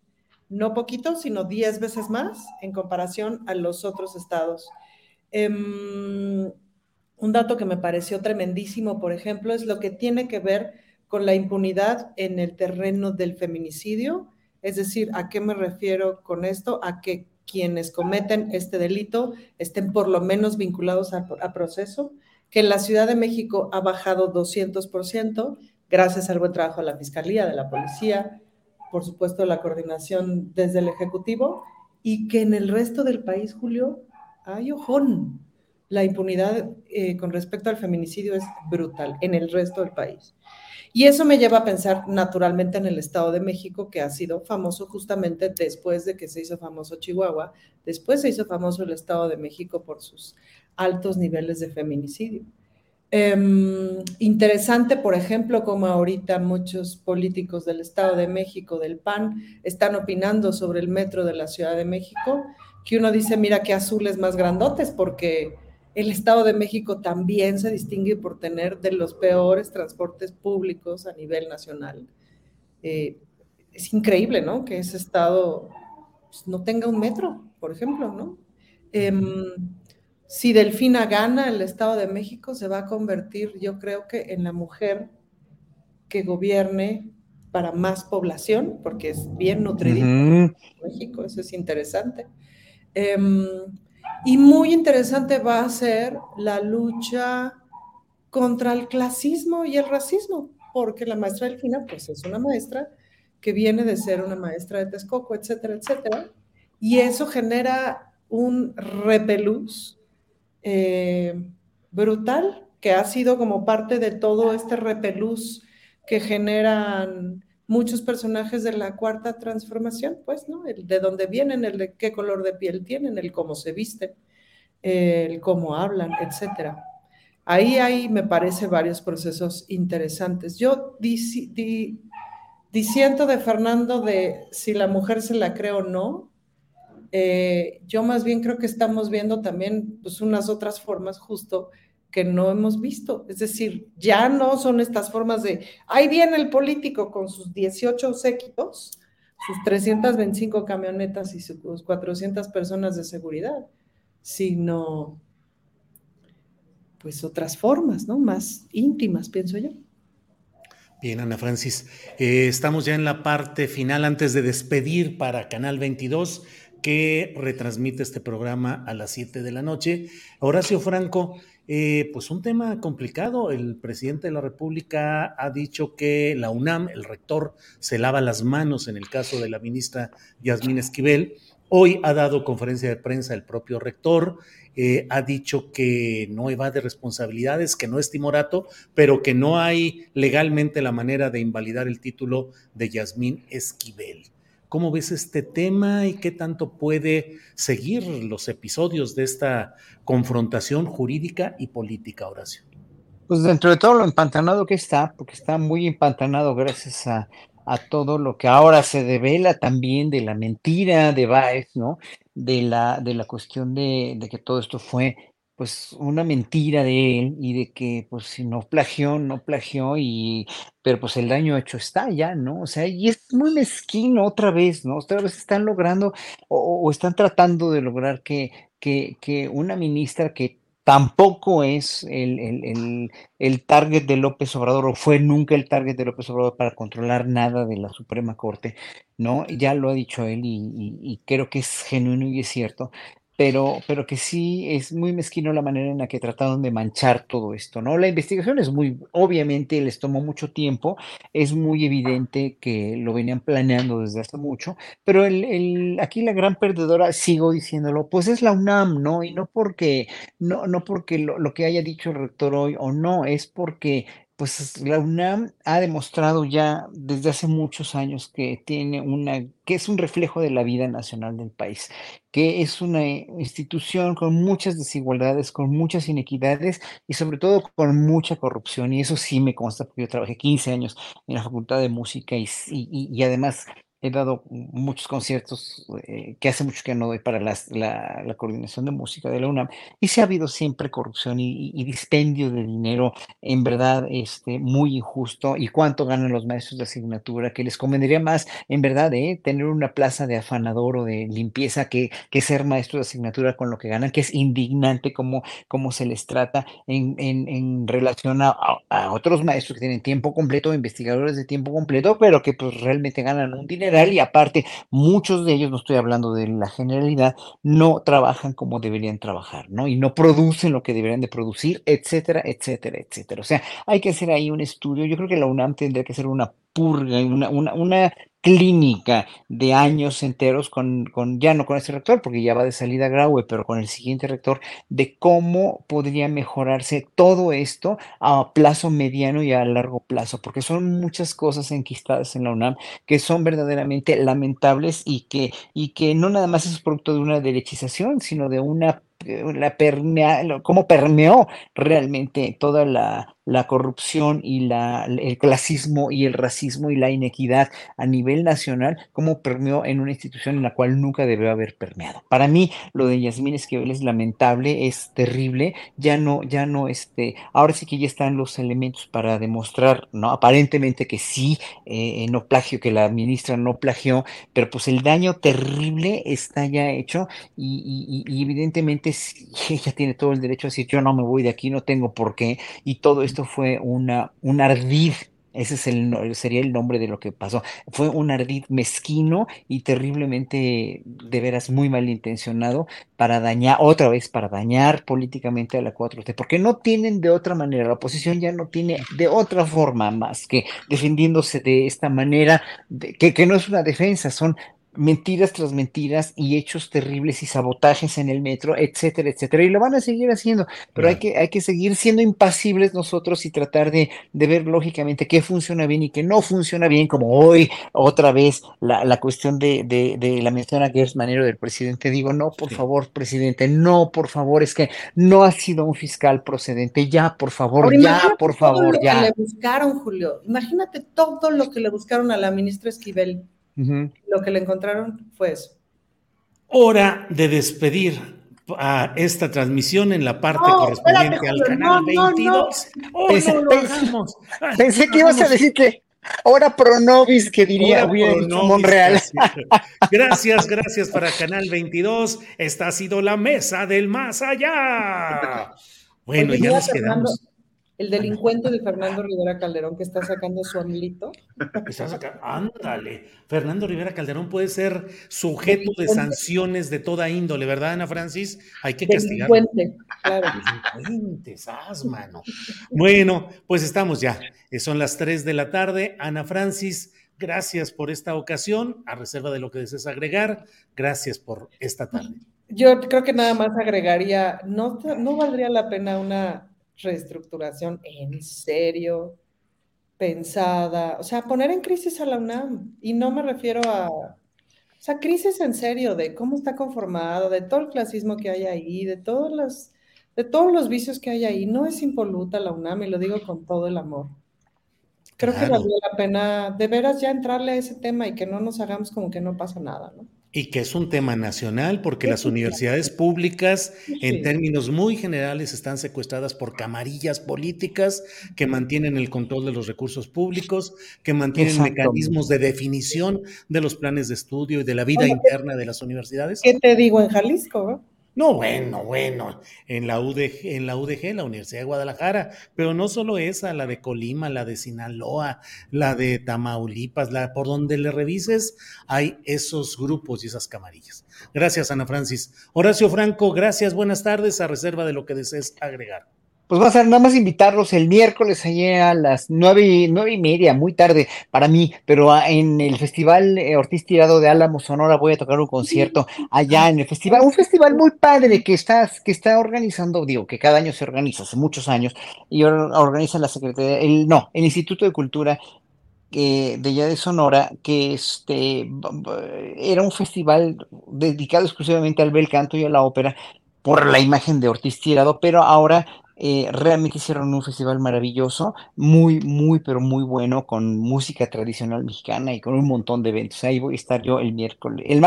no poquito, sino 10 veces más en comparación a los otros estados. Em, un dato que me pareció tremendísimo, por ejemplo, es lo que tiene que ver con la impunidad en el terreno del feminicidio. Es decir, ¿a qué me refiero con esto? A que quienes cometen este delito estén por lo menos vinculados a, a proceso, que en la Ciudad de México ha bajado 200%, gracias al buen trabajo de la Fiscalía, de la Policía, por supuesto la coordinación desde el Ejecutivo, y que en el resto del país, Julio, hay ojón la impunidad eh, con respecto al feminicidio es brutal en el resto del país. Y eso me lleva a pensar naturalmente en el Estado de México, que ha sido famoso justamente después de que se hizo famoso Chihuahua, después se hizo famoso el Estado de México por sus altos niveles de feminicidio. Em, interesante, por ejemplo, como ahorita muchos políticos del Estado de México, del PAN, están opinando sobre el metro de la Ciudad de México, que uno dice, mira qué azules más grandotes, porque el Estado de México también se distingue por tener de los peores transportes públicos a nivel nacional. Eh, es increíble, ¿no? Que ese Estado pues, no tenga un metro, por ejemplo, ¿no? Em, si Delfina gana, el Estado de México se va a convertir, yo creo que, en la mujer que gobierne para más población, porque es bien nutrido México, eso es interesante. Em, y muy interesante va a ser la lucha contra el clasismo y el racismo, porque la maestra Delfina, pues es una maestra que viene de ser una maestra de Texcoco, etcétera, etcétera, y eso genera un repelús eh, brutal, que ha sido como parte de todo este repelús que generan muchos personajes de la cuarta transformación, pues, ¿no? El de dónde vienen, el de qué color de piel tienen, el cómo se visten, el cómo hablan, etcétera. Ahí hay, me parece, varios procesos interesantes. Yo diciendo de Fernando de si la mujer se la cree o no, eh, yo más bien creo que estamos viendo también pues, unas otras formas justo que no hemos visto. Es decir, ya no son estas formas de, ahí viene el político con sus 18 séquitos, sus 325 camionetas y sus 400 personas de seguridad, sino pues otras formas, ¿no? Más íntimas, pienso yo. Bien, Ana Francis, eh, estamos ya en la parte final antes de despedir para Canal 22 que retransmite este programa a las 7 de la noche. Horacio Franco, eh, pues un tema complicado. El presidente de la República ha dicho que la UNAM, el rector, se lava las manos en el caso de la ministra Yasmín Esquivel. Hoy ha dado conferencia de prensa el propio rector, eh, ha dicho que no evade responsabilidades, que no es timorato, pero que no hay legalmente la manera de invalidar el título de Yasmín Esquivel. ¿Cómo ves este tema y qué tanto puede seguir los episodios de esta confrontación jurídica y política, Horacio? Pues dentro de todo lo empantanado que está, porque está muy empantanado gracias a, todo lo que ahora se devela también de la mentira de Baez, ¿no? De la, de la cuestión de que todo esto fue pues una mentira de él y de que pues si no plagió, no plagió y pero pues el daño hecho está ya, ¿no? O sea, y es muy mezquino otra vez, ¿no? Otra vez están logrando o, o están tratando de lograr que, que, que una ministra que tampoco es el, el, el, el, target de López Obrador o fue nunca el target de López Obrador para controlar nada de la Suprema Corte, ¿no? Ya lo ha dicho él y, creo que es genuino y es cierto, pero, pero que sí es muy mezquino la manera en la que trataron de manchar todo esto, ¿no? La investigación es muy, obviamente les tomó mucho tiempo, es muy evidente que lo venían planeando desde hace mucho, pero el, el, aquí la gran perdedora, sigo diciéndolo, pues es la UNAM, ¿no? Y no porque, no, no porque lo, lo que haya dicho el rector hoy o no, es porque pues la UNAM ha demostrado ya desde hace muchos años que tiene una, que es un reflejo de la vida nacional del país, que es una institución con muchas desigualdades, con muchas inequidades y sobre todo con mucha corrupción. Y eso sí me consta porque yo trabajé 15 años en la Facultad de Música y además he dado muchos conciertos eh, que hace mucho que no doy para las, la, la, coordinación de música de la UNAM y se ha habido siempre corrupción y, y, dispendio de dinero en verdad este, muy injusto y cuánto ganan los maestros de asignatura que les convendría más en verdad eh, tener una plaza de afanador o de limpieza que, que ser maestro de asignatura con lo que ganan que es indignante como, como se les trata en, en, en relación a, a, otros maestros que tienen tiempo completo investigadores de tiempo completo pero que pues realmente ganan un dinero y aparte muchos de ellos, no estoy hablando de la generalidad, no trabajan como deberían trabajar, ¿no? Y no producen lo que deberían de producir, etcétera, etcétera, etcétera. O sea, hay que hacer ahí un estudio. Yo creo que la UNAM tendría que hacer una purga, una, una, una clínica de años enteros con, con, ya no con este rector, porque ya va de salida Graue, pero con el siguiente rector, de cómo podría mejorarse todo esto a plazo mediano y a largo plazo, porque son muchas cosas enquistadas en la UNAM que son verdaderamente lamentables y que, y que no nada más es producto de una derechización, sino de una la permea, cómo permeó realmente toda la, la corrupción y la, el clasismo y el racismo y la inequidad a nivel nacional, cómo permeó en una institución en la cual nunca debió haber permeado. Para mí, lo de Yasmín Esquivel es lamentable, es terrible, ya no, ya no, este, ahora sí que ya están los elementos para demostrar, ¿no? Aparentemente que sí, eh, no plagio, que la ministra no plagió, pero pues el daño terrible está ya hecho y, evidentemente [laughs] ella tiene todo el derecho a decir yo no me voy de aquí, no tengo por qué, y todo esto fue una, un ardid ese es el, sería el nombre de lo que pasó. Fue un ardid mezquino y terriblemente, de veras, muy malintencionado para dañar, otra vez, para dañar políticamente a la 4T, porque no tienen de otra manera, la oposición ya no tiene de otra forma más que defendiéndose de esta manera, de, que, que no es una defensa, son mentiras tras mentiras y hechos terribles y sabotajes en el metro, etcétera, etcétera. Y lo van a seguir haciendo, pero hay, que, hay que seguir siendo impasibles nosotros y tratar de, de, ver lógicamente qué funciona bien y qué no funciona bien, como hoy otra vez la, la cuestión de, de, de, la mención a Gers Manero del presidente. Digo, no, por sí. favor, presidente, no, por favor, es que no ha sido un fiscal procedente, ya, por favor, ya, por favor, lo ya. Que le buscaron, Julio, imagínate todo lo que le buscaron a la ministra Esquivel. Uh -huh. Lo que le encontraron fue eso. Hora de despedir a esta transmisión en la parte no, correspondiente espérate, al canal no, 22. No, oh, pensé, pensé que ibas a decir que Hora Pronovis, que diría bien Monreal. Gracias, gracias para Canal 22. Esta ha sido la mesa del más allá. [laughs] Bueno, ya nos quedamos el delincuente de Fernando Rivera Calderón que está sacando su amlito. Ándale. Fernando Rivera Calderón puede ser sujeto de sanciones de toda índole, ¿verdad, Ana Francis? Hay que castigarlo. Delincuente, claro. Delincuentes, mano. Bueno, pues estamos ya. Son las 3 de la tarde. Ana Francis, gracias por esta ocasión. A reserva de lo que desees agregar, gracias por esta tarde. Yo creo que nada más agregaría, no, no valdría la pena una reestructuración en serio, pensada, o sea, poner en crisis a la UNAM. Y no me refiero a, o sea, crisis en serio de cómo está conformado, de todo el clasismo que hay ahí, de todos los, de todos los vicios que hay ahí. No es impoluta la UNAM y lo digo con todo el amor. Creo claro. que valdría la pena de veras ya entrarle a ese tema y que no nos hagamos como que no pasa nada, ¿no? Y que es un tema nacional porque las universidades públicas, en términos muy generales, están secuestradas por camarillas políticas que mantienen el control de los recursos públicos, que mantienen mecanismos de definición de los planes de estudio y de la vida interna de las universidades. ¿Qué te digo en Jalisco? No, bueno, bueno, en la UDG, en la UDG, la Universidad de Guadalajara, pero no solo esa, la de Colima, la de Sinaloa, la de Tamaulipas, la por donde le revises, hay esos grupos y esas camarillas. Gracias, Ana Francis. Horacio Franco, gracias, buenas tardes, a reserva de lo que desees agregar pues va a ser nada más invitarlos el miércoles allá a las nueve y, nueve y media, muy tarde para mí, pero en el Festival eh, Ortiz Tirado de Álamo, Sonora, voy a tocar un concierto allá en el festival, un festival muy padre que está, que está organizando, digo, que cada año se organiza, hace muchos años, y organiza la Secretaría, el, no, el Instituto de Cultura de allá de Sonora, que este era un festival dedicado exclusivamente al bel canto y a la ópera por la imagen de Ortiz Tirado, pero ahora eh, realmente hicieron un festival maravilloso, muy, muy, pero muy bueno, con música tradicional mexicana y con un montón de eventos. Ahí voy a estar yo el miércoles, el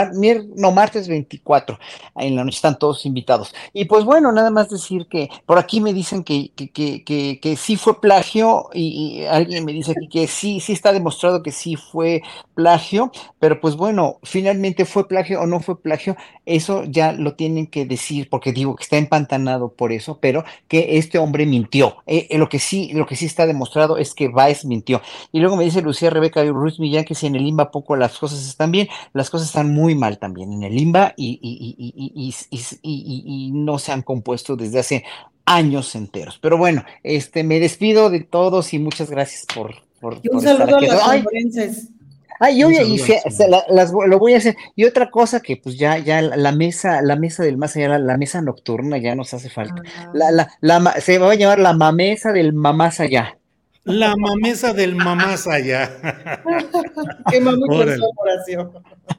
no, martes 24, en la noche están todos invitados. Y pues bueno, nada más decir que por aquí me dicen que, que, que, que, sí fue plagio y, y, alguien me dice aquí que sí, sí está demostrado que sí fue plagio, pero pues bueno, finalmente fue plagio o no fue plagio, eso ya lo tienen que decir, porque digo que está empantanado por eso, pero que es este hombre mintió. Eh, eh, lo, que sí, lo que sí está demostrado es que Baez mintió. Y luego me dice Lucía Rebeca y Ruiz Millán que si en el limba poco las cosas están bien, las cosas están muy mal también en el limba y, y, no se han compuesto desde hace años enteros. Pero bueno, este me despido de todos y muchas gracias por, por, y un saludo a los Ah, y, oye, y las, lo voy a hacer. Y otra cosa que pues ya, ya la mesa, la mesa del más allá, la, mesa nocturna ya nos hace falta. La, la, la, se va a llamar la mamesa del mamás allá. La mamesa del mamás allá. [laughs] Qué Órale. Horacio.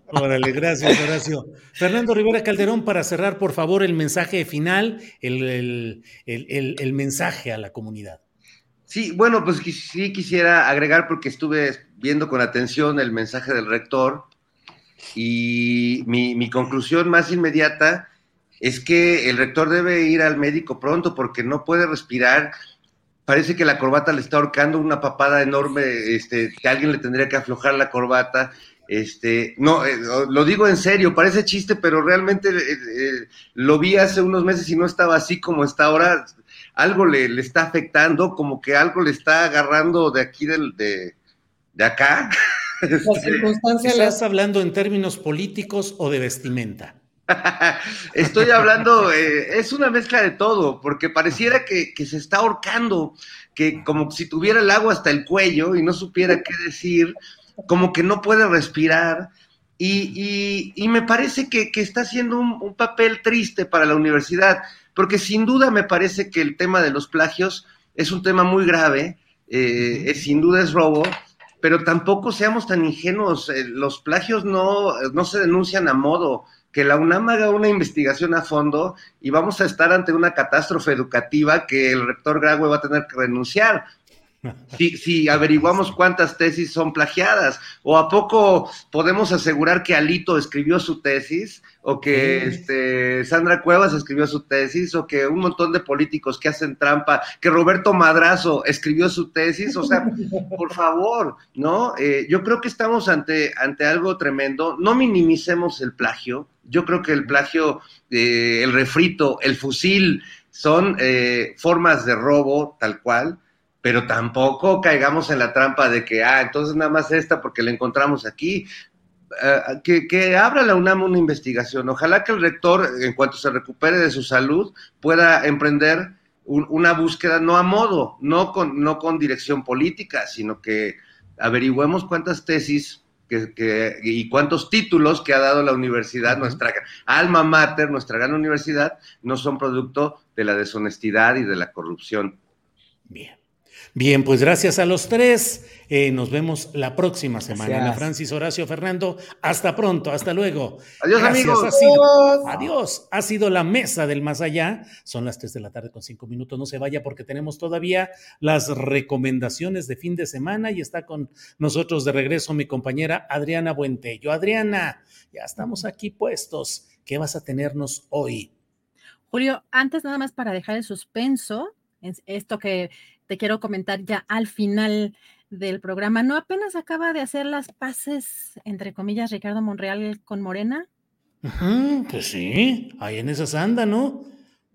Órale, gracias, Horacio. Fernando Rivera Calderón, para cerrar, por favor, el mensaje final, el, el, el mensaje a la comunidad. Sí, bueno, pues sí quisiera agregar porque estuve viendo con atención el mensaje del rector y mi, conclusión más inmediata es que el rector debe ir al médico pronto porque no puede respirar. Parece que la corbata le está ahorcando una papada enorme, este, que alguien le tendría que aflojar la corbata. Este, no, eh, lo digo en serio, parece chiste, pero realmente eh, eh, lo vi hace unos meses y no estaba así como está ahora. Algo le, le está afectando, como que algo le está agarrando de aquí del, de, de acá. [laughs] ¿Estás hablando en términos políticos o de vestimenta? [laughs] Estoy hablando, eh, es una mezcla de todo, porque pareciera que, se está ahorcando, que como si tuviera el agua hasta el cuello y no supiera qué decir, como que no puede respirar. Y, me parece que, está haciendo un, papel triste para la universidad, porque sin duda me parece que el tema de los plagios es un tema muy grave, eh, sin duda es robo, pero tampoco seamos tan ingenuos, eh, los plagios no, no se denuncian a modo, que la UNAM haga una investigación a fondo y vamos a estar ante una catástrofe educativa que el rector Graue va a tener que renunciar. [laughs] Si, si, averiguamos cuántas tesis son plagiadas, o a poco podemos asegurar que Alito escribió su tesis, o que este, Sandra Cuevas escribió su tesis, o que un montón de políticos que hacen trampa, que Roberto Madrazo escribió su tesis, o sea, [laughs] por favor, ¿no? Eh, yo creo que estamos ante, ante algo tremendo, no minimicemos el plagio, yo creo que el plagio, eh, el refrito, el fusil, son eh, formas de robo tal cual, pero tampoco caigamos en la trampa de que, ah, entonces nada más esta porque la encontramos aquí. Eh, que, que, abra la UNAM una investigación. Ojalá que el rector, en cuanto se recupere de su salud, pueda emprender una búsqueda no a modo, no con, no con dirección política, sino que averigüemos cuántas tesis que, y cuántos títulos que ha dado la universidad, nuestra alma mater, nuestra gran universidad, no son producto de la deshonestidad y de la corrupción. Bien. Bien, pues gracias a los tres. Eh, nos vemos la próxima semana. Gracias. Ana Francis, Horacio, Fernando. Hasta pronto, hasta luego. Adiós, Gracias, amigos. ha sido- adiós. Ha sido la mesa del más allá. Son las 3 de la tarde con 5 minutos. No se vaya porque tenemos todavía las recomendaciones de fin de semana y está con nosotros de regreso mi compañera Adriana Buentello. Adriana, ya estamos aquí puestos. ¿Qué vas a tenernos hoy? Julio, antes nada más para dejar el suspenso, es esto que te quiero comentar ya al final del programa, ¿no apenas acaba de hacer las paces, entre comillas, Ricardo Monreal con Morena? Pues sí, ahí en esas anda, ¿no?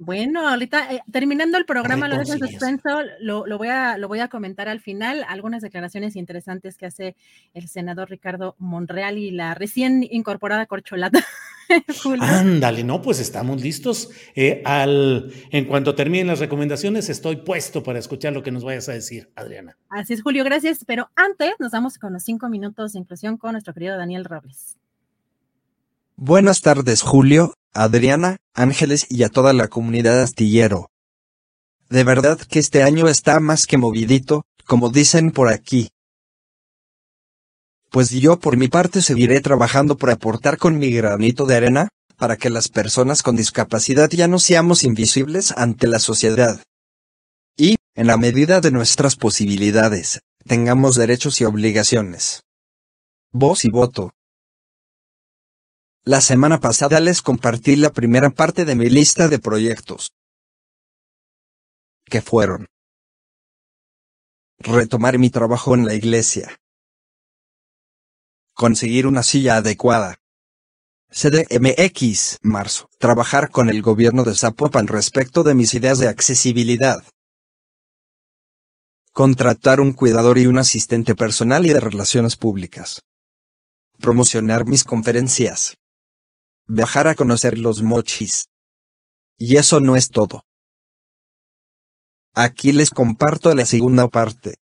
Bueno, ahorita eh, terminando el programa, lo dejo en suspenso, lo, lo voy a, lo voy a comentar al final, algunas declaraciones interesantes que hace el senador Ricardo Monreal y la recién incorporada corcholata. [laughs] Ándale, no, pues estamos listos. Eh, al, en cuanto terminen las recomendaciones, estoy puesto para escuchar lo que nos vayas a decir, Adriana. Así es, Julio, gracias. Pero antes nos vamos con los cinco minutos de inclusión con nuestro querido Daniel Robles. Buenas tardes Julio, Adriana, Ángeles y a toda la comunidad astillero. De verdad que este año está más que movidito, como dicen por aquí. Pues yo por mi parte seguiré trabajando por aportar con mi granito de arena, para que las personas con discapacidad ya no seamos invisibles ante la sociedad. Y, en la medida de nuestras posibilidades, tengamos derechos y obligaciones. Voz y voto. La semana pasada les compartí la primera parte de mi lista de proyectos. Que fueron. Retomar mi trabajo en la iglesia. Conseguir una silla adecuada. CDMX, marzo. Trabajar con el gobierno de Zapopan respecto de mis ideas de accesibilidad. Contratar un cuidador y un asistente personal y de relaciones públicas. Promocionar mis conferencias viajar a conocer los mochis. Y eso no es todo. Aquí les comparto la segunda parte.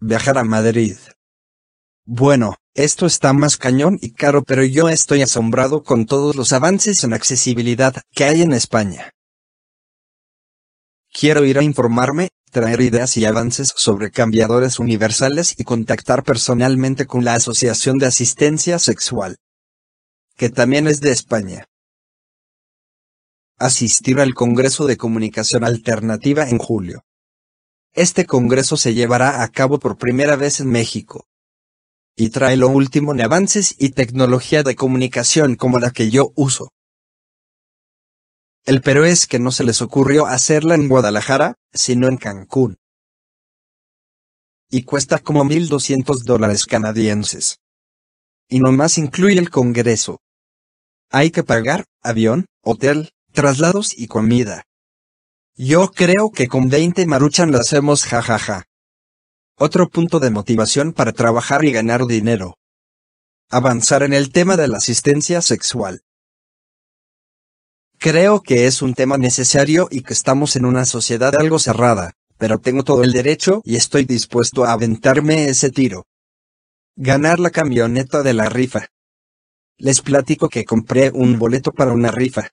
Viajar a Madrid. Bueno, esto está más cañón y caro, pero yo estoy asombrado con todos los avances en accesibilidad que hay en España. Quiero ir a informarme, traer ideas y avances sobre cambiadores universales y contactar personalmente con la Asociación de Asistencia Sexual que también es de España. Asistir al Congreso de Comunicación Alternativa en julio. Este congreso se llevará a cabo por primera vez en México. Y trae lo último en avances y tecnología de comunicación como la que yo uso. El pero es que no se les ocurrió hacerla en Guadalajara, sino en Cancún. Y cuesta como 1.200 dólares canadienses. Y nomás incluye el congreso. Hay que pagar avión, hotel, traslados y comida. Yo creo que con 20 maruchan lo hacemos jajaja. Otro punto de motivación para trabajar y ganar dinero. Avanzar en el tema de la asistencia sexual. Creo que es un tema necesario y que estamos en una sociedad algo cerrada, pero tengo todo el derecho y estoy dispuesto a aventarme ese tiro. Ganar la camioneta de la rifa. Les platico que compré un boleto para una rifa.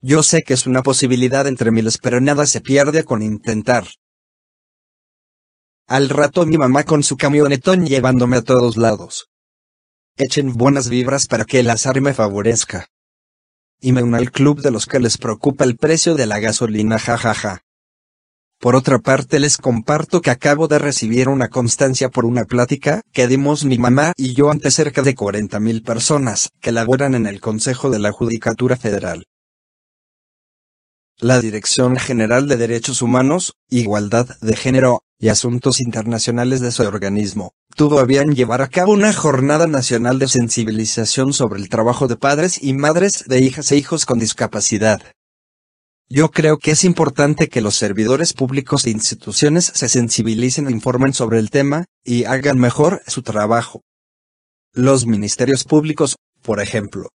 Yo sé que es una posibilidad entre miles, pero nada se pierde con intentar. Al rato mi mamá con su camionetón llevándome a todos lados. Echen buenas vibras para que el azar me favorezca. Y me uno al club de los que les preocupa el precio de la gasolina jajaja. Por otra parte les comparto que acabo de recibir una constancia por una plática que dimos mi mamá y yo ante cerca de 40 mil personas que laboran en el Consejo de la Judicatura Federal. La Dirección General de Derechos Humanos, Igualdad de Género y Asuntos Internacionales de su organismo, tuvo a bien llevar a cabo una jornada nacional de sensibilización sobre el trabajo de padres y madres de hijas e hijos con discapacidad. Yo creo que es importante que los servidores públicos e instituciones se sensibilicen e informen sobre el tema, y hagan mejor su trabajo. Los ministerios públicos, por ejemplo.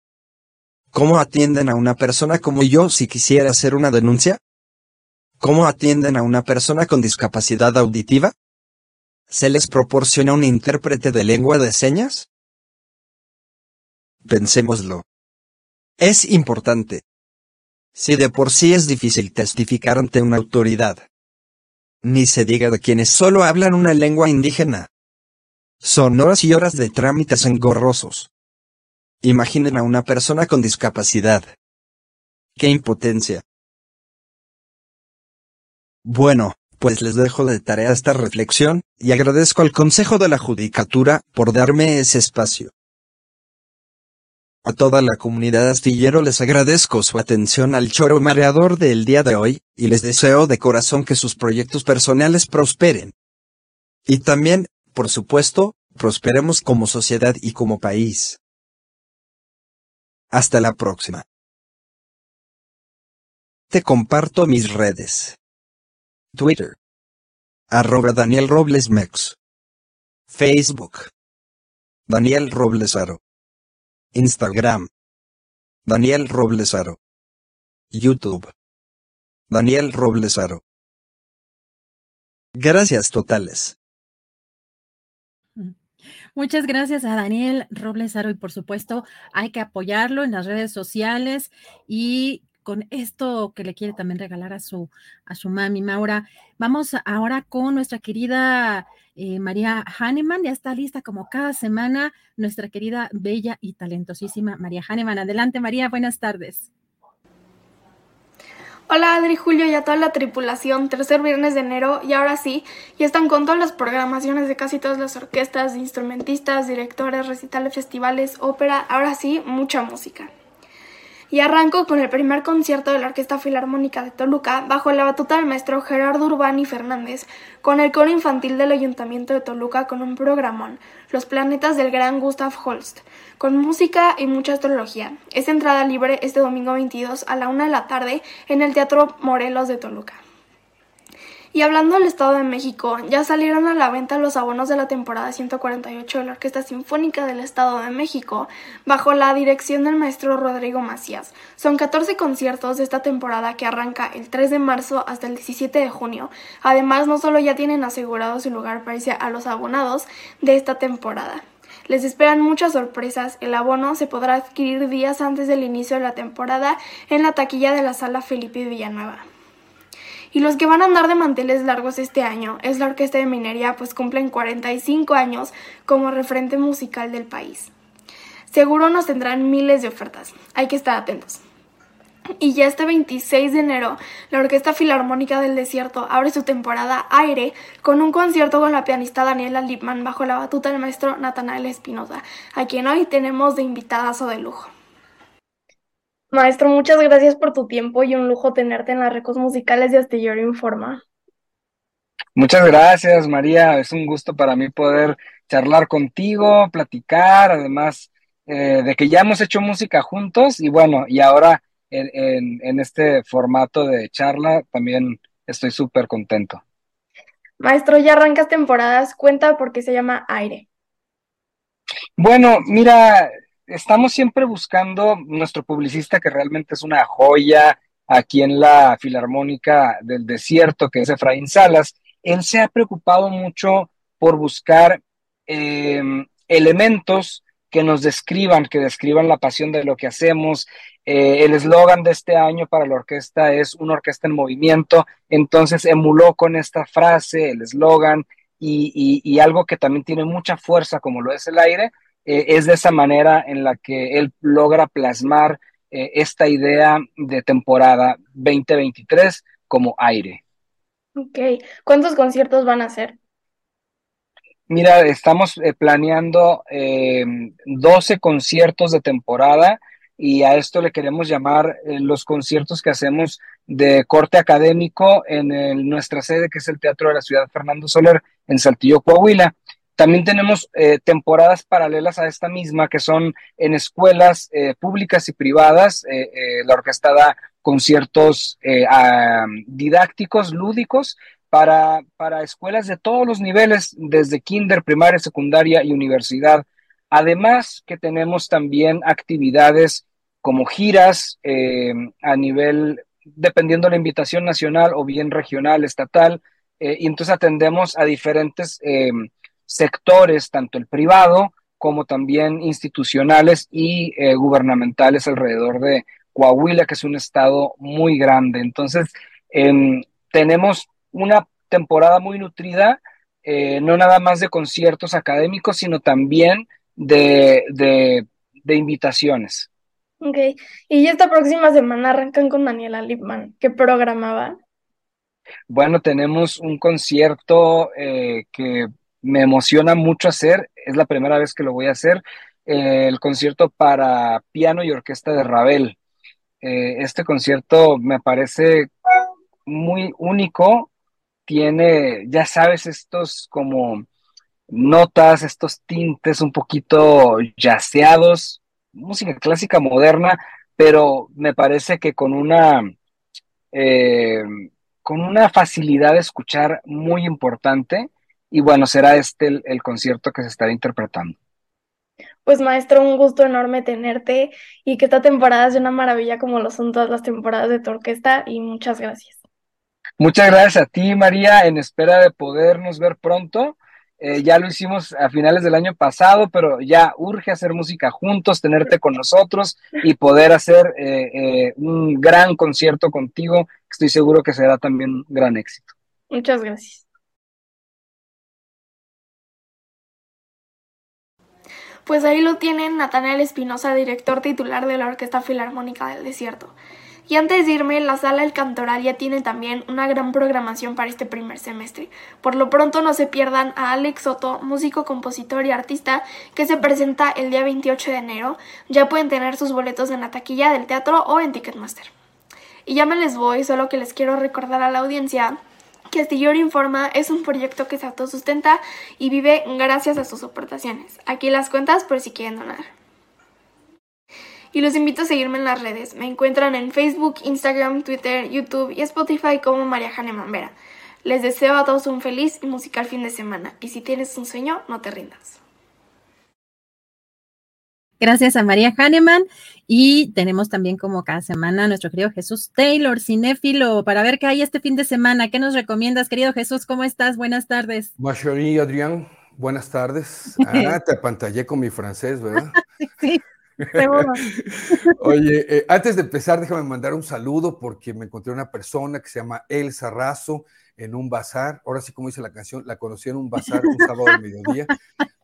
¿Cómo atienden a una persona como yo si quisiera hacer una denuncia? ¿Cómo atienden a una persona con discapacidad auditiva? ¿Se les proporciona un intérprete de lengua de señas? Pensémoslo. Es importante. Si de por sí es difícil testificar ante una autoridad. Ni se diga de quienes solo hablan una lengua indígena. Son horas y horas de trámites engorrosos. Imaginen a una persona con discapacidad. ¡Qué impotencia! Bueno, pues les dejo de tarea esta reflexión, y agradezco al Consejo de la Judicatura por darme ese espacio. A toda la comunidad astillero les agradezco su atención al choro mareador del día de hoy, y les deseo de corazón que sus proyectos personales prosperen. Y también, por supuesto, prosperemos como sociedad y como país. Hasta la próxima. Te comparto mis redes. Twitter. Arroba Daniel Robles Mex. Facebook. Daniel Roblesaro. Instagram. Daniel Roblesaro. YouTube. Daniel Roblesaro. Gracias totales. Muchas gracias a Daniel Roblesaro y por supuesto hay que apoyarlo en las redes sociales y con esto que le quiere también regalar a su, a su mami Maura. Vamos ahora con nuestra querida eh, María Hahnemann, ya está lista como cada semana, nuestra querida, bella y talentosísima María Hahnemann. Adelante María, buenas tardes. Hola Adri, Julio y a toda la tripulación, tercer viernes de enero y ahora sí, ya están con todas las programaciones de casi todas las orquestas, instrumentistas, directores, recitales, festivales, ópera, ahora sí, mucha música. Y arranco con el primer concierto de la Orquesta Filarmónica de Toluca bajo la batuta del maestro Gerardo Urbani Fernández, con el coro infantil del Ayuntamiento de Toluca con un programón, Los planetas del gran Gustav Holst, con música y mucha astrología. Es entrada libre este domingo 22 a la una de la tarde en el Teatro Morelos de Toluca. Y hablando del Estado de México, ya salieron a la venta los abonos de la temporada 148 de la Orquesta Sinfónica del Estado de México, bajo la dirección del maestro Rodrigo Macías. Son 14 conciertos de esta temporada que arranca el 3 de marzo hasta el 17 de junio. Además, no solo ya tienen asegurado su lugar para a los abonados de esta temporada. Les esperan muchas sorpresas. El abono se podrá adquirir días antes del inicio de la temporada en la taquilla de la sala Felipe Villanueva. Y los que van a andar de manteles largos este año es la Orquesta de Minería, pues cumplen 45 años como referente musical del país. Seguro nos tendrán miles de ofertas, hay que estar atentos. Y ya este 26 de enero, la Orquesta Filarmónica del Desierto abre su temporada Aire con un concierto con la pianista Daniela Lipman bajo la batuta del maestro Natanael Espinosa, a quien hoy tenemos de invitadazo de lujo. Maestro, muchas gracias por tu tiempo y un lujo tenerte en las recos musicales de Astillero Informa. Muchas gracias, María. Es un gusto para mí poder charlar contigo, platicar, además eh, de que ya hemos hecho música juntos y bueno, y ahora en, en este formato de charla también estoy súper contento. Maestro, ya arrancas temporadas, cuenta por qué se llama Aire. Bueno, mira, estamos siempre buscando nuestro publicista que realmente es una joya aquí en la Filarmónica del Desierto, que es Efraín Salas. Él se ha preocupado mucho por buscar em, elementos que nos describan, que describan la pasión de lo que hacemos. Eh, el eslogan de este año para la orquesta es una orquesta en movimiento, entonces emuló con esta frase el eslogan y, y algo que también tiene mucha fuerza como lo es el aire, eh, es de esa manera en la que él logra plasmar eh, esta idea de temporada 2023 como aire. Ok, ¿cuántos conciertos van a hacer? Mira, estamos eh, planeando 12 conciertos de temporada y a esto le queremos llamar los conciertos que hacemos de corte académico en nuestra sede, que es el Teatro de la Ciudad Fernando Soler, en Saltillo, Coahuila. También tenemos eh, temporadas paralelas a esta misma, que son en escuelas eh, públicas y privadas. Eh, la orquesta da conciertos didácticos, lúdicos, para, para escuelas de todos los niveles, desde kinder, primaria, secundaria y universidad. Además que tenemos también actividades como giras a nivel, dependiendo de la invitación nacional o bien regional, estatal, y entonces atendemos a diferentes sectores, tanto el privado como también institucionales y eh, gubernamentales alrededor de Coahuila, que es un estado muy grande. Entonces, em, tenemos una temporada muy nutrida, eh, no nada más de conciertos académicos, sino también de, de, de invitaciones. Ok, y esta próxima semana arrancan con Daniela Lipman. ¿Qué programa Bueno, tenemos un concierto eh, que me emociona mucho hacer. Es la primera vez que lo voy a hacer. Eh, el concierto para piano y orquesta de Ravel. Eh, este concierto me parece muy único. Tiene, ya sabes, estos como notas, estos tintes un poquito yaceados, música clásica moderna, pero me parece que con una, eh, con una facilidad de escuchar muy importante. Y bueno, será este el, el concierto que se estará interpretando. Pues maestro, un gusto enorme tenerte y que esta temporada sea una maravilla como lo son todas las temporadas de tu orquesta y muchas gracias. Muchas gracias a ti, María, en espera de podernos ver pronto eh, ya lo hicimos a finales del año pasado, pero ya urge hacer música juntos, tenerte con nosotros y poder hacer eh, eh, un gran concierto contigo, estoy seguro que será también un gran éxito. Muchas gracias. Pues ahí lo tienen Natanael Espinosa, director titular de la Orquesta Filarmónica del Desierto. Y antes de irme, la sala El Cantoral ya tiene también una gran programación para este primer semestre. Por lo pronto no se pierdan a Alex Soto, músico, compositor y artista, que se presenta el día 28 de enero. Ya pueden tener sus boletos en la taquilla del teatro o en Ticketmaster. Y ya me les voy, solo que les quiero recordar a la audiencia que Astillero Informa es un proyecto que se autosustenta y vive gracias a sus aportaciones. Aquí las cuentas por si quieren donar y los invito a seguirme en las redes. Me encuentran en Facebook, Instagram, Twitter, YouTube y Spotify como María Hahnemann Vera. Les deseo a todos un feliz y musical fin de semana y si tienes un sueño, no te rindas. Gracias a María Hahnemann y tenemos también como cada semana a nuestro querido Jesús Taylor, cinéfilo, para ver qué hay este fin de semana. ¿Qué nos recomiendas, querido Jesús? ¿Cómo estás? Buenas tardes. Machori, Adrián, buenas tardes. [laughs] Ah, te apantallé con mi francés, ¿verdad? [laughs] sí. [laughs] Oye, eh, antes de empezar, déjame mandar un saludo porque me encontré una persona que se llama Elsa Razo en un bazar. Ahora sí, como dice la canción, la conocí en un bazar un sábado de mediodía.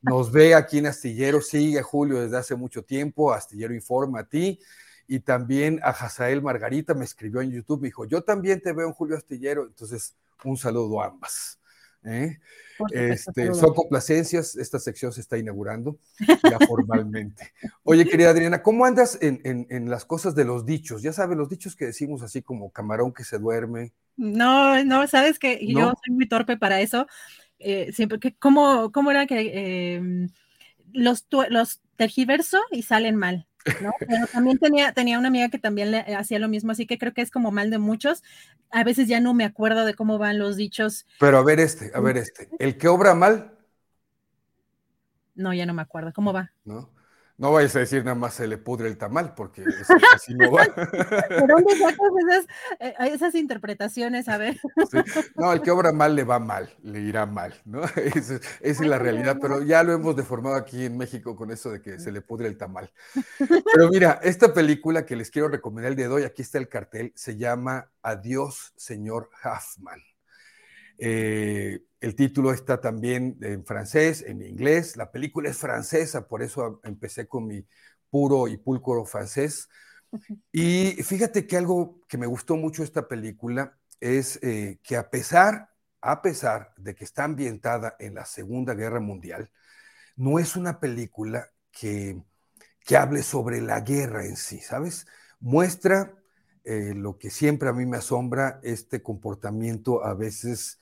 Nos ve aquí en Astillero, sigue a Julio desde hace mucho tiempo. Astillero informa a ti. Y también a Hazael Margarita me escribió en YouTube, me dijo, yo también te veo en Julio Astillero. Entonces, un saludo a ambas. ¿eh? Este, son complacencias, esta sección se está inaugurando ya formalmente. Oye, querida Adriana, ¿cómo andas en, las cosas de los dichos? Ya sabes, los dichos que decimos así como camarón que se duerme. No, no, sabes que yo soy muy torpe para eso. Eh, siempre que, ¿cómo, ¿cómo, era que em, los, los tergiverso y salen mal? Pero también tenía, tenía una amiga que también le hacía lo mismo, así que creo que es como mal de muchos. A veces ya no me acuerdo de cómo van los dichos. Pero a ver este, a ver este. El que obra mal. No, ya no me acuerdo. ¿Cómo va? ¿No? No vayas a decir nada más se le pudre el tamal, porque así no va. [laughs] ¿De dónde sacas esas, eh, esas interpretaciones? A ver. No, el que obra mal le va mal, le irá mal, ¿no? [laughs] Esa, es la realidad, pero ya lo hemos deformado aquí en México con eso de que se le pudre el tamal. Pero mira, esta película que les quiero recomendar el día de hoy, aquí está el cartel, se llama Adiós, señor Huffman. Eh, el título está también en francés, en inglés. La película es francesa, por eso empecé con mi puro y pulcro francés. Y fíjate que algo que me gustó mucho esta película es eh, que a pesar, a pesar de que está ambientada en la Segunda Guerra Mundial, no es una película que, que hable sobre la guerra en sí, ¿sabes? Muestra eh, lo que siempre a mí me asombra, este comportamiento a veces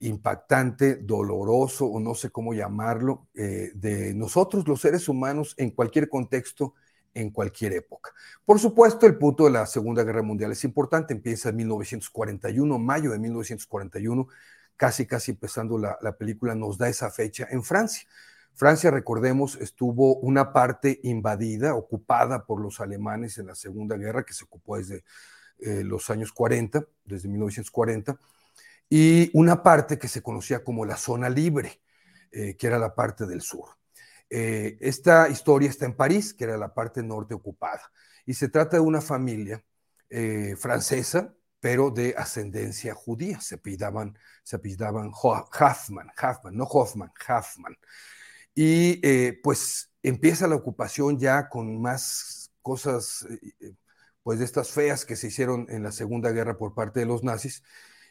impactante, doloroso o no sé cómo llamarlo, eh, de nosotros los seres humanos en cualquier contexto, en cualquier época. Por supuesto, el punto de la Segunda Guerra Mundial es importante, empieza en 1941, mayo de 1941, casi, casi empezando la, la película, nos da esa fecha en Francia. Francia, recordemos, estuvo una parte invadida, ocupada por los alemanes en la Segunda Guerra, que se ocupó desde eh, los años 40, desde 1940 y una parte que se conocía como la zona libre, eh, que era la parte del sur. Eh, esta historia está en París, que era la parte norte ocupada, y se trata de una familia eh, francesa, pero de ascendencia judía. Se apellidaban, se apellidaban Hoffman, Hoffman, no Hoffman, Hoffman. Y pues empieza la ocupación ya con más cosas, pues de estas feas que se hicieron en la Segunda Guerra por parte de los nazis.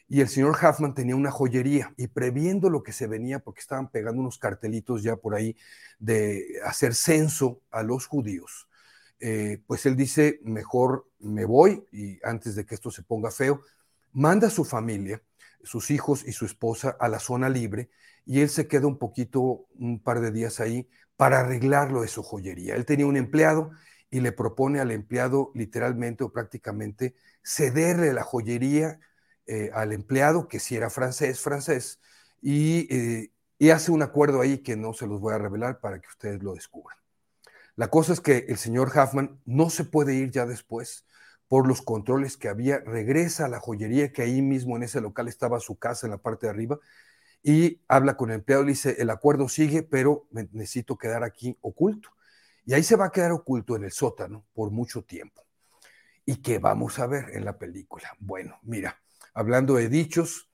Y el señor Hoffman tenía una joyería y previendo lo que se venía, porque estaban pegando unos cartelitos ya por ahí de hacer censo a los judíos, eh, pues él dice, mejor me voy y antes de que esto se ponga feo, manda a su familia, sus hijos y su esposa a la zona libre y él se queda un poquito, un par de días ahí para arreglarlo de su joyería. Él tenía un empleado y le propone al empleado literalmente o prácticamente cederle la joyería eh, al empleado, que si era francés, francés, y, eh, y hace un acuerdo ahí que no se los voy a revelar para que ustedes lo descubran. La cosa es que el señor Huffman no se puede ir ya después por los controles que había, regresa a la joyería que ahí mismo en ese local estaba su casa en la parte de arriba y habla con el empleado le dice, el acuerdo sigue, pero necesito quedar aquí oculto. Y ahí se va a quedar oculto en el sótano por mucho tiempo. ¿Y qué vamos a ver en la película? Bueno, mira, hablando de dichos,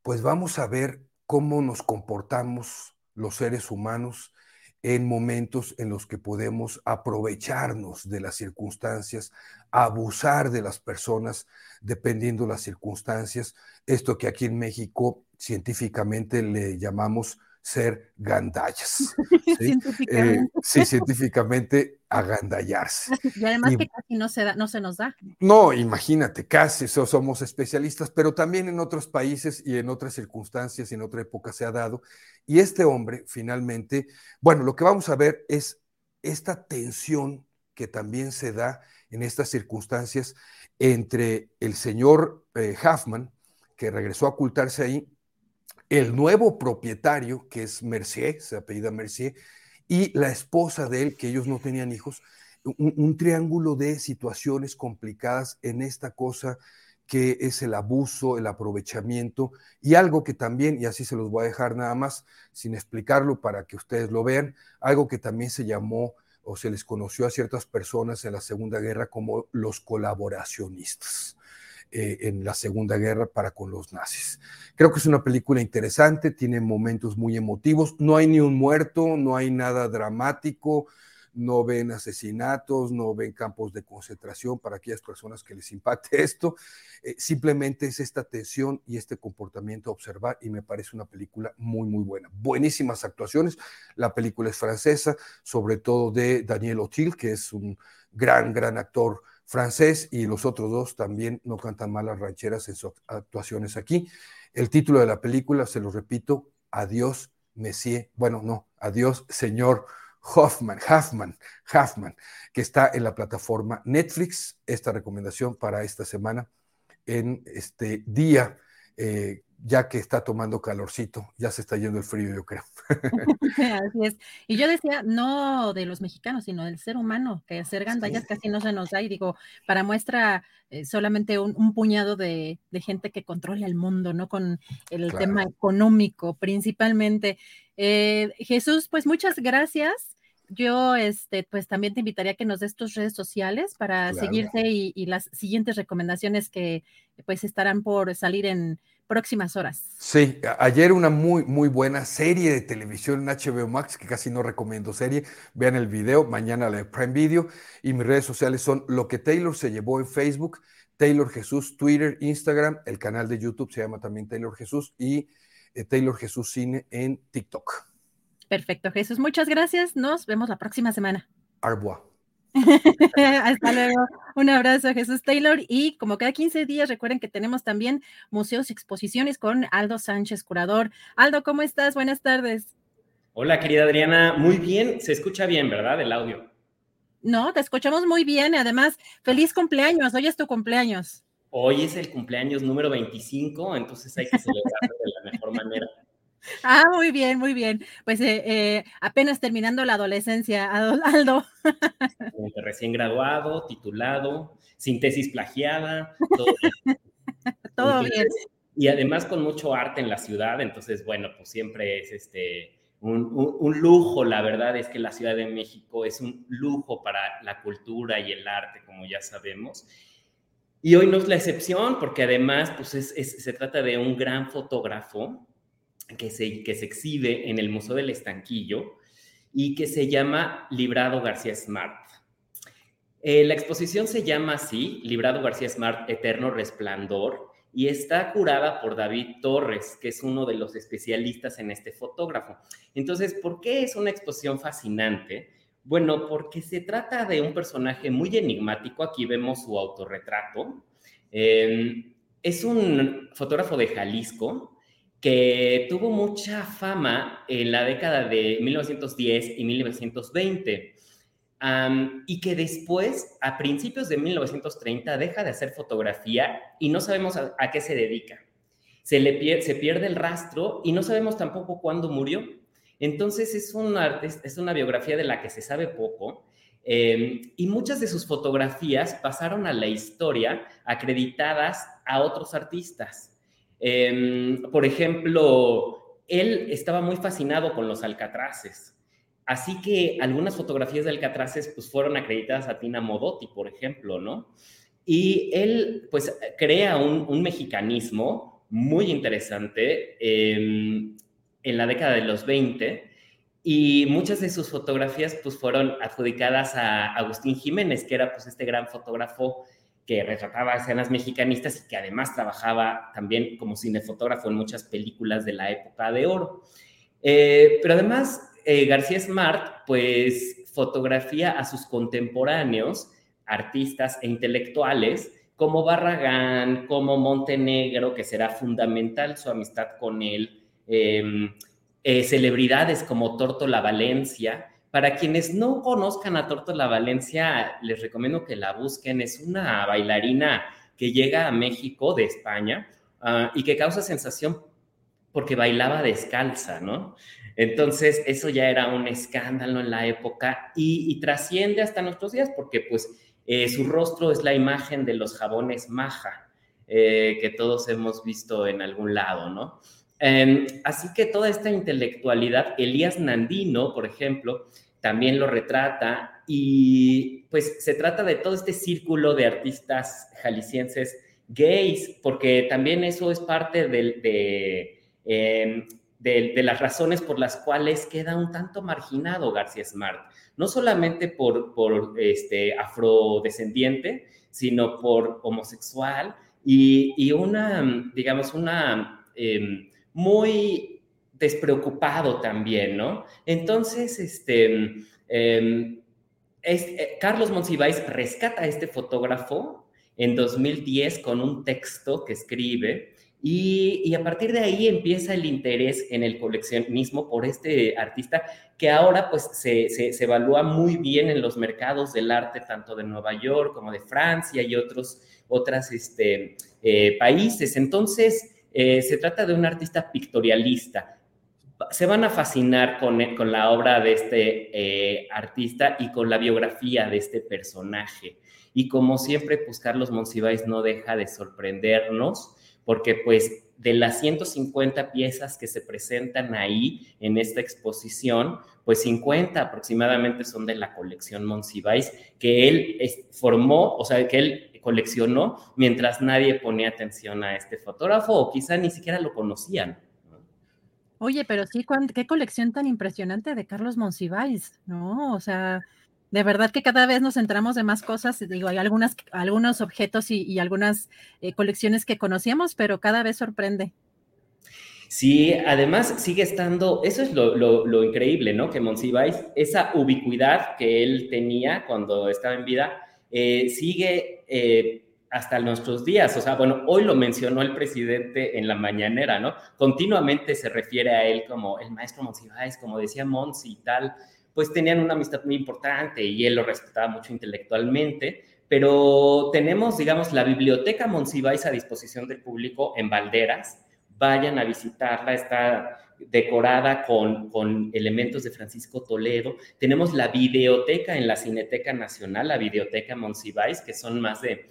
pues vamos a ver cómo nos comportamos los seres humanos en momentos en los que podemos aprovecharnos de las circunstancias, abusar de las personas dependiendo las circunstancias. Esto que aquí en México científicamente le llamamos ser gandallas. [laughs] ¿sí? científicamente. Eh, sí, científicamente agandallarse. [laughs] Y además que casi no se, da, no se nos da. No, imagínate, casi somos especialistas, pero también en otros países y en otras circunstancias y en otra época se ha dado. Y este hombre, finalmente, bueno, lo que vamos a ver es esta tensión que también se da en estas circunstancias entre el señor eh, Huffman, que regresó a ocultarse ahí, el nuevo propietario, que es Mercier, se apellida Mercier, y la esposa de él, que ellos no tenían hijos, un, triángulo de situaciones complicadas en esta cosa que es el abuso, el aprovechamiento y algo que también, y así se los voy a dejar nada más sin explicarlo para que ustedes lo vean, algo que también se llamó o se les conoció a ciertas personas en la Segunda Guerra como los colaboracionistas. Eh, en la Segunda Guerra para con los nazis. Creo que es una película interesante, tiene momentos muy emotivos, no hay ni un muerto, no hay nada dramático, no ven asesinatos, no ven campos de concentración para aquellas personas que les impacte [laughs] esto. Eh, simplemente es esta tensión y este comportamiento a observar y me parece una película muy, muy buena. Buenísimas actuaciones. La película es francesa, sobre todo de Daniel Otil, que es un gran, gran actor francés y los otros dos también no cantan mal las rancheras en sus actuaciones aquí. El título de la película, se lo repito, Adiós, Messier, bueno, no, Adiós, señor Hoffman, Hoffman, Hoffman, que está en la plataforma Netflix. Esta recomendación para esta semana en este día eh, ya que está tomando calorcito, ya se está yendo el frío, yo creo. [laughs] [laughs] Así es. Y yo decía, no de los mexicanos, sino del ser humano, que hacer gandallas casi no se nos da. Y digo, para muestra eh, solamente un, puñado de, gente que controla el mundo, ¿no? Con el tema económico principalmente. Eh, Jesús, pues muchas gracias yo este, pues también te invitaría a que nos des tus redes sociales para seguirte y, y, las siguientes recomendaciones que pues estarán por salir en próximas horas. Sí, ayer una muy, muy buena serie de televisión en HBO Max, que casi no recomiendo serie. Vean el video, mañana la Prime Video. Y mis redes sociales son lo que Taylor se llevó en Facebook, Taylor Jesús, Twitter, Instagram, el canal de YouTube se llama también Taylor Jesús y eh, Taylor Jesús Cine en TikTok. Perfecto, Jesús. Muchas gracias. Nos vemos la próxima semana. Arbois. Hasta luego. Un abrazo, Jesús Taylor. Y como cada 15 días, recuerden que tenemos también museos y exposiciones con Aldo Sánchez, curador. Aldo, ¿cómo estás? Buenas tardes. Hola, querida Adriana. Muy bien. Se escucha bien, ¿verdad? El audio. No, te escuchamos muy bien. Además, feliz cumpleaños. Hoy es tu cumpleaños. Hoy es el cumpleaños número 25, entonces hay que celebrarlo de la mejor manera. Ah, muy bien, muy bien. Pues eh, eh, apenas terminando la adolescencia, Aldo. [laughs] Recién graduado, titulado, sin tesis plagiada, todo bien. [laughs] todo bien. Y además con mucho arte en la ciudad, entonces, bueno, pues siempre es este un, un, lujo, la verdad es que la Ciudad de México es un lujo para la cultura y el arte, como ya sabemos. Y hoy no es la excepción, porque además pues se trata de un gran fotógrafo que se, exhibe en el Museo del Estanquillo y que se llama Librado García Smart. Eh, la exposición se llama así, Librado García Smart, Eterno Resplandor, y está curada por David Torres, que es uno de los especialistas en este fotógrafo. Entonces, ¿por qué es una exposición fascinante? Bueno, porque se trata de un personaje muy enigmático. Aquí vemos su autorretrato. Em, es un fotógrafo de Jalisco que tuvo mucha fama en la década de 1910 y 1920 y que después, a principios de 1930, deja de hacer fotografía y no sabemos a, qué se dedica. Se, le se pierde el rastro y no sabemos tampoco cuándo murió. Entonces es una, es, una biografía de la que se sabe poco em, y muchas de sus fotografías pasaron a la historia acreditadas a otros artistas. Em, por ejemplo, él estaba muy fascinado con los alcatraces. Así que algunas fotografías de Alcatraces pues fueron acreditadas a Tina Modotti, por ejemplo, ¿no? Y él pues crea un, mexicanismo muy interesante en la década de los 20 y muchas de sus fotografías pues fueron adjudicadas a Agustín Jiménez, que era pues este gran fotógrafo que retrataba escenas mexicanistas y que además trabajaba también como cinefotógrafo en muchas películas de la época de oro. Eh, pero además eh, García Smart, pues, fotografía a sus contemporáneos, artistas e intelectuales, como Barragán, como Montenegro, que será fundamental su amistad con él, em, eh, celebridades como La Valencia. Para quienes no conozcan a La Valencia, les recomiendo que la busquen. Es una bailarina que llega a México de España ah, y que causa sensación porque bailaba descalza, ¿no? Entonces, eso ya era un escándalo en la época y, trasciende hasta nuestros días porque pues eh, su rostro es la imagen de los jabones maja eh, que todos hemos visto en algún lado, ¿no? Em, así que toda esta intelectualidad, Elías Nandino, por ejemplo, también lo retrata y pues se trata de todo este círculo de artistas jaliscienses gays, porque también eso es parte em, de, las razones por las cuales queda un tanto marginado García Smart, no solamente por, por este, afrodescendiente, sino por homosexual y, una, digamos, una em, muy despreocupado también, ¿no? Entonces, este, em, eh, Carlos Monsiváis rescata a este fotógrafo en 2010 con un texto que escribe y, a partir de ahí empieza el interés en el coleccionismo por este artista que ahora pues se, se, evalúa muy bien en los mercados del arte, tanto de Nueva York como de Francia y otros otras, este, eh, países. Entonces, eh, se trata de un artista pictorialista. Se van a fascinar con, con la obra de este eh, artista y con la biografía de este personaje. Y como siempre, pues Carlos Monsiváis no deja de sorprendernos porque pues de las 150 piezas que se presentan ahí en esta exposición, pues 50 aproximadamente son de la colección Monsiváis, que él formó, o sea, que él coleccionó mientras nadie ponía atención a este fotógrafo o quizá ni siquiera lo conocían. Oye, pero sí, qué colección tan impresionante de Carlos Monsiváis, ¿no? O sea, de verdad que cada vez nos centramos de más cosas. Digo, hay algunas, algunos objetos y, algunas eh, colecciones que conocíamos, pero cada vez sorprende. Sí, además sigue estando, eso es lo, increíble, ¿no? Que Monsiváis, esa ubicuidad que él tenía cuando estaba en vida, eh, sigue eh, hasta nuestros días. O sea, bueno, hoy lo mencionó el presidente en la mañanera, ¿no? Continuamente se refiere a él como el maestro Monsiváis, como decía Monsi y tal pues tenían una amistad muy importante y él lo respetaba mucho intelectualmente, pero tenemos, digamos, la biblioteca Monsiváis a disposición del público en Valderas, vayan a visitarla, está decorada con, con, elementos de Francisco Toledo. Tenemos la videoteca en la Cineteca Nacional, la videoteca Monsiváis, que son más de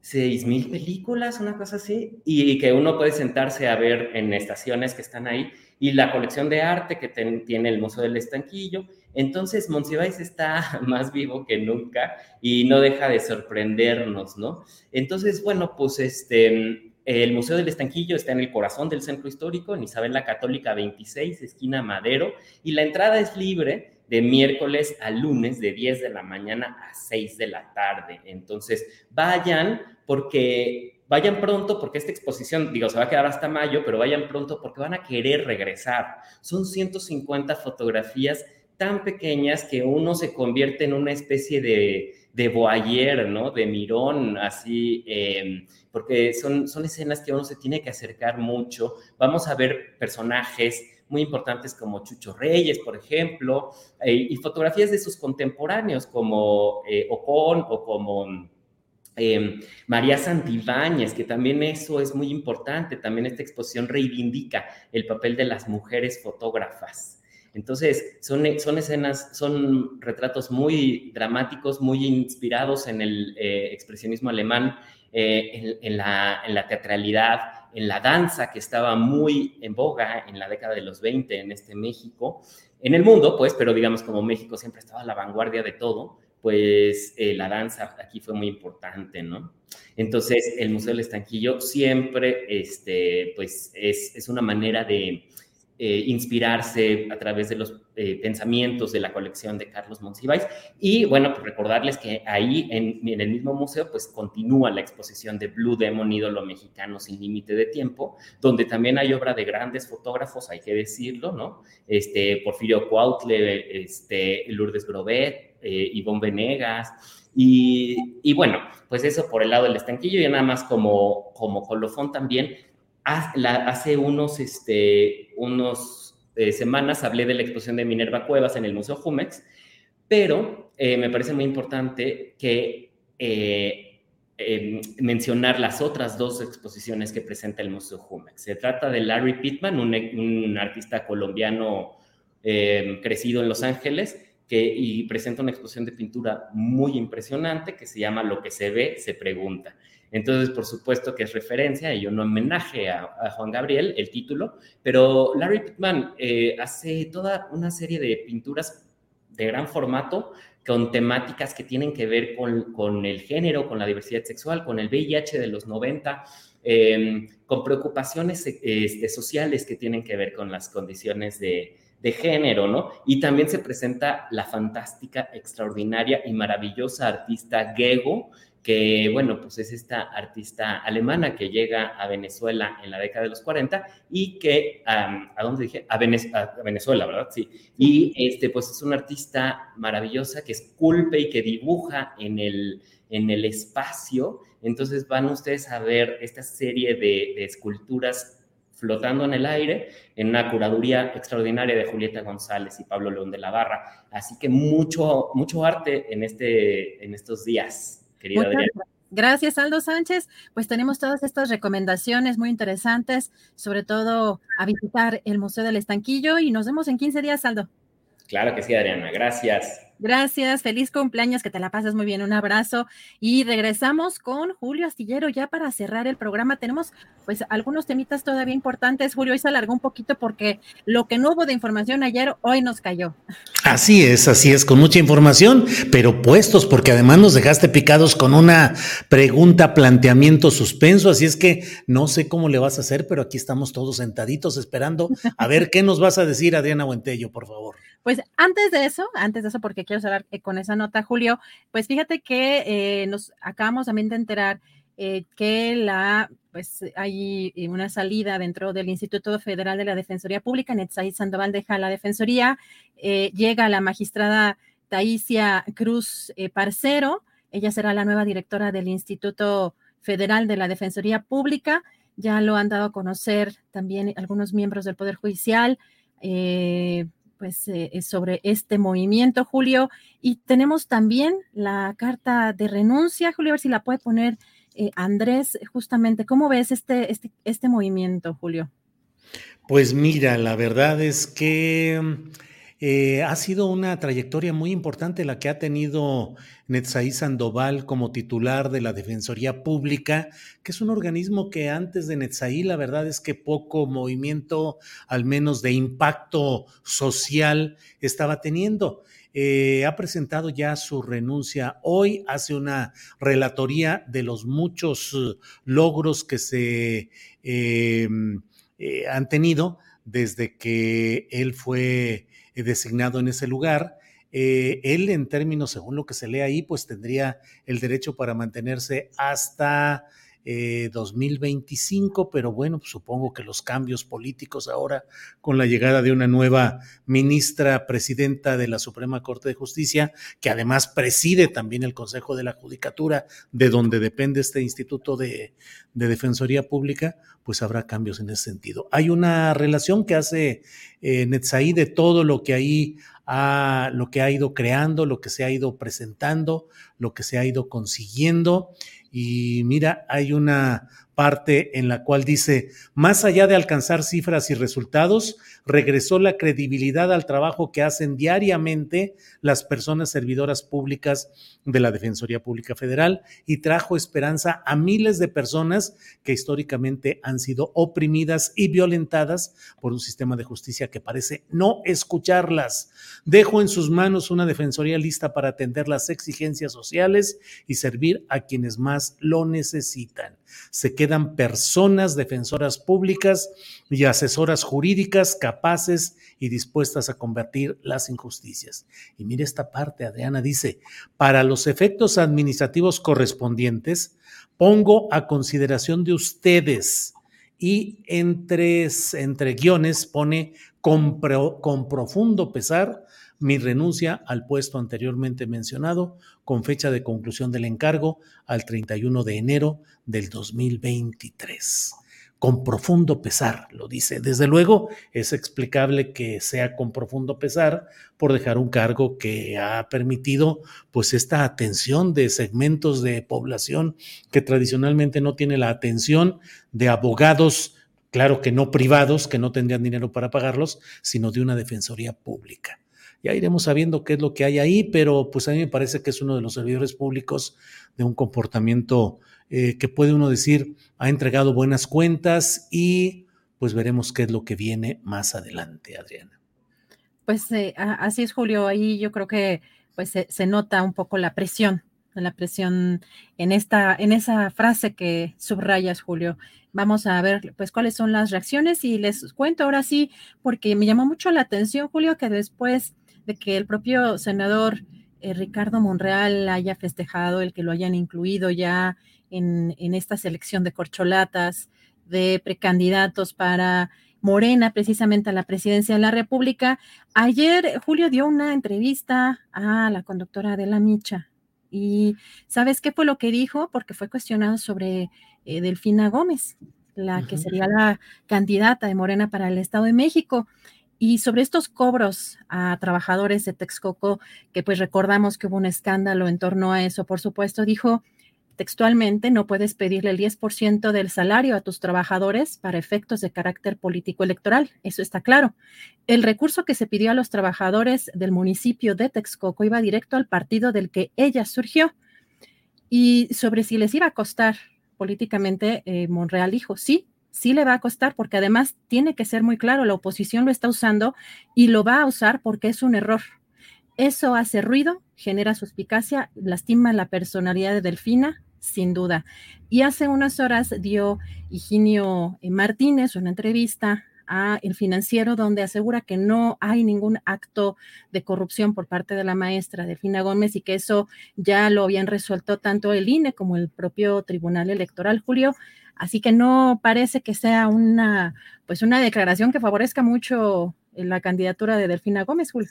seis mil películas, una cosa así, y que uno puede sentarse a ver en estaciones que están ahí y la colección de arte que tiene el Museo del Estanquillo. Entonces, Monsiváis está [laughs] más vivo que nunca y no deja de sorprendernos, ¿no? Entonces, bueno, pues este, el Museo del Estanquillo está en el corazón del centro histórico, en Isabel la Católica 26, esquina Madero, y la entrada es libre de miércoles a lunes de 10 de la mañana a 6 de la tarde. Entonces, vayan porque vayan pronto porque esta exposición, digo, se va a quedar hasta mayo, pero vayan pronto porque van a querer regresar. Son 150 fotografías tan pequeñas que uno se convierte en una especie de, de ¿no? De mirón, así, em, porque son, son escenas que uno se tiene que acercar mucho. Vamos a ver personajes muy importantes como Chucho Reyes, por ejemplo, eh, y fotografías de sus contemporáneos como eh, Ocon o como eh, María Santibáñez, que también eso es muy importante, también esta exposición reivindica el papel de las mujeres fotógrafas. Entonces, son, son escenas, son retratos muy dramáticos, muy inspirados en el eh, expresionismo alemán, eh, en, la, en, la, teatralidad, en la danza que estaba muy en boga en la década de los 20 en este México, en el mundo, pues, pero digamos como México siempre estaba a la vanguardia de todo, pues eh, la danza aquí fue muy importante, ¿no? Entonces, el Museo del Estanquillo siempre, este, pues, es, es una manera de eh, inspirarse a través de los eh, pensamientos de la colección de Carlos Monsiváis. Y bueno, pues recordarles que ahí en, el mismo museo pues continúa la exposición de Blue Demon, ídolo mexicano sin límite de tiempo, donde también hay obra de grandes fotógrafos, hay que decirlo, ¿no? Este, Porfirio Cuautle, este, Lourdes Grobet, eh, Ivonne Venegas, y, y, bueno, pues eso por el lado del estanquillo y nada más como, como colofón también, hace unos, este, unos eh, semanas hablé de la exposición de Minerva Cuevas en el Museo Jumex, pero eh, me parece muy importante que eh, em, mencionar las otras dos exposiciones que presenta el Museo Jumex. Se trata de Larry Pittman, un, artista colombiano em, crecido en Los Ángeles, que, y presenta una exposición de pintura muy impresionante que se llama Lo que se ve, se pregunta. Entonces, por supuesto que es referencia y un homenaje a, Juan Gabriel, el título, pero Larry Pittman eh, hace toda una serie de pinturas de gran formato con temáticas que tienen que ver con, el género, con la diversidad sexual, con el VIH de los 90, em, con preocupaciones este, sociales que tienen que ver con las condiciones de, de género, ¿no? Y también se presenta la fantástica, extraordinaria y maravillosa artista Gego, que, bueno, pues es esta artista alemana que llega a Venezuela en la década de los 40 y que, ¿a dónde dije? A, Venezuela, ¿verdad? Sí. Y, este, pues es una artista maravillosa que esculpe y que dibuja en el, en el espacio. Entonces van ustedes a ver esta serie de, de esculturas flotando en el aire, en una curaduría extraordinaria de Julieta González y Pablo León de la Barra. Así que mucho, mucho arte en, este, en estos días. Gracias, Aldo Sánchez. Pues tenemos todas estas recomendaciones muy interesantes, sobre todo a visitar el Museo del Estanquillo y nos vemos en 15 días, Aldo. Claro que sí, Adriana. Gracias. Gracias, feliz cumpleaños, que te la pases muy bien, un abrazo. Y regresamos con Julio Astillero ya para cerrar el programa. Tenemos pues algunos temitas todavía importantes. Julio, hoy se alargó un poquito porque lo que no hubo de información ayer, hoy nos cayó. Así es, así es, con mucha información, pero puestos, porque además nos dejaste picados con una pregunta, planteamiento suspenso, así es que no sé cómo le vas a hacer, pero aquí estamos todos sentaditos esperando a ver qué nos vas a decir, Adriana Buentello, por favor. Pues antes de eso, antes de eso, porque quiero cerrar eh, con esa nota, Julio, pues fíjate que eh, nos acabamos también de enterar eh, que la, pues hay una salida dentro del Instituto Federal de la Defensoría Pública, Netzaí Sandoval deja la Defensoría, llega la magistrada Taisia Cruz Parcero, ella será la nueva directora del Instituto Federal de la Defensoría Pública, ya lo han dado a conocer también algunos miembros del Poder Judicial, pues eh, sobre este movimiento, Julio. Y tenemos también la carta de renuncia, Julio, a ver si la puede poner eh, Andrés, justamente. ¿Cómo ves este, este, este movimiento, Julio? Pues mira, la verdad es que Eh, ha sido una trayectoria muy importante la que ha tenido Netzaí Sandoval como titular de la Defensoría Pública, que es un organismo que antes de Netzaí la verdad es que poco movimiento, al menos de impacto social, estaba teniendo. Eh, ha presentado ya su renuncia hoy, hace una relatoría de los muchos uh, logros que se eh, eh, han tenido desde que él fue eh, designado en ese lugar. Eh, él, en términos, según lo que se lee ahí, pues tendría el derecho para mantenerse hasta 2025, eh, pero bueno, pues supongo que los cambios políticos ahora con la llegada de una nueva ministra presidenta de la Suprema Corte de Justicia, que además preside también el Consejo de la Judicatura, de donde depende este Instituto de, Defensoría Pública, pues habrá cambios en ese sentido. Hay una relación que hace eh, Netzaí de todo lo que ahí ha, lo que ha ido creando, lo que se ha ido presentando, lo que se ha ido consiguiendo. Y mira, hay una parte en la cual dice, más allá de alcanzar cifras y resultados, regresó la credibilidad al trabajo que hacen diariamente las personas servidoras públicas de la Defensoría Pública Federal y trajo esperanza a miles de personas que históricamente han sido oprimidas y violentadas por un sistema de justicia que parece no escucharlas. Dejo en sus manos una Defensoría lista para atender las exigencias sociales y servir a quienes más lo necesitan. Se quedan personas defensoras públicas y asesoras jurídicas capaces y dispuestas a combatir las injusticias. Y mire esta parte, Adriana dice, para los efectos administrativos correspondientes, pongo a consideración de ustedes y entre, entre guiones pone con, con profundo pesar mi renuncia al puesto anteriormente mencionado con fecha de conclusión del encargo al 31 de enero del 2023. Con profundo pesar, lo dice. Desde luego, es explicable que sea con profundo pesar por dejar un cargo que ha permitido pues esta atención de segmentos de población que tradicionalmente no tiene la atención de abogados, claro que no privados, que no tendrían dinero para pagarlos, sino de una defensoría pública. Ya iremos sabiendo qué es lo que hay ahí, pero pues a mí me parece que es uno de los servidores públicos de un comportamiento eh, que puede uno decir ha entregado buenas cuentas y pues veremos qué es lo que viene más adelante, Adriana. Pues eh, así es, Julio. Ahí yo creo que pues se, nota un poco la presión, la presión en esta, en esa frase que subrayas, Julio. Vamos a ver, pues, cuáles son las reacciones y les cuento ahora sí, porque me llamó mucho la atención, Julio, que después de que el propio senador eh, Ricardo Monreal haya festejado el que lo hayan incluido ya en, esta selección de corcholatas, de precandidatos para Morena, precisamente a la presidencia de la República. Ayer Julio dio una entrevista a la conductora de la Micha. ¿Y sabes qué fue lo que dijo? Porque fue cuestionado sobre eh, Delfina Gómez, la que sería la candidata de Morena para el Estado de México. Y sobre estos cobros a trabajadores de Texcoco, que pues recordamos que hubo un escándalo en torno a eso, por supuesto, dijo textualmente, no puedes pedirle el 10% del salario a tus trabajadores para efectos de carácter político electoral, eso está claro. El recurso que se pidió a los trabajadores del municipio de Texcoco iba directo al partido del que ella surgió. Y sobre si les iba a costar políticamente, eh, Monreal dijo, sí, sí le va a costar porque además tiene que ser muy claro, la oposición lo está usando y lo va a usar porque es un error. Eso hace ruido, genera suspicacia, lastima la personalidad de Delfina, sin duda. Y hace unas horas dio Higinio Martínez una entrevista a El Financiero donde asegura que no hay ningún acto de corrupción por parte de la maestra Delfina Gómez y que eso ya lo habían resuelto tanto el INE como el propio Tribunal Electoral, Julio. Así que no parece que sea una, pues una declaración que favorezca mucho la candidatura de Delfina Gómez, Julio.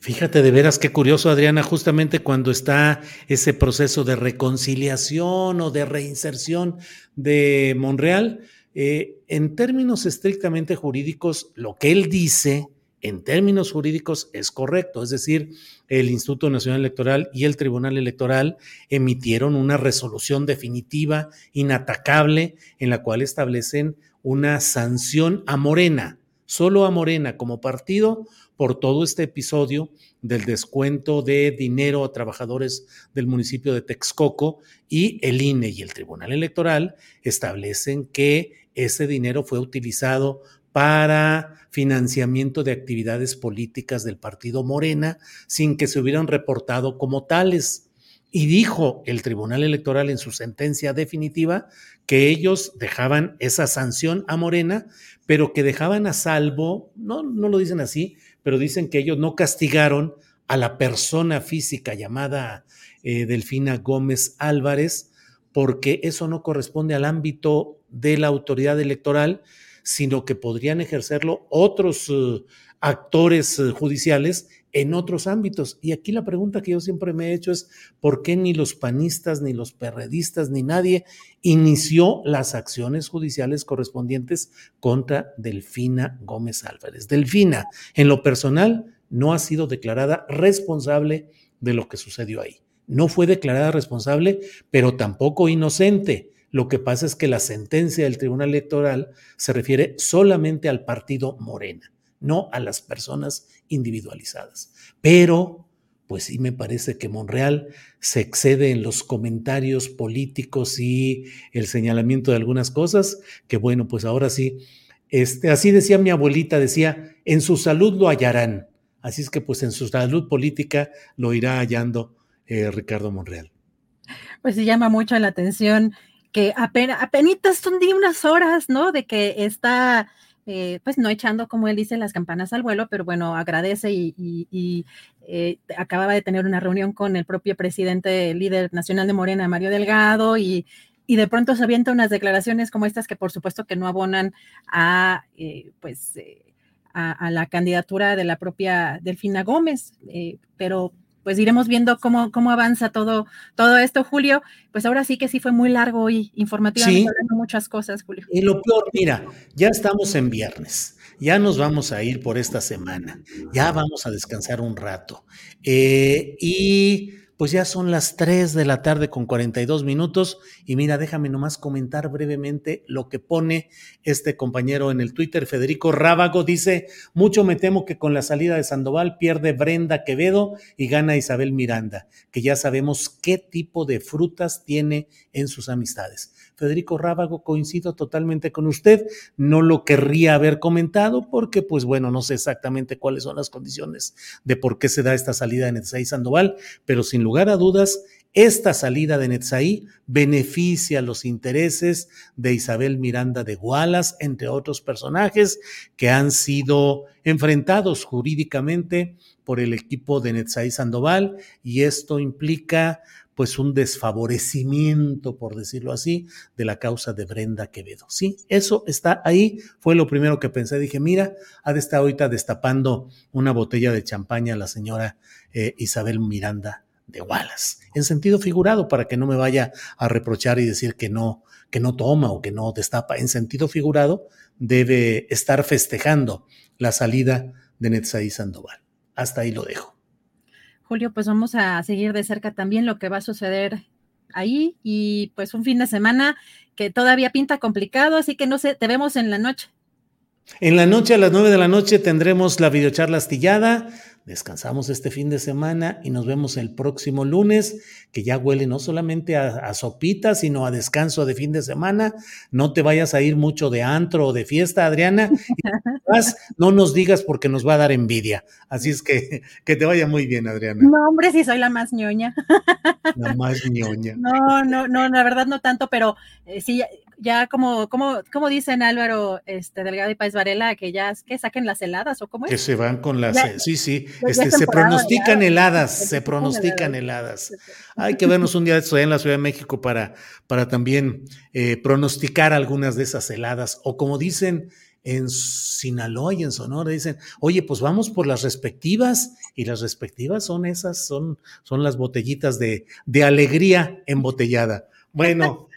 Fíjate de veras qué curioso, Adriana, justamente cuando está ese proceso de reconciliación o de reinserción de Monreal, eh, en términos estrictamente jurídicos, lo que él dice en términos jurídicos es correcto, es decir, el Instituto Nacional Electoral y el Tribunal Electoral emitieron una resolución definitiva, inatacable, en la cual establecen una sanción a Morena, solo a Morena como partido por todo este episodio del descuento de dinero a trabajadores del municipio de Texcoco y el INE y el Tribunal Electoral establecen que ese dinero fue utilizado para financiamiento de actividades políticas del partido Morena sin que se hubieran reportado como tales. Y dijo el Tribunal Electoral en su sentencia definitiva que ellos dejaban esa sanción a Morena, pero que dejaban a salvo, no, no lo dicen así, pero dicen que ellos no castigaron a la persona física llamada eh, Delfina Gómez Álvarez, porque eso no corresponde al ámbito de la autoridad electoral, sino que podrían ejercerlo otros uh, actores uh, judiciales en otros ámbitos. Y aquí la pregunta que yo siempre me he hecho es, ¿por qué ni los panistas, ni los perredistas, ni nadie inició las acciones judiciales correspondientes contra Delfina Gómez Álvarez? Delfina, en lo personal, no ha sido declarada responsable de lo que sucedió ahí. No fue declarada responsable, pero tampoco inocente. Lo que pasa es que la sentencia del Tribunal Electoral se refiere solamente al partido Morena no a las personas individualizadas. Pero, pues sí me parece que Monreal se excede en los comentarios políticos y el señalamiento de algunas cosas, que bueno, pues ahora sí, este, así decía mi abuelita, decía, en su salud lo hallarán. Así es que pues en su salud política lo irá hallando eh, Ricardo Monreal. Pues se llama mucho la atención que apenas, apenas son de unas horas, ¿no? De que está eh, pues no echando, como él dice, las campanas al vuelo, pero bueno, agradece y, eh, acababa de tener una reunión con el propio presidente, líder nacional de Morena, Mario Delgado, y, de pronto se avienta unas declaraciones como estas que por supuesto que no abonan a, eh, pues, a, la candidatura de la propia Delfina Gómez, pero pues iremos viendo cómo, cómo avanza todo, todo esto, Julio. Pues ahora sí que sí fue muy largo y informativamente hablando muchas cosas, Julio. Y lo peor, mira, ya estamos en viernes, ya nos vamos a ir por esta semana, ya vamos a descansar un rato. Eh, y pues ya son las 3 de la tarde con 42 minutos y mira, déjame nomás comentar brevemente lo que pone este compañero en el Twitter, Federico Rábago, dice, mucho me temo que con la salida de Sandoval pierde Brenda Quevedo y gana Isabel Miranda, que ya sabemos qué tipo de frutas tiene en sus amistades. Federico Rábago, coincido totalmente con usted, no lo querría haber comentado porque, pues bueno, no sé exactamente cuáles son las condiciones de por qué se da esta salida de Netzaí Sandoval, pero sin lugar a dudas, esta salida de Netzaí beneficia los intereses de Isabel Miranda de Gualas, entre otros personajes que han sido enfrentados jurídicamente por el equipo de Netzaí Sandoval y esto implica pues un desfavorecimiento, por decirlo así, de la causa de Brenda Quevedo. Sí, eso está ahí, fue lo primero que pensé. Dije, mira, ha de estar ahorita destapando una botella de champaña la señora eh, Isabel Miranda de Wallace, en sentido figurado, para que no me vaya a reprochar y decir que no, que no toma o que no destapa. En sentido figurado, debe estar festejando la salida de Netzaí Sandoval. Hasta ahí lo dejo. Julio, pues vamos a seguir de cerca también lo que va a suceder ahí y pues un fin de semana que todavía pinta complicado, así que no sé, te vemos en la noche. En la noche, a las nueve de la noche, tendremos la videocharla astillada Descansamos este fin de semana y nos vemos el próximo lunes, que ya huele no solamente a, sopita, sino a descanso de fin de semana. No te vayas a ir mucho de antro o de fiesta, Adriana. [laughs] no nos digas porque nos va a dar envidia. Así es que que te vaya muy bien, Adriana. No, hombre, si soy la más ñoña. La más ñoña. [laughs] No, no, no, la verdad no tanto, pero eh, sí, ya como, como, como dicen Álvaro este, Delgado y País Varela, que ya que saquen las heladas o cómo es. Que se van con las, sí, sí, este, se pronostican heladas, se pronostican heladas. Hay que vernos un día de en la Ciudad de México para, para también eh, pronosticar algunas de esas heladas. O como dicen en Sinaloa y en Sonora, dicen, oye, pues vamos por las respectivas, y las respectivas son esas, son, son las botellitas de, de alegría embotellada. Bueno,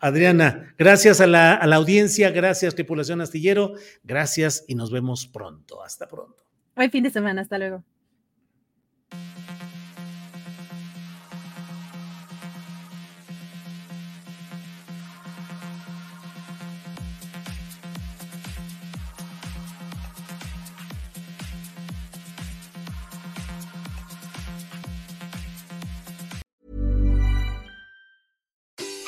Adriana, gracias a la, audiencia, gracias tripulación astillero, gracias y nos vemos pronto. Hasta pronto. Buen fin de semana, hasta luego.